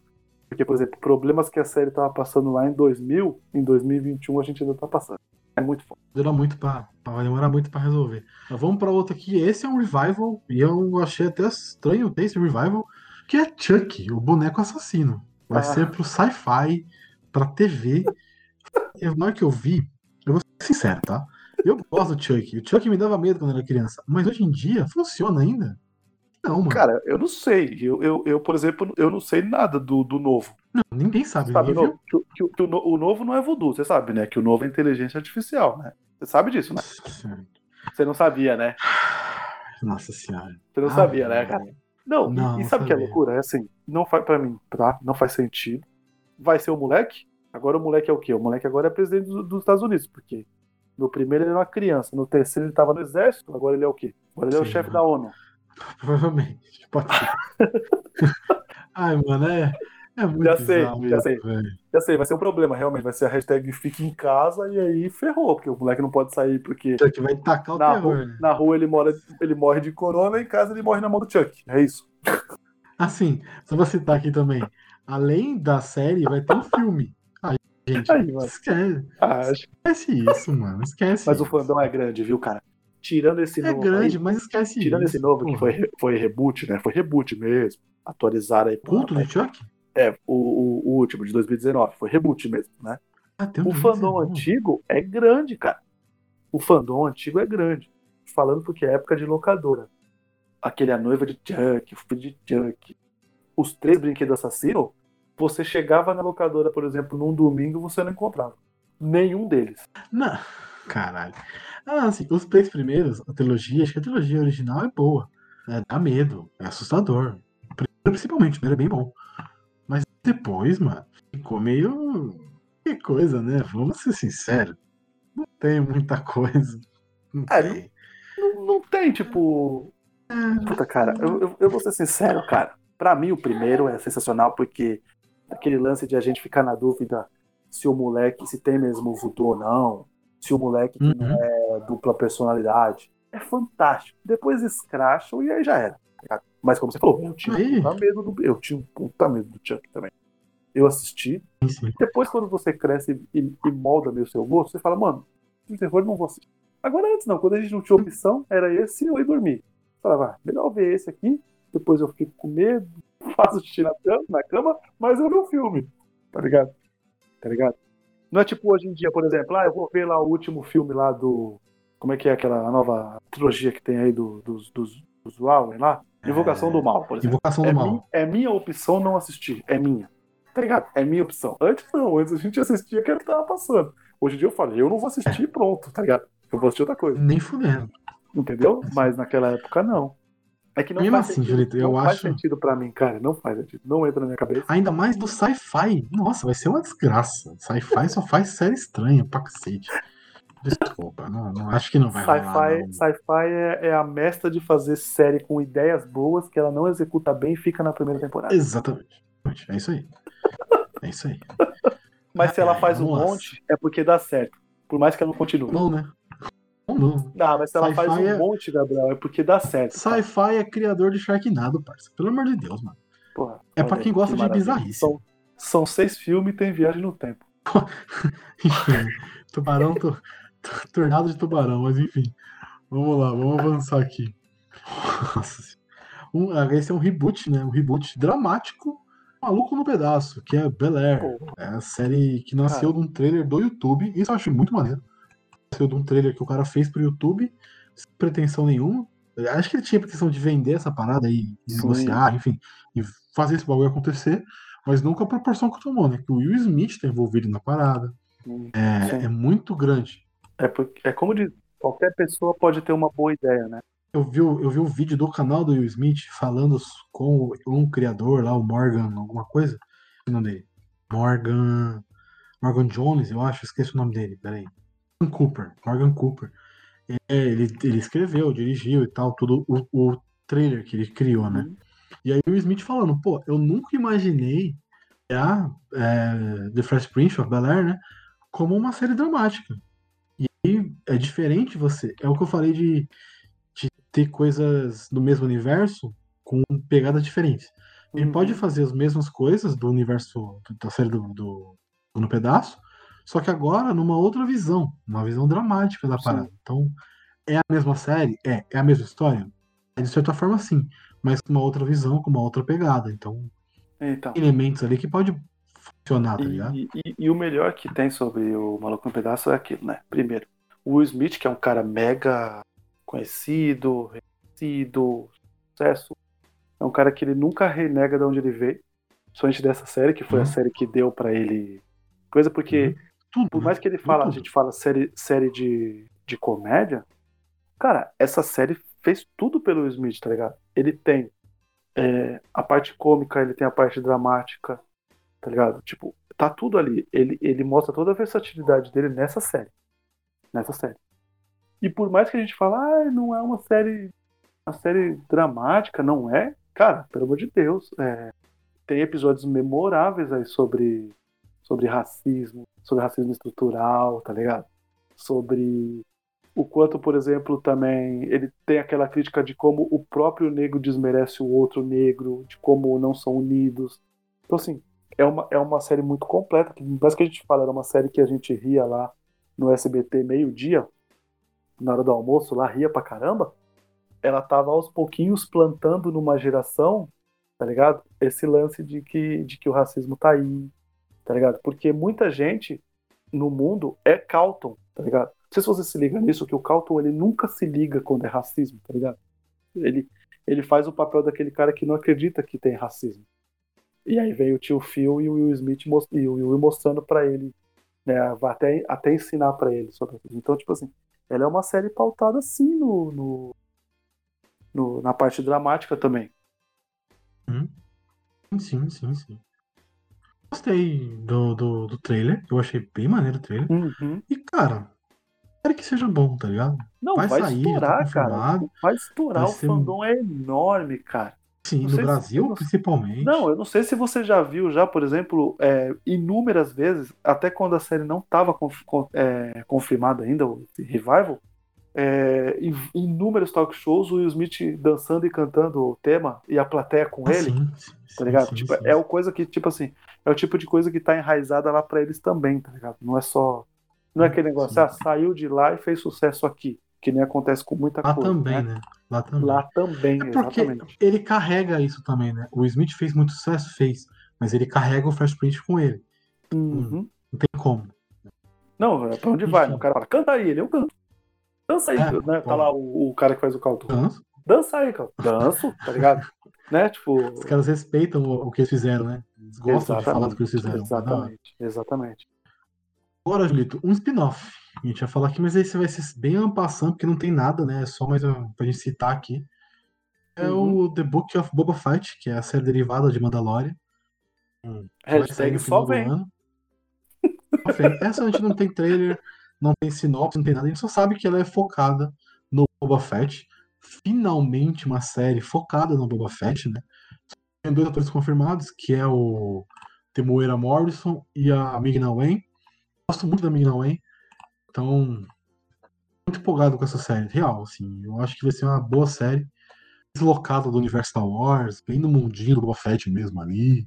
Porque, por exemplo, problemas que a série tava passando lá em 2000, em 2021 a gente ainda tá passando. É muito foda. Demora muito pra, vai demorar muito para resolver. Mas vamos para outro aqui. Esse é um revival, e eu achei até estranho ter esse revival, que é Chuck, o boneco assassino. Vai ah. ser pro sci-fi, pra TV. Na hora que eu vi, eu vou ser sincero, tá? Eu gosto do Chuck. O Chuck me dava medo quando era criança. Mas hoje em dia, funciona ainda. Não, mano. Cara, eu não sei. Eu, eu, eu, por exemplo, eu não sei nada do, do novo. Não, ninguém sabe. Sabe, o, ninguém novo, que, que que o no- o novo não é voodoo, você sabe, né? Que o novo é inteligência artificial, né? Você sabe disso, né? viu. Você não sabia, né? Nossa senhora. Você não Ah, sabia, né, cara? Não, e- Não, e, sabe o que é loucura? É assim, não faz para mim, tá? Não faz sentido. Vai ser o moleque? Agora o moleque é o quê? O moleque agora é presidente do- dos Estados Unidos, porque no primeiro ele era uma criança, no terceiro ele tava no exército, agora ele é o quê? Agora ele é o Sim, chefe né? da ONU. Provavelmente. Pode ser. Ai, mano, é, é Já sei, já isso, sei. Já sei, vai ser um problema, realmente. Vai ser a hashtag fique em casa e aí ferrou, porque o moleque não pode sair porque Chuck vai tacar o na terror, rua, né? na rua ele, mora, ele morre de corona e em casa ele morre na mão do Chuck. É isso. Assim, só vou citar aqui também. Além da série, vai ter um filme. Ai, gente, Aí, esquece, Ah, acho- esquece isso, mano. Esquece. Mas o isso. fandom é grande, viu, cara? Tirando esse É novo grande, aí, mas esquece tirando isso. esse novo que foi, foi reboot, né? Foi reboot mesmo. Atualizaram aí. Culto de Chuck? É, o, o, último, de 2019. Foi reboot mesmo, né? Ah, O fandom 2019. antigo é grande, cara. O fandom antigo é grande. Falando porque é época de locadora. Aquele A Noiva de Chuck, o Filho de Chuck. Os três brinquedos assassinos, você chegava na locadora, por exemplo, num domingo, você não encontrava. Nenhum deles. Não, caralho. Ah, assim, os três primeiros, a trilogia, acho que a trilogia original é boa. É, dá medo, é assustador. Principalmente, o primeiro é bem bom. Depois, mano, ficou meio. Que coisa, né? Vamos ser sinceros. Não tem muita coisa. Não É, tem. Não, não tem, tipo. Puta, cara, eu, eu, eu vou ser sincero, cara. Pra mim, o primeiro é sensacional porque aquele lance de a gente ficar na dúvida se o moleque, se tem mesmo voodoo ou não, se o moleque que não Uhum. é dupla personalidade. É fantástico. Depois escracham e aí já era. Mas como você falou, eu tinha um puta medo do. Eu tinha um puta medo do Chuck também. Eu assisti. Sim. Depois, quando você cresce e, e molda meio seu gosto, você fala, mano, de terror eu não vou assistir. Agora antes não, quando a gente não tinha opção, era esse eu ia dormir. Falava, ah, melhor ver esse aqui, depois eu fico com medo, faço xixi na cama, na cama, mas eu ver o filme. Tá ligado? Tá ligado? Não é tipo hoje em dia, por exemplo, ah, eu vou ver lá o último filme lá do. Como é que é aquela nova trilogia que tem aí do, dos, dos, dos Warren lá? Invocação do Mal, por exemplo. Invocação É, do Mal. mi- é minha opção não assistir. É minha. Tá ligado? É minha opção. Antes não, antes a gente assistia que tava passando. Hoje em dia eu falei, eu não vou assistir e pronto, tá ligado? Eu vou assistir outra coisa. Nem fudendo. Entendeu? Mas naquela época não. É que não Mesmo faz assim, sentido. Julito, eu não faz acho- sentido pra mim, cara. Não faz sentido. Não entra na minha cabeça. Ainda mais do sci-fi. Nossa, vai ser uma desgraça. Sci-fi só faz série estranha pra cacete. Desculpa, não, não acho que não vai rolar. Sci-fi é, é a mestra de fazer série com ideias boas que ela não executa bem e fica na primeira temporada. Exatamente. É isso aí. É isso aí. Mas se ela faz um Nossa. monte, é porque dá certo. Por mais que ela não continue. Não, né? Não, não. Não, mas se ela faz um é- monte, Gabriel, é porque dá certo. Sci-fi é criador de Sharknado, parça. Pelo amor de Deus, mano. Porra, É pra quem gosta que de bizarrice. São, são seis filmes e tem viagem no tempo. Enfim, tubarão, tu, tu- tornado de tubarão, mas enfim. Vamos lá, vamos avançar aqui. Nossa um, ah, esse é um reboot, né? Um reboot dramático, maluco no pedaço, que é Bel Air. É a série que nasceu de um trailer do YouTube. Isso eu acho muito maneiro. Nasceu de um trailer que o cara fez pro YouTube, sem pretensão nenhuma. Acho que ele tinha pretensão de vender essa parada Sim. negociar, enfim, e fazer esse bagulho acontecer, mas nunca a proporção que tomou, né? Que o Will Smith tá envolvido na parada. É, Sim. é muito grande. É, porque, é como diz, qualquer pessoa pode ter uma boa ideia, né? Eu vi, o- eu vi o vídeo do canal do Will Smith falando com um criador lá, o Morgan, alguma coisa. O nome dele? Morgan. Morgan Jones, eu acho, esqueci o nome dele, peraí. Morgan Cooper. Morgan Cooper. É, ele, ele escreveu, dirigiu e tal, tudo o, o trailer que ele criou, né? Uhum. E aí o Smith falando, pô, eu nunca imaginei a é, The Fresh Prince of Bel-Air, né? Como uma série dramática. E é diferente você. É o que eu falei de, de ter coisas do mesmo universo com pegadas diferentes. Ele Uhum. pode fazer as mesmas coisas do universo da série do, do, do No Pedaço, só que agora numa outra visão, uma visão dramática da Sim. parada. Então, é a mesma série? É. É a mesma história? É, de certa forma, sim. Mas com uma outra visão, com uma outra pegada. Então, Então. elementos ali que pode funcionar, tá ligado? E, e- e o melhor que tem sobre o Maluco no Pedaço é aquilo, né? Primeiro, o Will Smith, que é um cara mega conhecido, reconhecido, sucesso. É um cara que ele nunca renega de onde ele veio. principalmente dessa série, que foi Uhum. a série que deu pra ele coisa, porque Tudo. por né? mais que ele fala, a Tudo. gente fala série, série de, de comédia, cara, essa série fez tudo pelo Will Smith, tá ligado? Ele tem é, a parte cômica, ele tem a parte dramática, tá ligado? Tipo, tá tudo ali. Ele, ele mostra toda a versatilidade dele nessa série. Nessa série. E por mais que a gente fale, ah, não é uma série. Uma série dramática, não é? Cara, pelo amor de Deus. é, tem episódios memoráveis aí sobre, sobre racismo, sobre racismo estrutural, tá ligado? Sobre o quanto, por exemplo, também ele tem aquela crítica de como o próprio negro desmerece o outro negro, de como não são unidos. Então, assim, é uma, é uma série muito completa. Que, parece que a gente fala, era uma série que a gente ria lá no SBT meio-dia, na hora do almoço, lá ria pra caramba. Ela tava aos pouquinhos plantando numa geração, tá ligado? Esse lance de que, de que o racismo tá aí, tá ligado? Porque muita gente no mundo é Calton, tá ligado? Não sei se você se liga nisso, que o Calton ele nunca se liga quando é racismo, tá ligado? Ele, ele faz o papel daquele cara que não acredita que tem racismo. E aí vem o tio Phil e o Will Smith e o Will mostrando pra ele, né? Até, até ensinar pra ele sobre isso. Então, tipo assim, ela é uma série pautada sim no, no, no- na parte dramática também. Sim, sim, sim. Gostei do, do, do trailer. Eu achei bem maneiro o trailer. E, cara, espero que seja bom, tá ligado? Não, Vai vai, sair, já tá estourar, cara. Vai estourar. Vai o fandom é enorme, cara. Sim, Não no se- Brasil, não- principalmente. Não, eu não sei se você já viu, já, por exemplo, é, inúmeras vezes, até quando a série não estava confirmada ainda, o revival, é, inúmeros talk shows, o Will Smith dançando e cantando o tema e a plateia com Ah, ele, sim, sim, tá ligado? sim, tipo, é o coisa que, tipo assim, é o tipo de coisa que tá enraizada lá pra eles também, tá ligado? Não é só. Não é aquele negócio, ah, saiu de lá e fez sucesso aqui, que nem acontece com muita Lá coisa. também, né? né? Lá também. Lá também, É porque exatamente. ele carrega isso também, né? O Smith fez muito sucesso, fez. Mas ele carrega o Fresh Prince com ele. Uhum. Não tem como. Não, é pra onde vai? Enfim. O cara fala, canta aí, ele, eu canto. Dança aí, É, né? Tá lá o, o cara que faz o caldo. Danço. Dança aí, cara. Danço, tá ligado? né? Tipo. Os caras respeitam o, o que eles fizeram, né? Eles gostam de falar do que eles fizeram. Exatamente, exatamente. Agora, Julito, um spin-off. A gente vai falar aqui, mas esse vai ser bem ampassando, porque não tem nada, né? É só mais uma, pra gente citar aqui. É Uhum. o The Book of Boba Fett, que é a série derivada de Mandalorian. Sair Hashtag. Só vem. Essa a gente não tem trailer, não tem sinopse, não tem nada. A gente só sabe que ela é focada no Boba Fett. Finalmente uma série focada no Boba Fett, né? Tem dois atores confirmados, que é o Temuera Morrison e a Migna Wen. Gosto muito da Migna Wen. Então, muito empolgado com essa série. Real, assim. Eu acho que vai ser uma boa série. Deslocada do universo Star Wars, bem no mundinho do Boba Fett mesmo ali.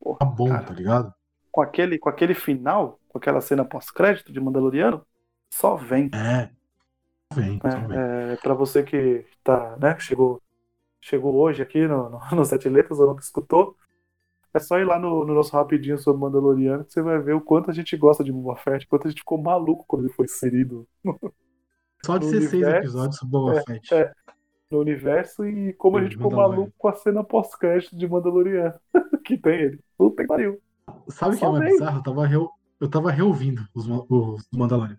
Porra, Tá bom, cara. tá ligado? Com aquele, com aquele final, com aquela cena pós-crédito de Mandaloriano, só vem. É. Vem, só vem. É, para você que tá, né, que chegou, chegou hoje aqui no, no, no Sete Letras ou não escutou, é só ir lá no, no nosso rapidinho sobre Mandaloriano que você vai ver o quanto a gente gosta de Boba Fett, quanto a gente ficou maluco quando ele foi inserido Só no 16 universo, episódios sobre Boba é, Fett. é. no universo e como a gente ficou maluco com a cena pós-crédito de Mandaloriano que tem ele. Puta que pariu. Sabe o que é mais bizarro? Eu tava, reu- eu tava reouvindo os, os Mandalorian.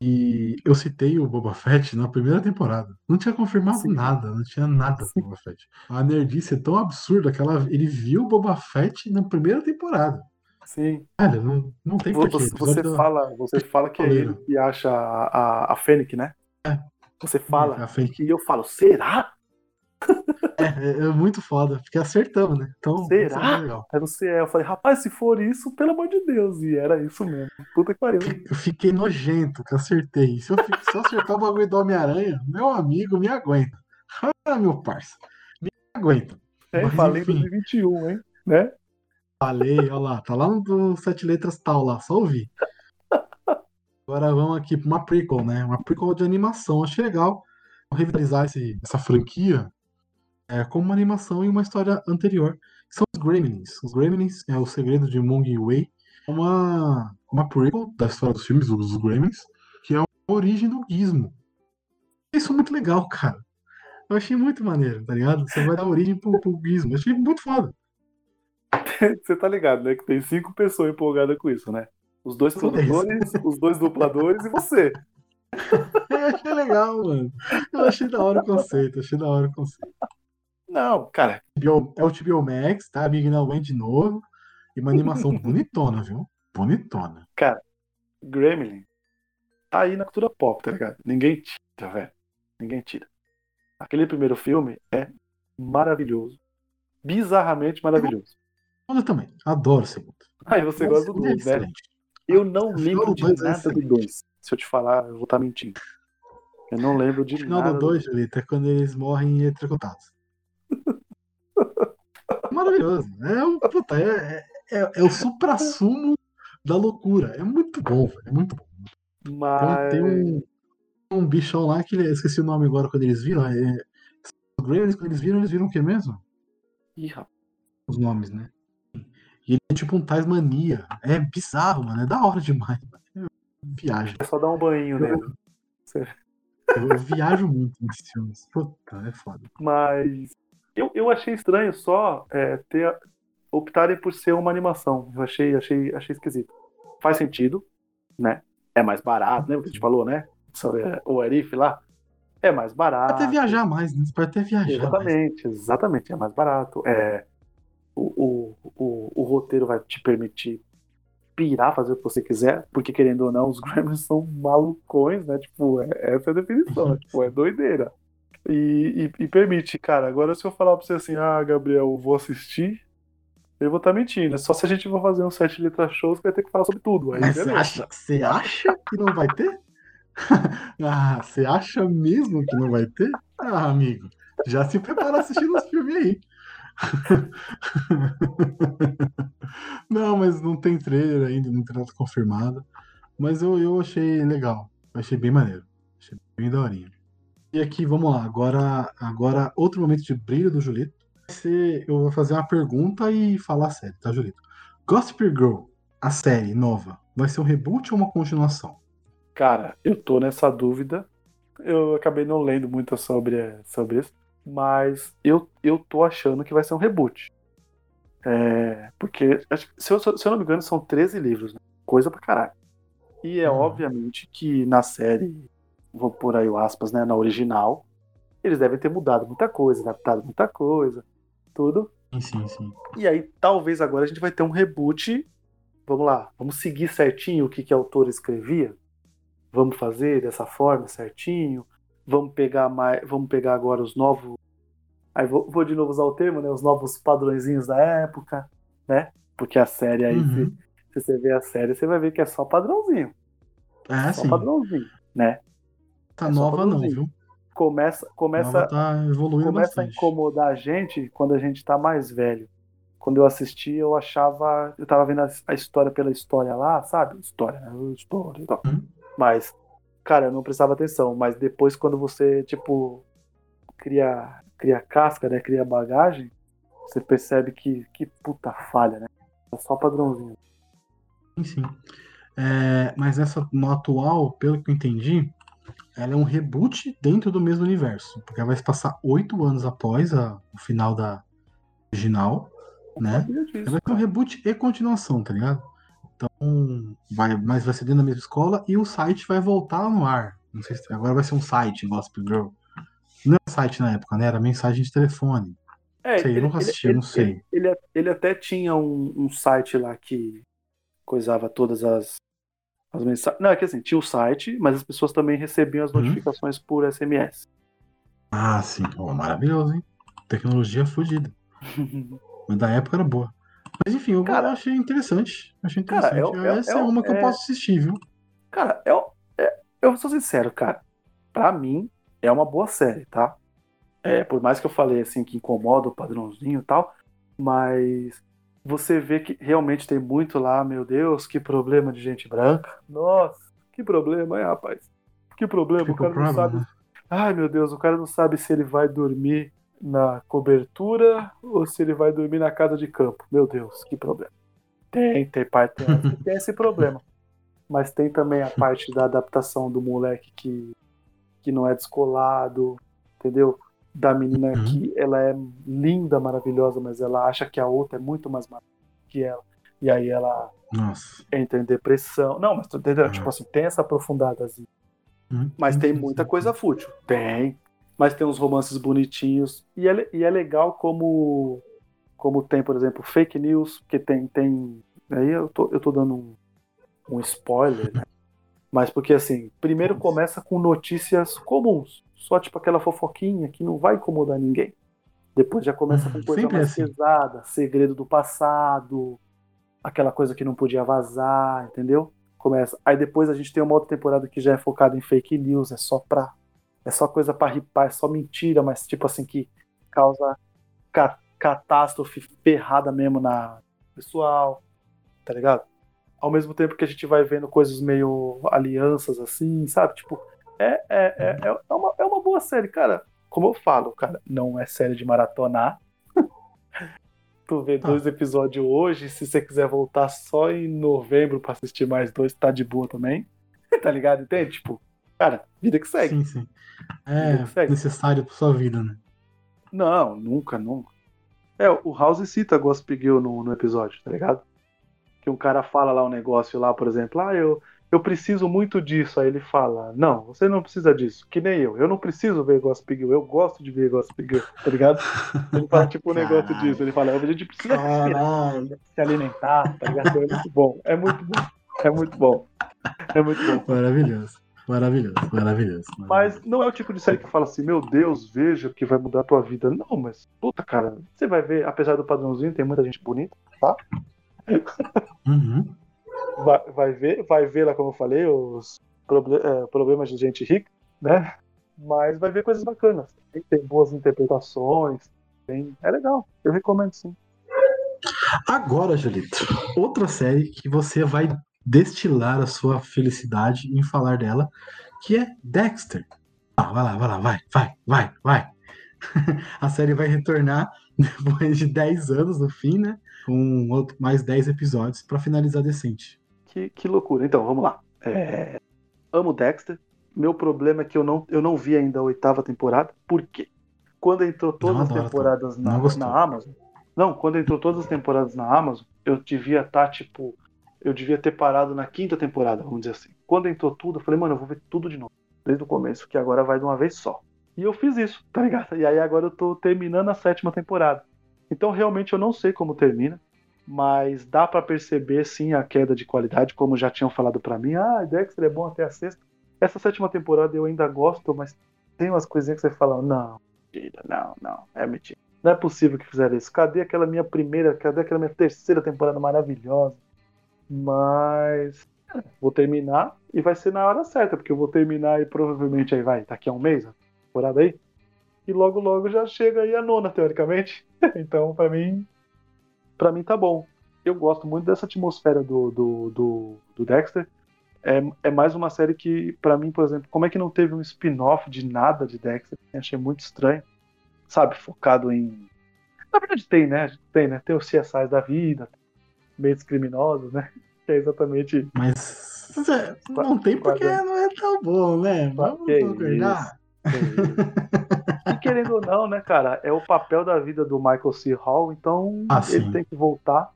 E, eu citei o Boba Fett na primeira temporada. Não tinha confirmado Sim. nada, não tinha nada do Boba Fett. A nerdice é tão absurda que ela, ele viu o Boba Fett na primeira temporada. Sim. Cara, não, não tem porquê. Você, você da- fala, você fala que é ele que acha a, a, a Fennec, né? É. Você fala. Fennec. E eu falo, será? É, é, é muito foda, porque acertamos, né? Então, Será? é mais legal. Você, eu falei, rapaz, se for isso, pelo amor de Deus. E era isso mesmo. Puta que pariu. Eu fiquei nojento que acertei. Se eu, se eu acertar o bagulho do Homem-Aranha, meu amigo me aguenta. Ah, meu parça. Me aguenta. É, Mas, falei em enfim. 2021, hein? Né? Falei, olha lá, tá lá no sete letras tal lá, só ouvi. Agora vamos aqui pra uma prequel, né? Uma prequel de animação. Achei legal revitalizar esse- essa franquia é, como uma animação e uma história anterior. que São os Gremlins. Os Gremlins é o segredo de Mung Wei. É uma, uma prequel da história dos filmes dos Gremlins, que é a origem do Gizmo. Isso é muito legal, cara. Eu achei muito maneiro, tá ligado? Você vai dar origem pro, pro Gizmo. Eu achei muito foda. Você tá ligado, né? Que tem cinco pessoas empolgadas com isso, né? Os dois produtores, os dois dubladores e você. Eu achei legal, mano. Eu achei da hora o conceito, achei da hora o conceito. Não, cara. É o TBO Max, tá? Now Wayne de novo. E uma animação bonitona, viu? Bonitona. Cara, Gremlin tá aí na cultura pop, tá ligado? Ninguém tira, velho. Ninguém tira. Aquele primeiro filme é maravilhoso. Bizarramente maravilhoso. Eu também. Adoro o segundo. Aí você gosta do 2, né? Eu não lembro de dois é nada do 2. Se eu te falar, eu vou estar mentindo. Eu não lembro de O final nada. do 2, Julita, é quando eles morrem eletrocutados. Maravilhoso. É o, puta, é, é, é o supra-sumo da loucura. É muito bom, velho. É muito bom. Tem, Mas. tem um, um bichão lá que ele- eu esqueci o nome agora quando eles viram. É, quando eles viram, eles viram o que mesmo? Ih, rapaz. Os nomes, né? E ele é tipo um Tasmania. É bizarro, mano. É da hora demais. mano. Eu viajo. É só dar um banho nele. Eu, eu viajo muito nesses filmes. Puta, é foda. Mas. Eu, eu achei estranho só é, ter optarem por ser uma animação. Eu achei, achei, achei esquisito. Faz sentido, né? É mais barato, né? O que a gente falou, né? Sobre é, o Arif lá. É mais barato. Até viajar mais, né? Pode até viajar mais. Exatamente, exatamente. É mais barato. É, o, o, o, o roteiro vai te permitir pirar, fazer o que você quiser, porque querendo ou não, os Gremlins são malucões, né? Tipo, é, essa é a definição, né? tipo, é doideira. E, e, e permite, cara. Agora, se eu falar pra você assim, ah, Gabriel, eu vou assistir, eu vou estar mentindo. É só se a gente for fazer um sete letras shows que vai ter que falar sobre tudo. Aí, Mas você acha, você acha que não vai ter? ah, você acha mesmo que não vai ter? Ah, amigo, já se prepara assistindo os filmes aí. não, mas não tem trailer ainda, não tem nada confirmado. Mas eu, eu achei legal. Achei bem maneiro. Achei bem daorinha. E aqui, vamos lá. Agora, agora outro momento de brilho do Julito. Ser- Eu vou fazer uma pergunta e falar sério, tá, Julito? Gossip Girl, a série nova, vai ser um reboot ou uma continuação? Cara, eu tô nessa dúvida. Eu acabei não lendo muito sobre, sobre isso. Mas eu, eu tô achando que vai ser um reboot. É, porque, se eu, se eu não me engano, são 13 livros. né? Coisa pra caralho. E é Uhum. obviamente que na série, vou por aí o aspas, né? Na original, eles devem ter mudado muita coisa, adaptado muita coisa, tudo. Sim, sim, sim. E aí, talvez agora a gente vai ter um reboot. Vamos lá, vamos seguir certinho o que, que a autora escrevia. Vamos fazer dessa forma certinho. Vamos pegar mais, vamos pegar agora os novos. Aí vou, vou de novo usar o termo, né? Os novos padrõezinhos da época, né? Porque a série aí, Uhum. se, se você ver a série, você vai ver que é só padrãozinho. É, Só sim. padrãozinho, né? Tá é nova não, viu? Começa, começa, tá evoluindo começa a bastante. incomodar a gente quando a gente tá mais velho. Quando eu assisti, eu achava. Eu tava vendo a, a história pela história lá, sabe? História, né? História e tal. Uhum. Mas, cara, eu não prestava atenção. Mas depois, quando você, tipo, cria, cria casca, né? Cria bagagem, você percebe que, que puta falha, né? É só padrãozinho. Sim, sim. É, mas essa no atual, pelo que eu entendi, ela é um reboot dentro do mesmo universo. Porque ela vai se passar oito anos após a- o final da original, né? Disso, Vai ser um reboot e continuação, tá ligado? Então, vai, mas vai ser dentro da mesma escola e o site vai voltar no ar. Não sei se agora vai ser um site, Gospel Girl. Não era site na época, né? Era mensagem de telefone. É, Sei, eu nunca assisti, eu não sei. Ele, ele, ele até tinha um, um site lá que coisava todas as, as mensagens. Não, é que assim, tinha o site, mas as pessoas também recebiam as Uhum. notificações por SMS. Ah, sim. Oh, maravilhoso, hein? Tecnologia fodida. Mas da época era boa. Mas enfim, eu, Cara- eu achei interessante. Achei Cara, é interessante. é- Essa é, é uma que eu é- posso assistir, viu? Cara, eu, eu sou sincero, cara. Pra mim, é uma boa série, tá? É, por mais que eu falei assim que incomoda o padrãozinho e tal, mas você vê que realmente tem muito lá, meu Deus, que problema de gente branca. Nossa, que problema, hein, rapaz? Que problema, o People cara não problem, sabe né? Ai, meu Deus, o cara não sabe se ele vai dormir na cobertura ou se ele vai dormir na casa de campo. Meu Deus, que problema. Tem, tem parte tem, tem esse problema. Mas tem também a parte da adaptação do moleque que, que não é descolado, entendeu? Da menina Uhum. que ela é linda, maravilhosa, mas ela acha que a outra é muito mais maravilhosa que ela. E aí ela Nossa. entra em depressão. Não, mas tu entendeu? Uhum. Tipo assim, tem essa aprofundadazinha. Hum, Mas sim, tem sim, muita coisa fútil. Tem. Mas tem uns romances bonitinhos. E é, e é legal como, como tem, por exemplo, fake news, que tem. tem aí eu tô, eu tô dando um, um spoiler, né? Mas porque assim, primeiro começa com notícias comuns. Só tipo aquela fofoquinha que não vai incomodar ninguém. Depois já começa com coisa sempre é mais assim. pesada, segredo do passado, aquela coisa que não podia vazar, entendeu? Começa. Aí depois a gente tem uma outra temporada que já é focada em fake news, é só pra. É só coisa pra ripar, é só mentira, mas tipo assim, que causa ca- catástrofe ferrada mesmo na pessoal, tá ligado? Ao mesmo tempo que a gente vai vendo coisas meio alianças assim, sabe? Tipo, é, é, é, é, é uma, é uma boa série, cara. Como eu falo, cara, não é série de maratonar. tu vê dois episódios hoje, se você quiser voltar só em novembro pra assistir mais dois, tá de boa também. tá ligado? Entende? Tipo, cara, vida que segue. Sim, sim. É Segue. necessário pra sua vida, né? Não, nunca, nunca. É, o House cita Gossip Girl no, no episódio, tá ligado? Que um cara fala lá um negócio lá, por exemplo, ah, eu, eu preciso muito disso. Aí ele fala, não, você não precisa disso, que nem eu. Eu não preciso ver Gossip Girl, eu gosto de ver Gossip Girl, tá ligado? Ele fala tipo um negócio disso, ele fala, a gente precisa respirar, Caralho. se alimentar, tá ligado? É muito bom, é muito bom, é muito bom, é muito bom. Maravilhoso. Maravilhoso, maravilhoso. Mas não é o tipo de série que fala assim, meu Deus, veja que vai mudar a tua vida. Não, mas, puta, cara, você vai ver, apesar do padrãozinho, tem muita gente bonita, tá? Uhum. Vai, vai ver, vai ver lá, como eu falei, os proble- é, problemas de gente rica, né? Mas vai ver coisas bacanas. Tem, tem boas interpretações, tem, é legal, eu recomendo sim. Agora, Julito, outra série que você vai destilar a sua felicidade em falar dela, que é Dexter. Ah, vai lá, vai lá, vai, vai, vai, vai. a série vai retornar depois de 10 anos no fim, né? Com mais 10 episódios pra finalizar decente. Que, que loucura. Então, vamos lá. É, amo Dexter. Meu problema é que eu não, eu não vi ainda a oitava temporada. Por quê? Quando entrou todas Não as adoro, temporadas Não na, na Amazon. Não, quando entrou todas as temporadas na Amazon, eu devia estar, tipo. Eu devia ter parado na quinta temporada, vamos dizer assim. Quando entrou tudo, eu falei, mano, eu vou ver tudo de novo. Desde o começo, que agora vai de uma vez só. E eu fiz isso, tá ligado? E aí agora eu tô terminando a sétima temporada. Então realmente eu não sei como termina mas dá pra perceber sim a queda de qualidade, como já tinham falado pra mim. Ah, Dexter é bom até a sexta. Essa sétima temporada eu ainda gosto, mas tem umas coisinhas que você fala, não, mentira, não, não, é mentira. Não é possível que fizeram isso. Cadê aquela minha primeira, cadê aquela minha terceira temporada maravilhosa? Mas vou terminar e vai ser na hora certa, porque eu vou terminar e provavelmente aí vai, daqui a um mês, a temporada aí. E logo logo já chega aí a nona, teoricamente. então, pra mim, para mim tá bom. Eu gosto muito dessa atmosfera do, do, do, do Dexter. É, é mais uma série que, para mim, por exemplo, como é que não teve um spin-off de nada de Dexter? Eu achei muito estranho. Sabe, focado em. Na verdade tem, né? Tem, né? Tem os CSIs da vida, meios criminosos, né? Que é exatamente. Mas é, não tem porque não é tão bom, né? Vamos concordar. querendo ou não, né, cara? É o papel da vida do Michael C. Hall, então Ah, ele sim. tem que voltar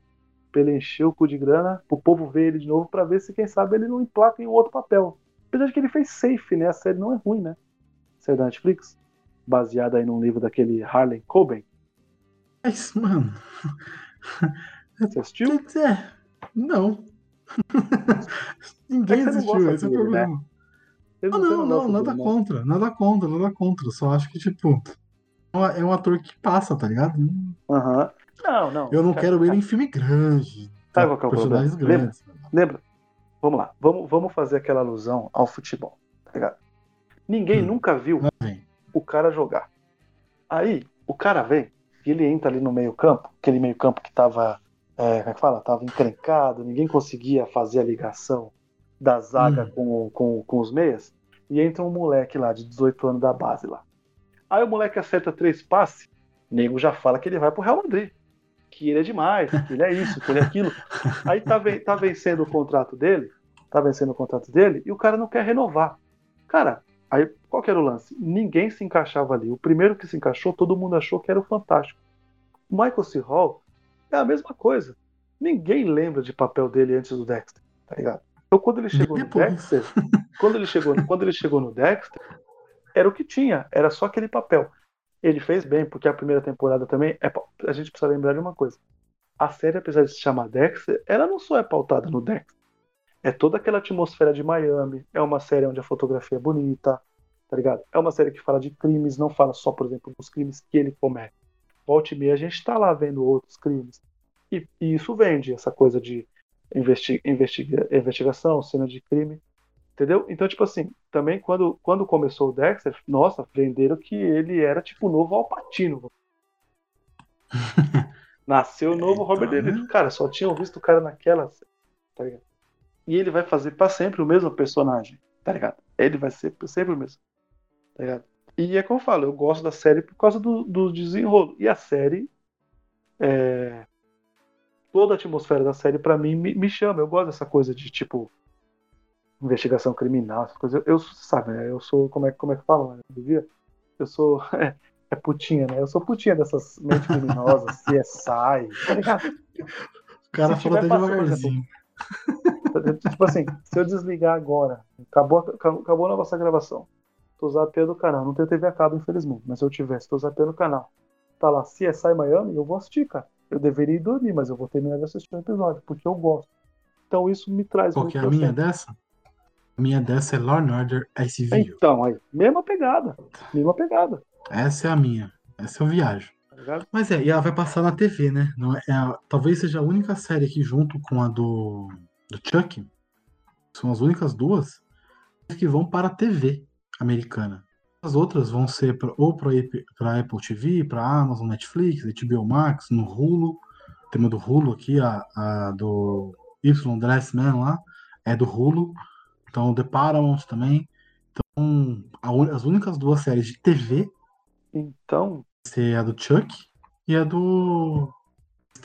pra ele encher o cu de grana, pro povo ver ele de novo, pra ver se, quem sabe, ele não emplaca em outro papel. Apesar de que ele fez Safe, né? A série não é ruim, né? A série da Netflix, baseada aí num livro daquele Harlan Coben. Mas, mano, Você assistiu? quer dizer, não. Ninguém É assistiu, esse é o dele, né? Ah, não, não, nada né? contra, nada contra, nada contra. Só acho que, tipo, é um ator que passa, tá ligado? Aham. Não, não. Eu não cara, quero ele em filme grande. Sabe qual que é o problema? grandes. Lembra? Vamos lá. Vamos, vamos fazer aquela alusão ao futebol, tá ligado? Ninguém Hum. nunca viu o cara jogar. Aí, o cara vem e ele entra ali no meio-campo, aquele meio-campo que tava, é, como é que fala? Tava encrencado, ninguém conseguia fazer a ligação da zaga Hum. com, com, com os meias. E entra um moleque lá, de 18 anos da base lá. Aí o moleque acerta três passes, o nego já fala que ele vai pro Real Madrid. Que ele é demais, que ele é isso, que ele é aquilo. Aí tá, tá vencendo o contrato dele, tá vencendo o contrato dele, e o cara não quer renovar. Cara, aí qual que era o lance? Ninguém se encaixava ali. O primeiro que se encaixou, todo mundo achou que era o Fantástico. O Michael C. Hall é a mesma coisa. Ninguém lembra de papel dele antes do Dexter, tá ligado? Então quando ele chegou no Dexter, quando ele chegou, quando ele chegou no Dexter, era o que tinha, era só aquele papel. Ele fez bem, porque a primeira temporada também é, a gente precisa lembrar de uma coisa. A série, apesar de se chamar Dexter, ela não só é pautada no Dexter. É toda aquela atmosfera de Miami, é uma série onde a fotografia é bonita, tá ligado? É uma série que fala de crimes, não fala só, por exemplo, dos crimes que ele comete. Volte e meia, a gente tá lá vendo outros crimes. E, e isso vende, essa coisa de investi investiga investigação, cena de crime. Entendeu? Então, tipo assim, também quando, quando começou o Dexter, nossa, venderam que ele era tipo o novo Alpatino. Nasceu o novo então, Robert De Niro. Né? Cara, só tinham visto o cara naquela, tá ligado? E ele vai fazer para sempre o mesmo personagem, tá ligado? Ele vai ser sempre o mesmo, tá ligado? E é como eu falo, eu gosto da série por causa do, do desenrolo. E a série, é... toda a atmosfera da série para mim me, me chama. Eu gosto dessa coisa de tipo investigação criminal, essas coisas. Eu, eu sabe, né? Eu sou, como é, como é que fala, né? Eu sou, é, é, putinha, né? Eu sou putinha dessas mentes criminosas, CSI, tá ligado? O cara falou até devagarzinho. tipo assim, se eu desligar agora, acabou, acabou a nossa gravação, tô zapeando o canal, não tem TV a cabo, infelizmente, mas se eu tivesse, tô zapeando o canal, tá lá, CSI Miami, eu vou assistir, cara. Eu deveria ir dormir, mas eu vou terminar de assistir o episódio, porque eu gosto. Então isso me traz Qual que é a minha dessa? A minha dessa é Law Order SVU. Então, aí, mesma pegada. Mesma pegada. Essa é a minha. Essa eu viajo. Tá Mas é, e ela vai passar na TV, né? Não é, é a, talvez seja a única série aqui junto com a do, do Chuck. São as únicas duas que vão para a TV americana. As outras vão ser pra, ou para Apple TV, para Amazon, Netflix, HBO Max, no Hulu. Tema do Hulu aqui, a, a do Y Dressman lá, é do Hulu. Então, The Paramount também. Então, a, as únicas duas séries de TV. Então. Ser a do Chuck e a do.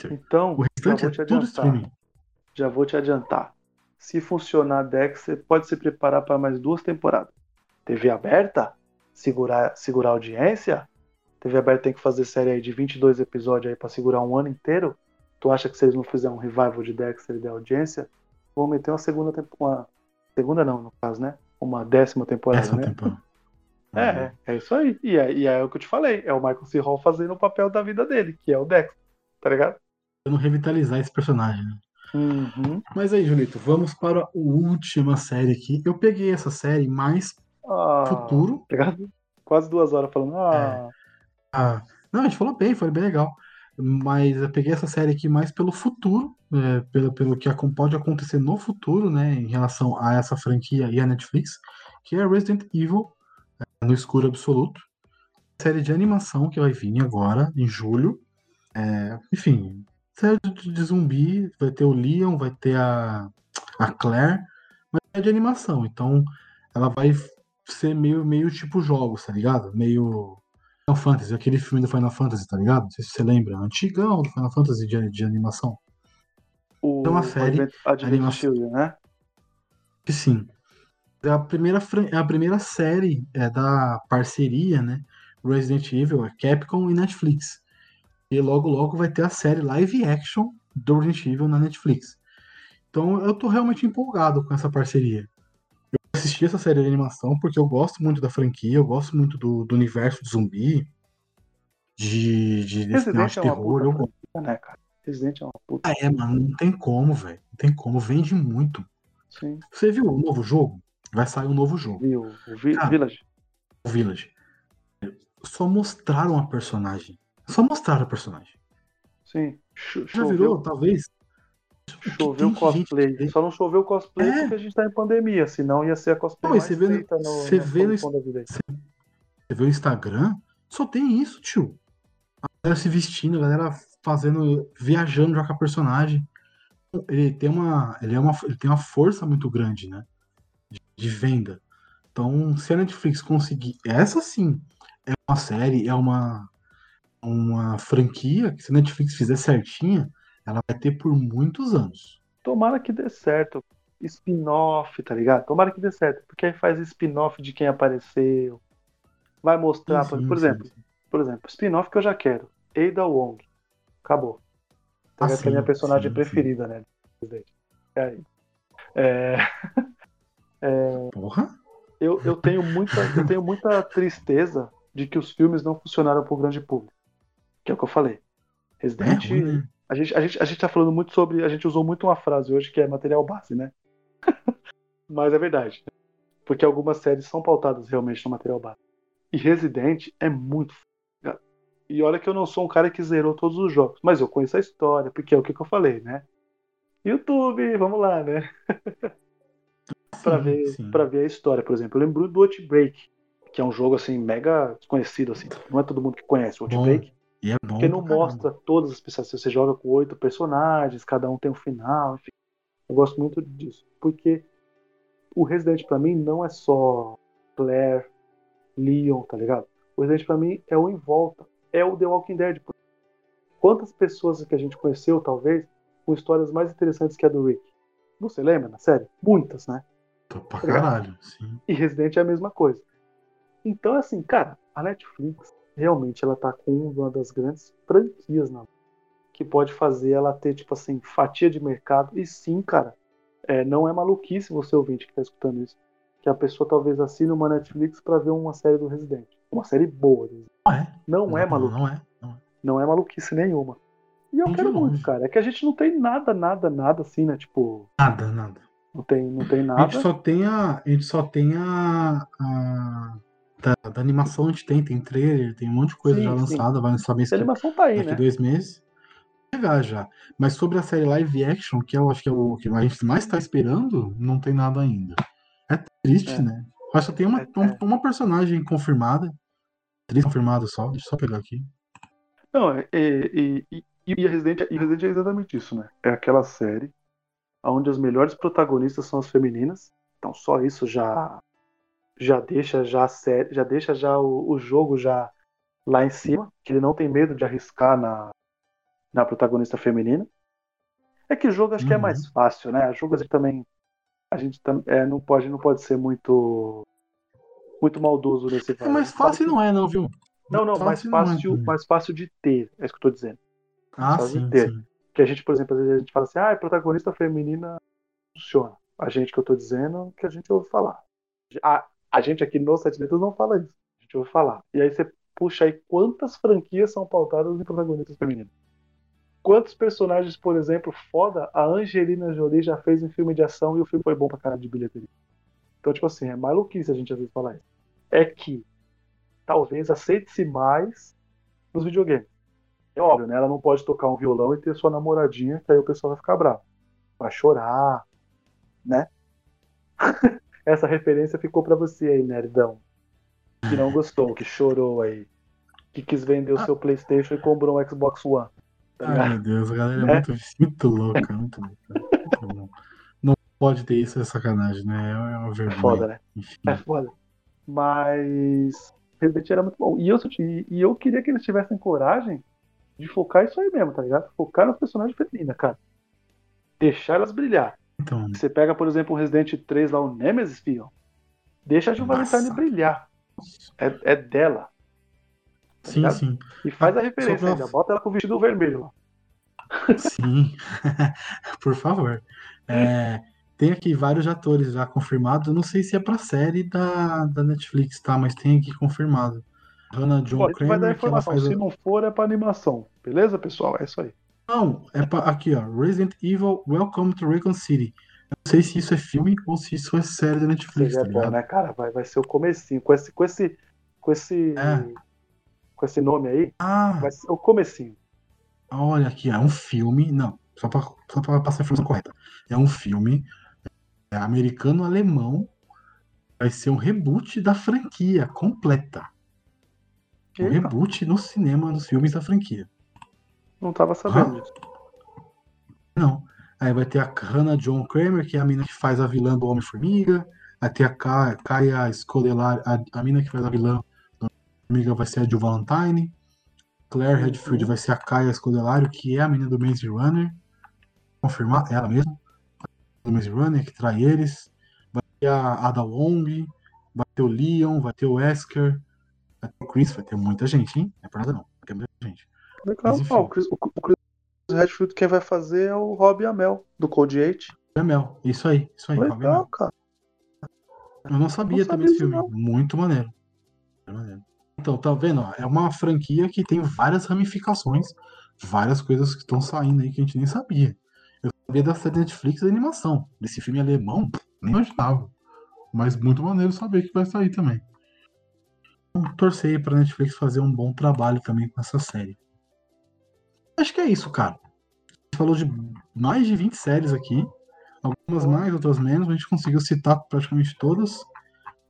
Então, o restante é tudo streaming. Já vou te adiantar. Se funcionar Dex, você pode se preparar para mais duas temporadas. TV aberta? Segurar, segurar a audiência? TV aberta tem que fazer série aí de 22 episódios aí para segurar um ano inteiro? Tu acha que se eles não fizerem um revival de Dexter e da audiência, vão meter uma segunda temporada, Segunda não, no caso, né? Uma décima temporada, décima né? Temporada. É, uhum. é isso aí. E é, e é o que eu te falei. É o Michael C. Hall fazendo o papel da vida dele, que é o Dex, tá ligado? Não revitalizar esse personagem, né? Uhum. Mas aí, Julito, vamos para a última série aqui. Eu peguei essa série mais ah, futuro. Quase duas horas falando. Ah. É. ah. Não, a gente falou bem, foi bem legal mas eu peguei essa série aqui mais pelo futuro, é, pelo, pelo que pode acontecer no futuro, né, em relação a essa franquia e a Netflix, que é Resident Evil é, no escuro absoluto, série de animação que vai vir agora em julho, é, enfim, série de zumbi, vai ter o Leon, vai ter a, a Claire, mas é de animação, então ela vai ser meio, meio tipo jogos, tá ligado? Meio Final Fantasy, aquele filme do Final Fantasy, tá ligado? Não sei se você lembra. Antigão do Final Fantasy de, de animação. O... É uma série. Advent, animação. né? Que sim. É a primeira, é a primeira série é, da parceria, né? Resident Evil, é Capcom e Netflix. E logo, logo vai ter a série live action do Resident Evil na Netflix. Então eu tô realmente empolgado com essa parceria assisti essa série de animação porque eu gosto muito da franquia, eu gosto muito do, do universo de zumbi, de, de, desse de é terror. Eu... Franquia, né, cara? Resident é uma puta. Ah, é, mano, não tem como, velho. Não tem como, vende muito. Sim. Você viu o novo jogo? Vai sair um novo jogo. Viu, o Vi cara, Village. O Village. Só mostraram a personagem. Só mostraram a personagem. Sim. Já virou, talvez, Choveu cosplay. Gente... Só não choveu cosplay é. porque a gente tá em pandemia, senão ia ser a cosplay não, mais você vê, no, você vê no, você, você vê o Instagram, só tem isso, tio. A galera se vestindo, a galera fazendo, viajando já com a personagem. Ele tem uma, ele é uma, ele tem uma força muito grande, né? De, de venda. Então, se a Netflix conseguir, essa sim é uma série, é uma uma franquia que se a Netflix fizer certinha, ela vai ter por muitos anos. Tomara que dê certo. spin-off, tá ligado? Tomara que dê certo, porque aí faz spin-off de quem apareceu. Vai mostrar, Sim, por, sim, por exemplo, sim. por exemplo, spin-off que eu já quero. Ada Wong. Acabou. Tá Ah, é a minha personagem preferida, né? É aí. É, Porra. eu, eu, tenho muita, eu tenho muita tristeza de que os filmes não funcionaram pro grande público. Que é o que eu falei. É Resident ruim, né? A gente, a, gente, a gente tá falando muito sobre. A gente usou muito uma frase hoje que é material base, né? Mas é verdade. Porque algumas séries são pautadas realmente no material base. E Resident é muito. f***. E olha que eu não sou um cara que zerou todos os jogos, mas eu conheço a história, porque é o que, que eu falei, né? YouTube, vamos lá, né? Sim, ver, sim. pra ver a história, por exemplo. Eu lembro do Outbreak, que é um jogo assim, mega desconhecido, assim. Não é todo mundo que conhece o Bom, Outbreak. E é bom. Porque não mostra todas as especialidades. Você joga com oito personagens, cada um tem um final, enfim. Eu gosto muito disso. Porque o Resident pra mim não é só Claire, Leon, tá ligado? O Resident pra mim é o em volta. É o The Walking Dead. Quantas pessoas que a gente conheceu, talvez, com histórias mais interessantes que a do Rick? Você lembra na série? Muitas, né? Tô pra Obrigado. caralho, sim. E Resident é a mesma coisa. Então, assim, cara, a Netflix realmente ela tá com uma das grandes franquias na que pode fazer ela ter, tipo assim, fatia de mercado. E sim, cara, é, não é maluquice você ouvinte que tá escutando isso. Que a pessoa talvez assine uma Netflix pra ver uma série do Resident. Uma série boa. do Resident. Não é. Não, é maluquice. Não é. Não é. Não é maluquice nenhuma. E eu de quero muito, cara. É que a gente não tem nada, nada, nada assim, né? Tipo, Nada, nada. não tem, não tem A nada. gente só tem a. A gente só tem a. a da, da animação a gente tem, tem trailer, tem um monte de coisa Sim, já sim. lançada, vai lançar mês A animação tá aí, daqui né? dois meses. Chegar já. Mas sobre a série live action, que eu acho que é o que a gente mais tá esperando, não tem nada ainda. É triste, É. né? Acho que só tem uma, É, uma, é. uma personagem confirmada. Três confirmadas só. Deixa eu só pegar aqui. Não, é- é- e, e, e a Resident, e Resident é exatamente isso, né? É aquela série onde as melhores protagonistas são as femininas. Então só isso já já deixa já a série, já deixa já o, o jogo já lá em cima, que ele não tem medo de arriscar na, na protagonista feminina. É que jogo acho que é Uhum. mais fácil, né? Jogo a gente também a gente é, não pode não pode ser muito muito maldoso nesse É mais fácil não é, não, viu? Não, não, mais não é fácil, mais fácil de ter, é isso que eu tô dizendo. Ah, fácil de sim, ter. sim. Que a gente, por exemplo, às vezes a gente fala assim, ah, protagonista feminina funciona. A gente que eu tô dizendo, que a gente ouve falar. A, a gente aqui no Sete Letras não fala isso. A gente ouve falar. E aí você puxa aí quantas franquias são pautadas em protagonistas femininos. Quantos personagens, por exemplo, foda, a Angelina Jolie já fez em filme de ação e o filme foi bom pra caralho de bilheteria. Então, tipo assim, é maluquice a gente às vezes falar isso. É que talvez aceite-se mais nos videogames. É óbvio, né? Ela não pode tocar um violão e ter sua namoradinha, que aí o pessoal vai ficar bravo. Vai chorar, né? Essa referência ficou pra você aí, nerdão. Que não gostou, que chorou aí. Que quis vender o Ah. seu Playstation e comprou um Xbox One. Tá Ai, meu Deus, a galera é Né? muito, muito louca, muito louca. Muito. Não pode ter isso, é sacanagem, né? É uma É vergonha. foda, né? Enfim. É foda. Mas Resident era muito bom. E eu, e eu queria que eles tivessem coragem de focar isso aí mesmo, tá ligado? Focar nas personagens femininas, cara. Deixar elas brilhar. Então, Você pega, por exemplo, o Resident 3 lá, o Nemesis, filho. Deixa a Jill Nossa. Valentine brilhar. É, é dela. Tá sim, ligado? sim. E faz a referência pra- ainda. Bota ela com o vestido vermelho lá. Sim, por favor. É, tem aqui vários atores já confirmados. Eu não sei se é pra série da, da Netflix, tá? Mas tem aqui confirmado. Hannah John a gente vai dar Kramer, informação. Se não for, é pra animação. Beleza, pessoal? É isso aí. Não, é pra... aqui, ó. Resident Evil Welcome to Raccoon City. Eu não sei se isso é filme ou se isso é série da Netflix, Seria tá bom, né, cara? Vai, vai ser o comecinho. Com esse, com esse, com esse, É. com esse nome aí, Ah, vai ser o comecinho. olha aqui, é um filme. Não, só pra, só pra passar a informação correta. É um filme é, americano-alemão. Vai ser um reboot da franquia completa. Um Eita, reboot no cinema dos filmes da franquia. Não tava sabendo disso. Não. Aí vai ter a Hannah John Kramer, que é a mina que faz a vilã do Homem-Formiga. Vai ter a Ka- Kaya Scodelario, a, a mina que faz a vilã do Homem-Formiga vai ser a Jill Valentine. Claire Redfield Uhum. vai ser a Kaya Scodelario, que é a menina do Maze Runner. Confirmar, ela mesma. do Maze Runner, que trai eles. Vai ter a Ada Wong, vai ter o Leon, vai ter o Wesker, vai ter o Chris, vai ter muita gente, hein? Não é pra nada não, vai ter muita gente. Legal. O, Chris, o, o Chris Redfield quem vai fazer é o Rob Amel, do Code 8. É Mel, isso aí, isso aí. Legal, cara. Eu não sabia Não também sabia esse filme. disso, Muito maneiro. Então, tá vendo? É uma franquia que tem várias ramificações, várias coisas que estão saindo aí que a gente nem sabia. Eu sabia da série Netflix da animação. Desse filme alemão, nem imaginava. Mas muito maneiro saber que vai sair também. Então, torcer aí pra Netflix fazer um bom trabalho também com essa série. Acho que é isso, cara. A gente falou de mais de 20 séries aqui. Algumas mais, outras menos. mas A gente conseguiu citar praticamente todas.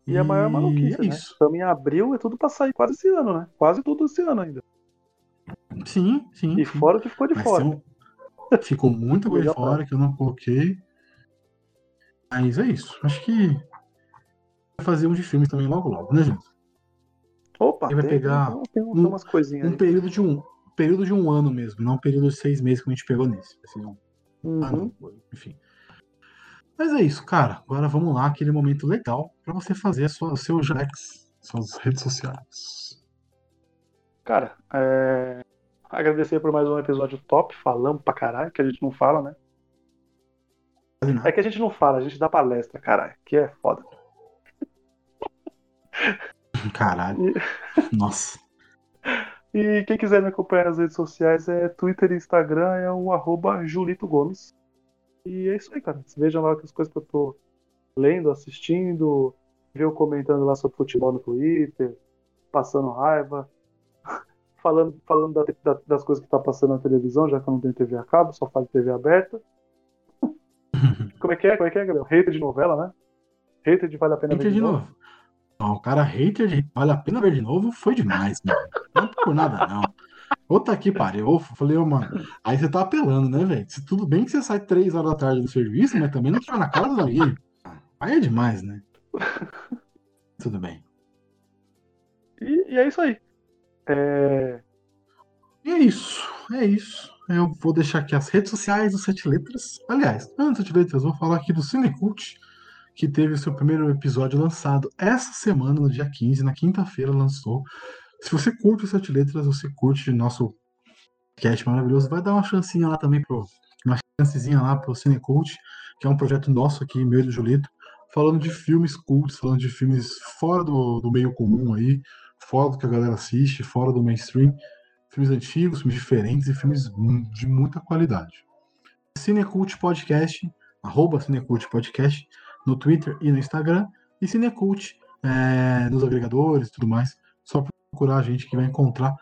E a maior maluquice, é né? isso. Estamos em abril, é tudo pra sair quase esse ano, né? Quase tudo esse ano ainda. Sim, sim. E sim. fora o que ficou de Vai fora. Ficou muita coisa de fora que eu não coloquei. Mas é isso. Acho que vai fazer um de filmes também logo logo, né, gente? Opa, Ele vai tem, pegar tem, tem, tem um- umas coisinhas Um aí. período de um período de um ano mesmo, não um período de seis meses como a gente pegou nesse. Ser um Uhum. ano, enfim. Mas é isso, cara. Agora vamos lá, aquele momento legal pra você fazer a sua, o seu Jax, suas redes sociais. Cara, é... agradecer por mais um episódio top, falamos pra caralho, que a gente não fala, né? É que a gente não fala, a gente dá palestra, caralho, que é foda. Caralho. Nossa. E quem quiser me acompanhar nas redes sociais é Twitter e Instagram, é o arroba Julito Gomes. E é isso aí, cara. Vejam lá as coisas que eu tô lendo, assistindo, viu comentando lá sobre futebol no Twitter, passando raiva, falando, falando da- da- das coisas que tá passando na televisão, já que eu não tenho TV a cabo, só falo TV aberta. Como é que é? Como é que é, Gabriel? Hater de novela, né? Hater de Vale a Pena Hater de novo. O cara hater de vale a pena ver de novo foi demais, mano. Não é por nada, não. Outra aqui, pariu. Eu falei, ô, mano, aí você tá apelando, né, velho? Tudo bem que você sai três horas da tarde do serviço, mas também não fica na casa dos amigos. Aí é demais, né? Tudo bem. E, e é isso aí. É, E é isso, é isso. Eu vou deixar aqui as redes sociais do Sete Letras. Aliás, antes de letras, eu vou falar aqui do Cinecult, que teve seu primeiro episódio lançado essa semana, no dia 15, na quinta-feira lançou. Se você curte o Sete Letras, você curte nosso cast maravilhoso, vai dar uma chancinha lá também pro. Uma chancezinha lá pro Cinecult, que é um projeto nosso aqui, meu e do Julito, falando de filmes cults, falando de filmes fora do, do meio comum aí, fora do que a galera assiste, fora do mainstream filmes antigos, filmes diferentes e filmes de muita qualidade. Cinecult Podcast, arroba Cinecult Podcast, no Twitter e no Instagram, e Cinecult é, nos agregadores e tudo mais. Só procurar a gente que vai encontrar.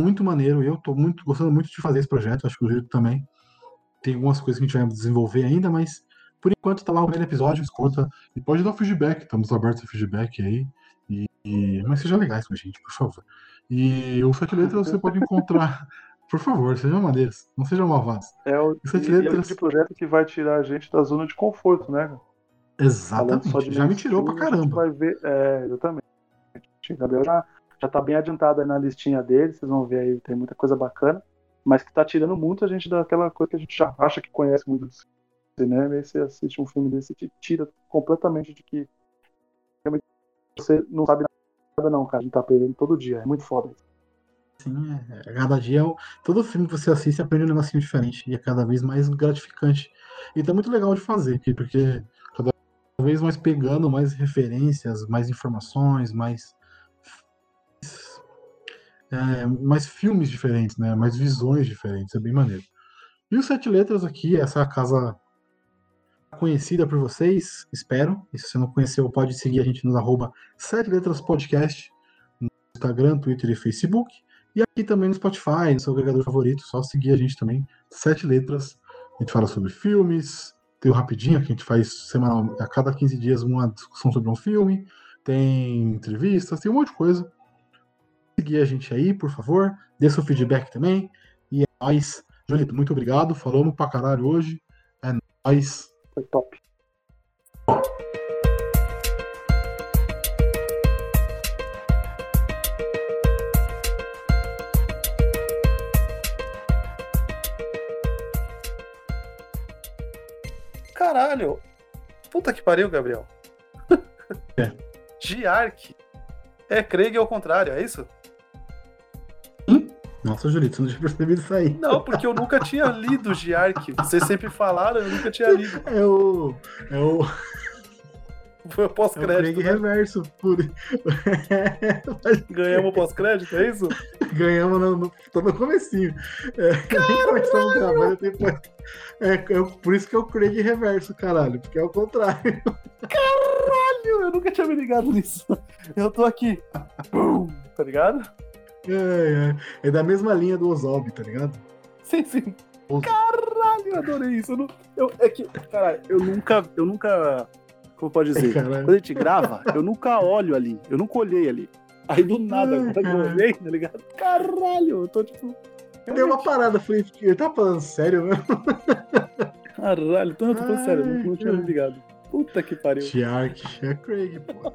Muito maneiro, eu tô muito, gostando muito de fazer esse projeto, acho que o Júlio também. Tem algumas coisas que a gente vai desenvolver ainda, mas por enquanto tá lá o primeiro episódio, escuta. E pode dar feedback, estamos abertos a feedback aí. E, e- mas seja legais com a gente, por favor. E o Sete Letras você pode encontrar. Por favor, sejam maneiros, não sejam malvados. é o, Isso é o tipo de projeto que vai tirar a gente da zona de conforto, né? Exatamente. Já me tirou pra caramba. Vai ver, é, exatamente. O Gabriel já, já tá bem adiantado aí na listinha dele, vocês vão ver aí, tem muita coisa bacana, mas que tá tirando muito a gente daquela coisa que a gente já acha que conhece muito do cinema, e aí você assiste um filme desse te tira completamente de que realmente você não sabe nada não, cara, a gente tá aprendendo todo dia, é muito foda isso. Sim, é, é, cada dia, é todo filme que você assiste aprende um negocinho diferente e é cada vez mais gratificante. E tá muito legal de fazer aqui, porque vez mais pegando mais referências, mais informações, mais é, mais filmes diferentes, né? Mais visões diferentes, é bem maneiro. E o Sete Letras aqui, essa casa conhecida por vocês, espero. E se você não conheceu, pode seguir a gente nos arroba Sete Letras Podcast no Instagram, Twitter e Facebook. E aqui também no Spotify, no seu agregador favorito, só seguir a gente também, Sete Letras. A gente fala sobre filmes, tem o Rapidinho, que a gente faz semanal, a cada 15 dias uma discussão sobre um filme, tem entrevistas, tem um monte de coisa. Seguir a gente aí, por favor, dê seu feedback também. E é nóis. Julito, muito obrigado, falamos pra caralho hoje. É nóis. Foi top. Caralho! Puta que pariu, Gabriel. É. Giark. É Craig ao contrário, é isso? Nossa, Julito, você não tinha percebido isso aí. Não, porque eu nunca tinha lido Giark. Vocês sempre falaram, eu nunca tinha lido. É o. É o. Foi o É o pós-crédito. né? Reverso. Por... Ganhamos o pós-crédito, é isso? Ganhamos no, no, tô no comecinho. É, nem começamos gravar, já tem é, é o- por isso que é o Craig Reverso, caralho. Porque é o contrário. Caralho, eu nunca tinha me ligado nisso. Eu tô aqui. Pum, tá ligado? É, é, é da mesma linha do Ozob, tá ligado? Sim, sim. Caralho, eu adorei isso. Eu não, eu, é que, caralho, eu nunca, eu nunca, como pode dizer? Caralho. Quando a gente grava, eu nunca olho ali, eu nunca olhei ali. Aí do nada, agora que eu olhei, tá ligado? Caralho, eu tô tipo. Deu uma parada, falei, ele tá falando sério mesmo? Caralho, eu tô falando Ai, sério, eu não, não tinha ligado. Puta que pariu. Shark, é Craig, pô.